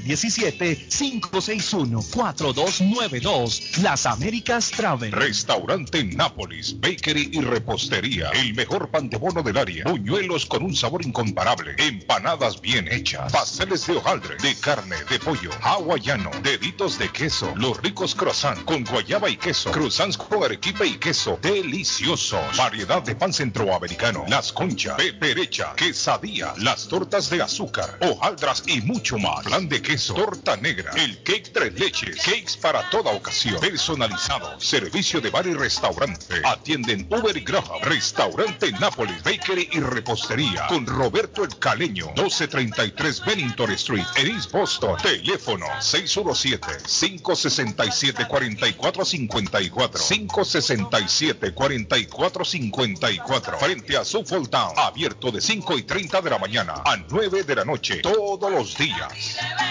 617-561-4292. Las Américas Travel. Restaurante Nápoles, Bakery y Repostería. El mejor pan de bono del área. Buñuelos con un sabor incomparable. Empanadas bien hechas. Pasteles de hojaldre, de carne, de pollo, hawaiano, deditos de queso. Los ricos croissants con guayaba y queso. Croissants con arequipe y queso. Deliciosos. Variedad de pan centroamericano. Las conchas, peperecha, quesadilla, las tortas de azúcar, hojaldras y mucho más. Plan de queso, torta negra, el cake tres leches, cakes para toda ocasión. Personalizado. Servicio de bar y restaurante. Atienden Uber y Graham. Restaurante Nápoles, Bakery y Repostería. Con Roberto El Caleño. 1233 Bennington Street. En East Boston. Teléfono 617-567-4454. 567-4454. Frente a Suffolk Town. Abierto de 5 y 30 de la mañana a 9 de la noche. Todos los días.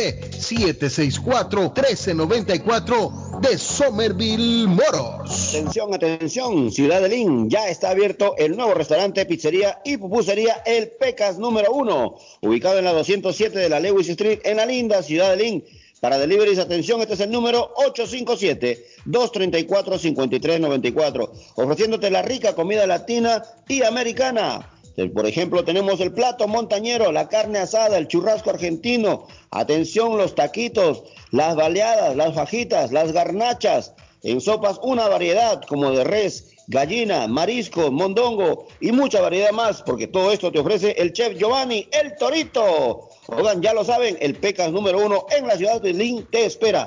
617-764-1394 de Somerville Motors. Atención, atención, Ciudad de Lynn, ya está abierto el nuevo restaurante, pizzería y pupusería El Pecas número uno, ubicado en la 207 de la Lewis Street en la linda Ciudad de Lynn. Para deliveries, atención, este es el número 857-234-5394, ofreciéndote la rica comida latina y americana. Por ejemplo, tenemos el plato montañero, la carne asada, el churrasco argentino. Atención, los taquitos, las baleadas, las fajitas, las garnachas. En sopas, una variedad como de res, gallina, marisco, mondongo y mucha variedad más, porque todo esto te ofrece el chef Giovanni, el Torito. Oigan, ya lo saben, el Pecas número uno en la ciudad de Lynn te espera.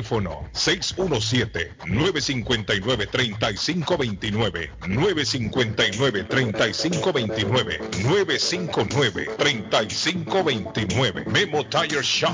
Teléfono 617-959-3529, 959-3529, 959-3529. Memo Tire Shop.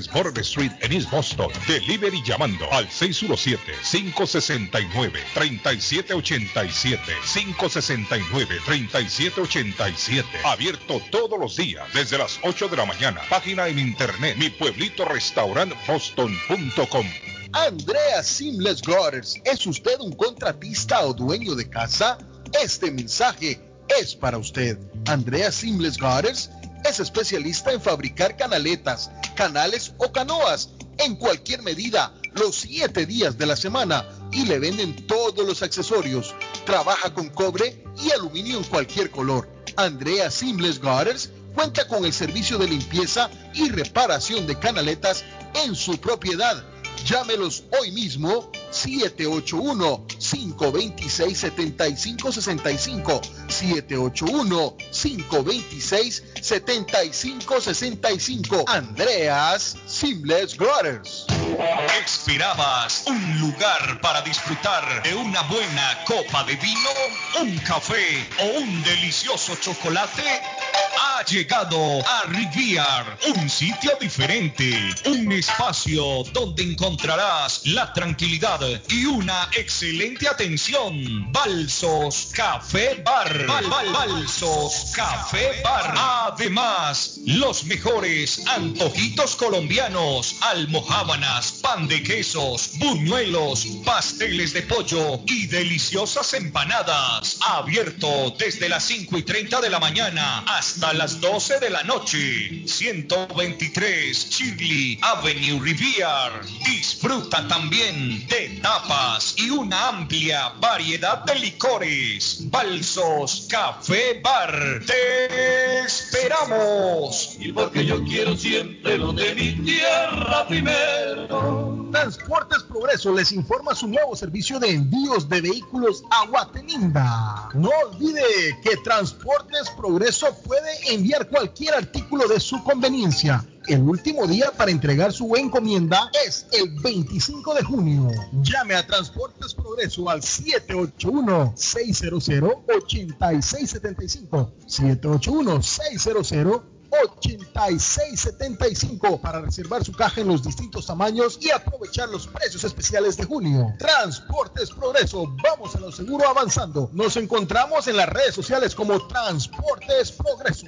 West Border Street en East Boston. Delivery llamando al 617-569-3787. 569-3787. Abierto todos los días desde las 8 de la mañana. Página en internet mi pueblito restaurant boston.com. Andrea Simles Gutters, ¿es usted un contratista o dueño de casa? Este mensaje es para usted. Andrea Simles Gutters es especialista en fabricar canaletas, canales o canoas en cualquier medida, los siete días de la semana y le venden todos los accesorios. Trabaja con cobre y aluminio en cualquier color. Andrea Simles Gutters cuenta con el servicio de limpieza y reparación de canaletas en su propiedad Llámelos hoy mismo 781-526-7565. 781-526-7565. Andreas Simles Groters. ¿Expirabas un lugar para disfrutar de una buena copa de vino, un café o un delicioso chocolate? Ha llegado a Riviar, un sitio diferente, un espacio donde encontrarás la tranquilidad y una excelente atención. Balsos Café Bar. Balsos Café Bar. Además, los mejores antojitos colombianos, almohábanas, pan de quesos, buñuelos, pasteles de pollo y deliciosas empanadas. Abierto desde las 5 y 30 de la mañana hasta las 12 de la noche. 123 Shirley Avenue Rivier. Disfruta también de tapas y una amplia variedad de licores. Balsos Café Bar. Te esperamos. Y porque yo quiero siempre lo de mi tierra primero. Transportes Progreso les informa su nuevo servicio de envíos de vehículos a Guatemala. No olvide que Transportes Progreso puede enviar cualquier artículo de su conveniencia. El último día para entregar su encomienda es el 25 de junio. Llame a Transportes Progreso al 781-600-8675. 781-600 8675 para reservar su caja en los distintos tamaños y aprovechar los precios especiales de junio. Transportes Progreso, vamos a lo seguro avanzando. Nos encontramos en las redes sociales como Transportes Progreso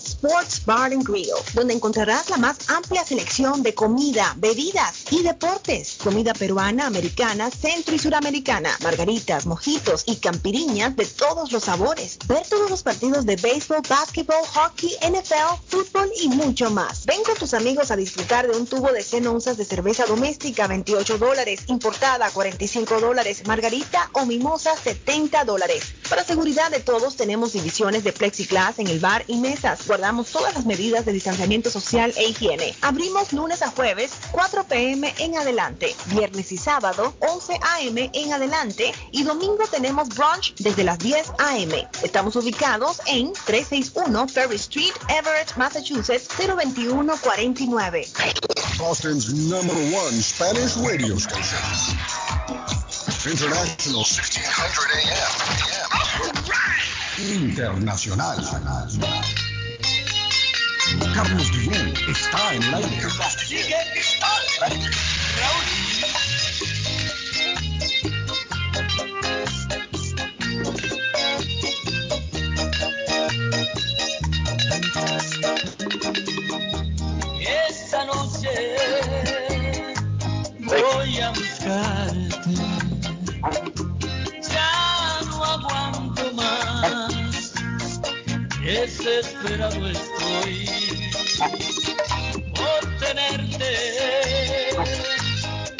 Sports Bar and Grill, donde encontrarás la más amplia selección de comida, bebidas y deportes. Comida peruana, americana, centro y suramericana, margaritas, mojitos y campiriñas de todos los sabores. Ver todos los partidos de béisbol, básquetbol, hockey, NFL, fútbol y mucho más. Ven con tus amigos a disfrutar de un tubo de 100 onzas de cerveza doméstica, 28 dólares, importada, 45 dólares, margarita o mimosa, 70 dólares. Para seguridad de todos, tenemos divisiones de plexiglas en el bar y mesas. Guardamos todas las medidas de distanciamiento social e higiene. Abrimos lunes a jueves, 4 pm en adelante. Viernes y sábado, 11 am en adelante. Y domingo tenemos brunch desde las 10 am. Estamos ubicados en 361 Ferry Street, Everett, Massachusetts, 02149. Boston's number one Spanish radio station. International 1600 AM. Internacional. Carlos Guillén está en el aire. Esta noche voy a buscarte. Ya no aguanto más. Desesperado estoy por tenerte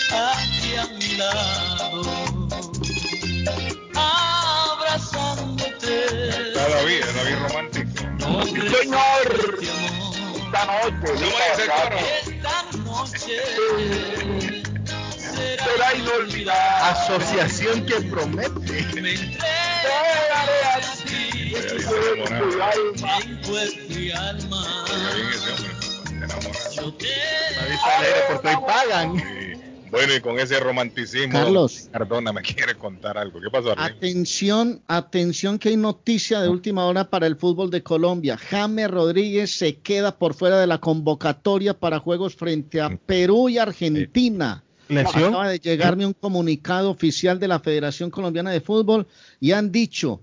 aquí a mi lado. Abrazándote. David, David romántico. Señor. Esta noche. Esta noche será inolvidable. Asociación que promete. Me entregaré a ti. En cuerpo y alma. Yo te porque hoy pagan. Bueno, y con ese romanticismo, Carlos. Cardona me quiere contar algo. ¿Qué pasó, Arlene? Atención, atención que hay noticia de última hora para el fútbol de Colombia. James Rodríguez se queda por fuera de la convocatoria para juegos frente a Perú y Argentina. ¿Lesión? Acaba de llegarme un comunicado oficial de la Federación Colombiana de Fútbol y han dicho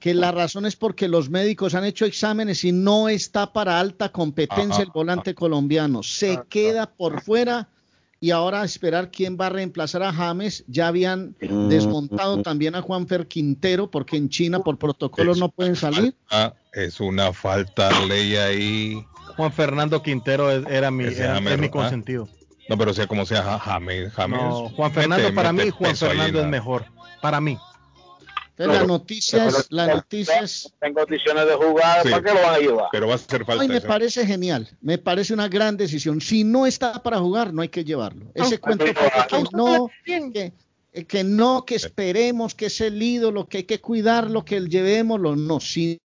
que la razón es porque los médicos han hecho exámenes y no está para alta competencia el volante colombiano. Se queda por fuera y ahora a esperar quién va a reemplazar a James. Ya habían desmontado también a Juanfer Quintero porque en China por protocolo no pueden salir. Es una falta ley ahí. Juan Fernando Quintero es- era mi, era- James, es mi ¿ah? consentido. No, pero sea como sea, Ja- James. James No, Juan Fernando mete- para mete mí, Juan Fernando es mejor. Para mí. Entonces, la noticia es, la noticia es En condiciones de jugar, Sí. ¿para qué lo van a llevar? Pero va a hacer falta. Ay, me eso. parece genial, me parece una gran decisión. Si no está para jugar, no hay que llevarlo. Ese Ah, cuento que, no, que, que no, que esperemos que es el ídolo, que hay que cuidarlo, que llevémoslo. No, si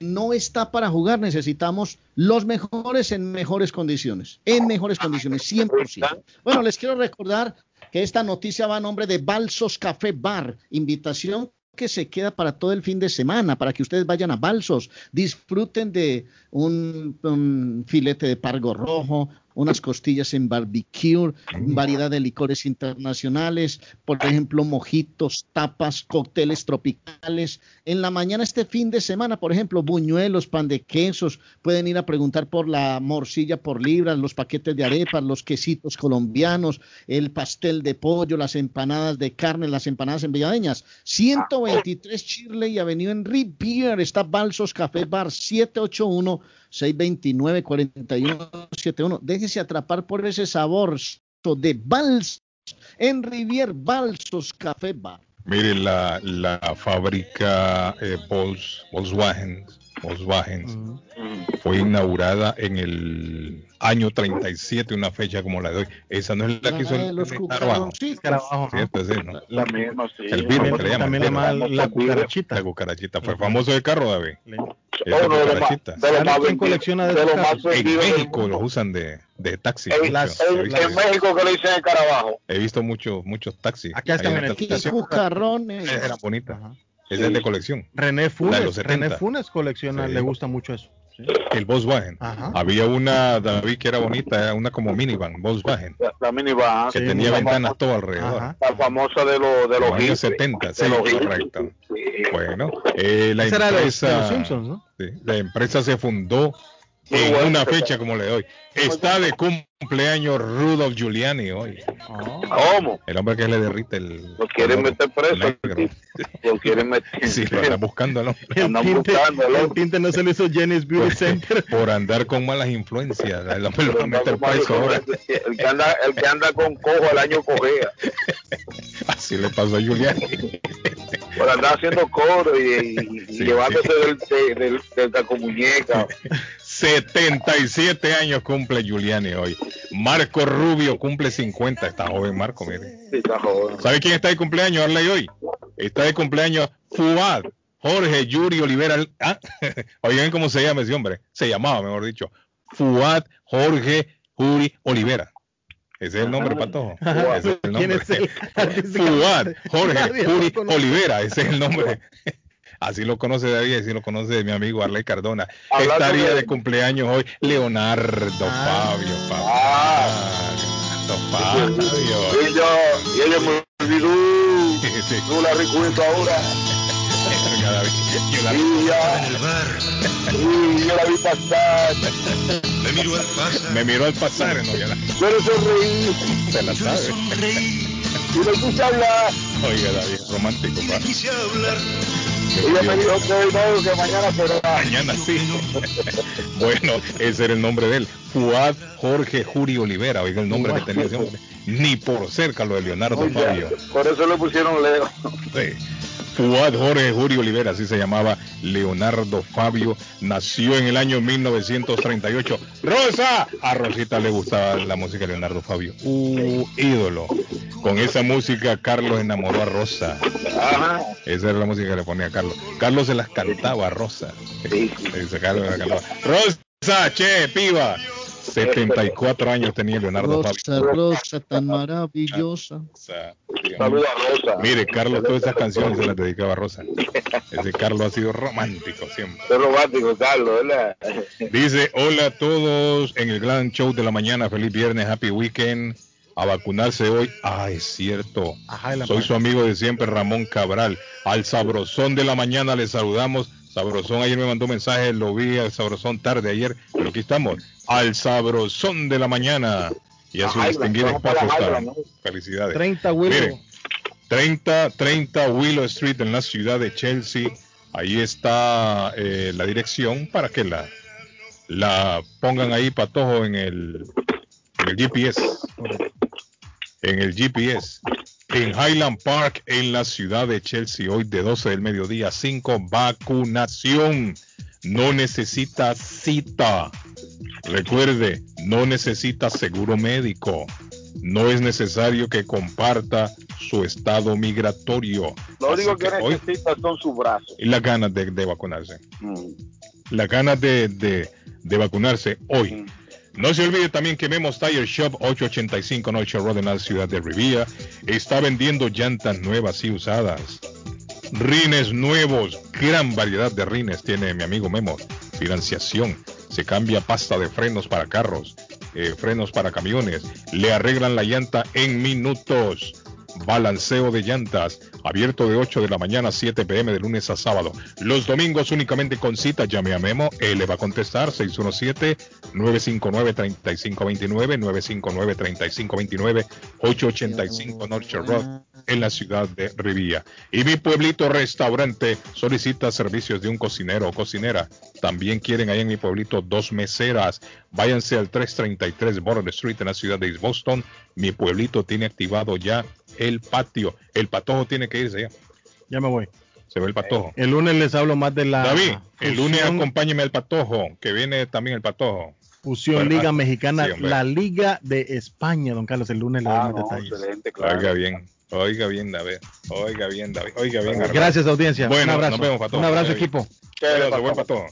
no está para jugar, necesitamos los mejores en mejores condiciones, en mejores condiciones, 100%. Bueno, les quiero recordar que esta noticia va a nombre de Balsos Café Bar, invitación que se queda para todo el fin de semana, para que ustedes vayan a Balsos, disfruten de un, filete de pargo rojo, unas costillas en barbecue, variedad de licores internacionales, por ejemplo, mojitos, tapas, cócteles tropicales. En la mañana este fin de semana, por ejemplo, buñuelos, pan de quesos, pueden ir a preguntar por la morcilla por libras, los paquetes de arepas, los quesitos colombianos, el pastel de pollo, las empanadas de carne, las empanadas enviadeñas. 123 Shirley Avenue en Rivier está Balsos Café Bar 781 629 4171. Déjese atrapar por ese sabor de Balsos en Rivier Balsos Café Bar. Mire, la, la fábrica eh, Volks- Volkswagen, fue inaugurada en el año 37, una fecha como la de hoy. Esa no es la que hizo Ah, el, los el escarabajo. Escarabajo, ajá. Cierto, sí, ¿no? La misma, sí. El virus que le llaman. También le llaman la cucarachita. La cucarachita. Fue famoso de carro, David. Esa Uno de los más- cucarachita. de los más ¿Quién colecciona de de los más? En México los usan de, de taxi. En, mucho. visto- en México que le dicen el carabajo. He visto muchos muchos taxis. Acá está ahí en la el- cucarrones. Eran bonitas. Esa es de colección. René Funes, los 70. René Funes colecciona, Sí. le gusta mucho eso. El Volkswagen. Ajá. Había una, David, que era bonita, una como minivan, Volkswagen, La, la minivan. que sí, tenía ventanas famo- todo alrededor. Ajá. La famosa de, los de los Los años hippies. 70, sí, de los hippies. correcto. Bueno, eh, la Esa era de los, empresa, de los Simpsons, ¿no? sí, la empresa se fundó en bueno, una fecha como la de hoy. Está de cumpleaños Rudolf Giuliani hoy. ¿Cómo? El hombre que le derrite el. Lo quieren meter preso. Lo quieren meter. Sí, lo está buscando al hombre. El Andan tinte, buscándolo. el tinte no se lo hizo Jenny's Beauty Center. Por andar con malas influencias. El hombre lo va a meter preso ahora. El que anda, el que anda con cojo el año cojea. Así le pasó a Giuliani. por andar haciendo coro y, y- y Sí, llevándose sí. del, de- del, del tacomuñeca. 77 años cumple Giuliani hoy. Marco Rubio cumple 50. Está joven Marco, mire. Sí, está joven. ¿Sabe quién está de cumpleaños, Arley, hoy? Está de cumpleaños Fuad Jorge Yuri Olivera. Ah, Oigan cómo se llama ese hombre. Se llamaba, mejor dicho. Fuad Jorge Yuri Olivera. Ese es el nombre, Patojo. Ese es el ¿Quién nombre. es el artista? Fuad Jorge Yuri. Olivera. Ese es el nombre. Así lo conoce David, así lo conoce mi amigo Arley Cardona. Estaría de- de cumpleaños hoy Leonardo Fabio. Ah. Leonardo Fabio. Y yo, y ella me olvidó. No la recuerdo ahora. Y ya, y yo la vi pasar. Me miró al pasar. Me miró al pasar, no, ya la, Yo le sonreí. se la sabe. Y le puse a hablar. Oiga, David, romántico. Quise hablar. Ella me dijo que hoy no, que mañana será. Mañana sí. bueno, ese era el nombre de él. Fuad Jorge Juri Olivera. Oiga el nombre que tenía ese hombre. Ni por cerca lo de Leonardo Fabio. Por eso le pusieron Leo. Sí. Fuad Jorge Juri Olivera, así se llamaba Leonardo Fabio, nació en el año 1938. ¡Rosa! A Rosita le gustaba la música de Leonardo Fabio. Uh, ídolo. Con esa música Carlos enamoró a Rosa. Esa era la música que le ponía a Carlos. Carlos se las cantaba a Rosa. Dice Carlos se las cantaba. Rosa, che, piba. 74 años tenía Leonardo Rosa, Fabio. Rosa, tan maravillosa. Saluda a Rosa. Mire, Carlos todas esas canciones se las dedicaba a Rosa. Ese Carlos ha sido romántico siempre. Es romántico, Carlos, ¿verdad? Dice, hola a todos en el gran show de la mañana, feliz viernes, happy weekend, a vacunarse hoy. Ah, es cierto. Soy su amigo de siempre, Ramón Cabral. Al sabrosón de la mañana le saludamos. Sabrosón ayer me mandó mensaje, lo vi al sabrosón tarde ayer, pero aquí estamos. Al sabrosón de la mañana. Y a su Ajá, distinguido. Highland, Felicidades. 30 Willow. Miren, 30, 30 Willow Street en la ciudad de Chelsea. Ahí está eh, la dirección para que la, la pongan ahí patojo en el, en el GPS. En el GPS. En Highland Park, en la ciudad de Chelsea, hoy de 12 del mediodía, 5, vacunación. No necesita cita. Recuerde, no necesita seguro médico. No es necesario que comparta su estado migratorio. Lo único que necesita son sus brazos. y las ganas de, de vacunarse. Mm. Las ganas de, de- de vacunarse hoy. No se olvide también que Memos Tire Shop 885 Noche Road en la ciudad de Rivilla está vendiendo llantas nuevas y usadas. Rines nuevos, gran variedad de rines tiene mi amigo Memo. Financiación, se cambia pasta de frenos para carros, eh, frenos para camiones, le arreglan la llanta en minutos. Balanceo de llantas, abierto de 8 de la mañana a 7 pm de lunes a sábado. Los domingos únicamente con cita, llame a Memo, él le va a contestar 617-959-3529, 959-3529, 885 North Road en la ciudad de Rivilla. Y mi pueblito restaurante solicita servicios de un cocinero o cocinera. También quieren ahí en mi pueblito dos meseras. Váyanse al 333 Border Street en la ciudad de East Boston. Mi pueblito tiene activado ya el patio. El patojo tiene que irse ya. Ya me voy. Se ve el patojo. El lunes les hablo más de la David, el lunes acompáñeme al patojo, que viene también el patojo. Fusión Bueno, Liga ah, Mexicana, sí, la Liga de España, don Carlos. El lunes le doy Ah, más no, detalles. excelente, Oiga bien, oiga bien, David. Oiga bien, David. Oiga bien. Gracias, audiencia. Bueno, Un abrazo. nos vemos, patojo. Un abrazo, Oiga bien. equipo. Cuídate, buen patojo.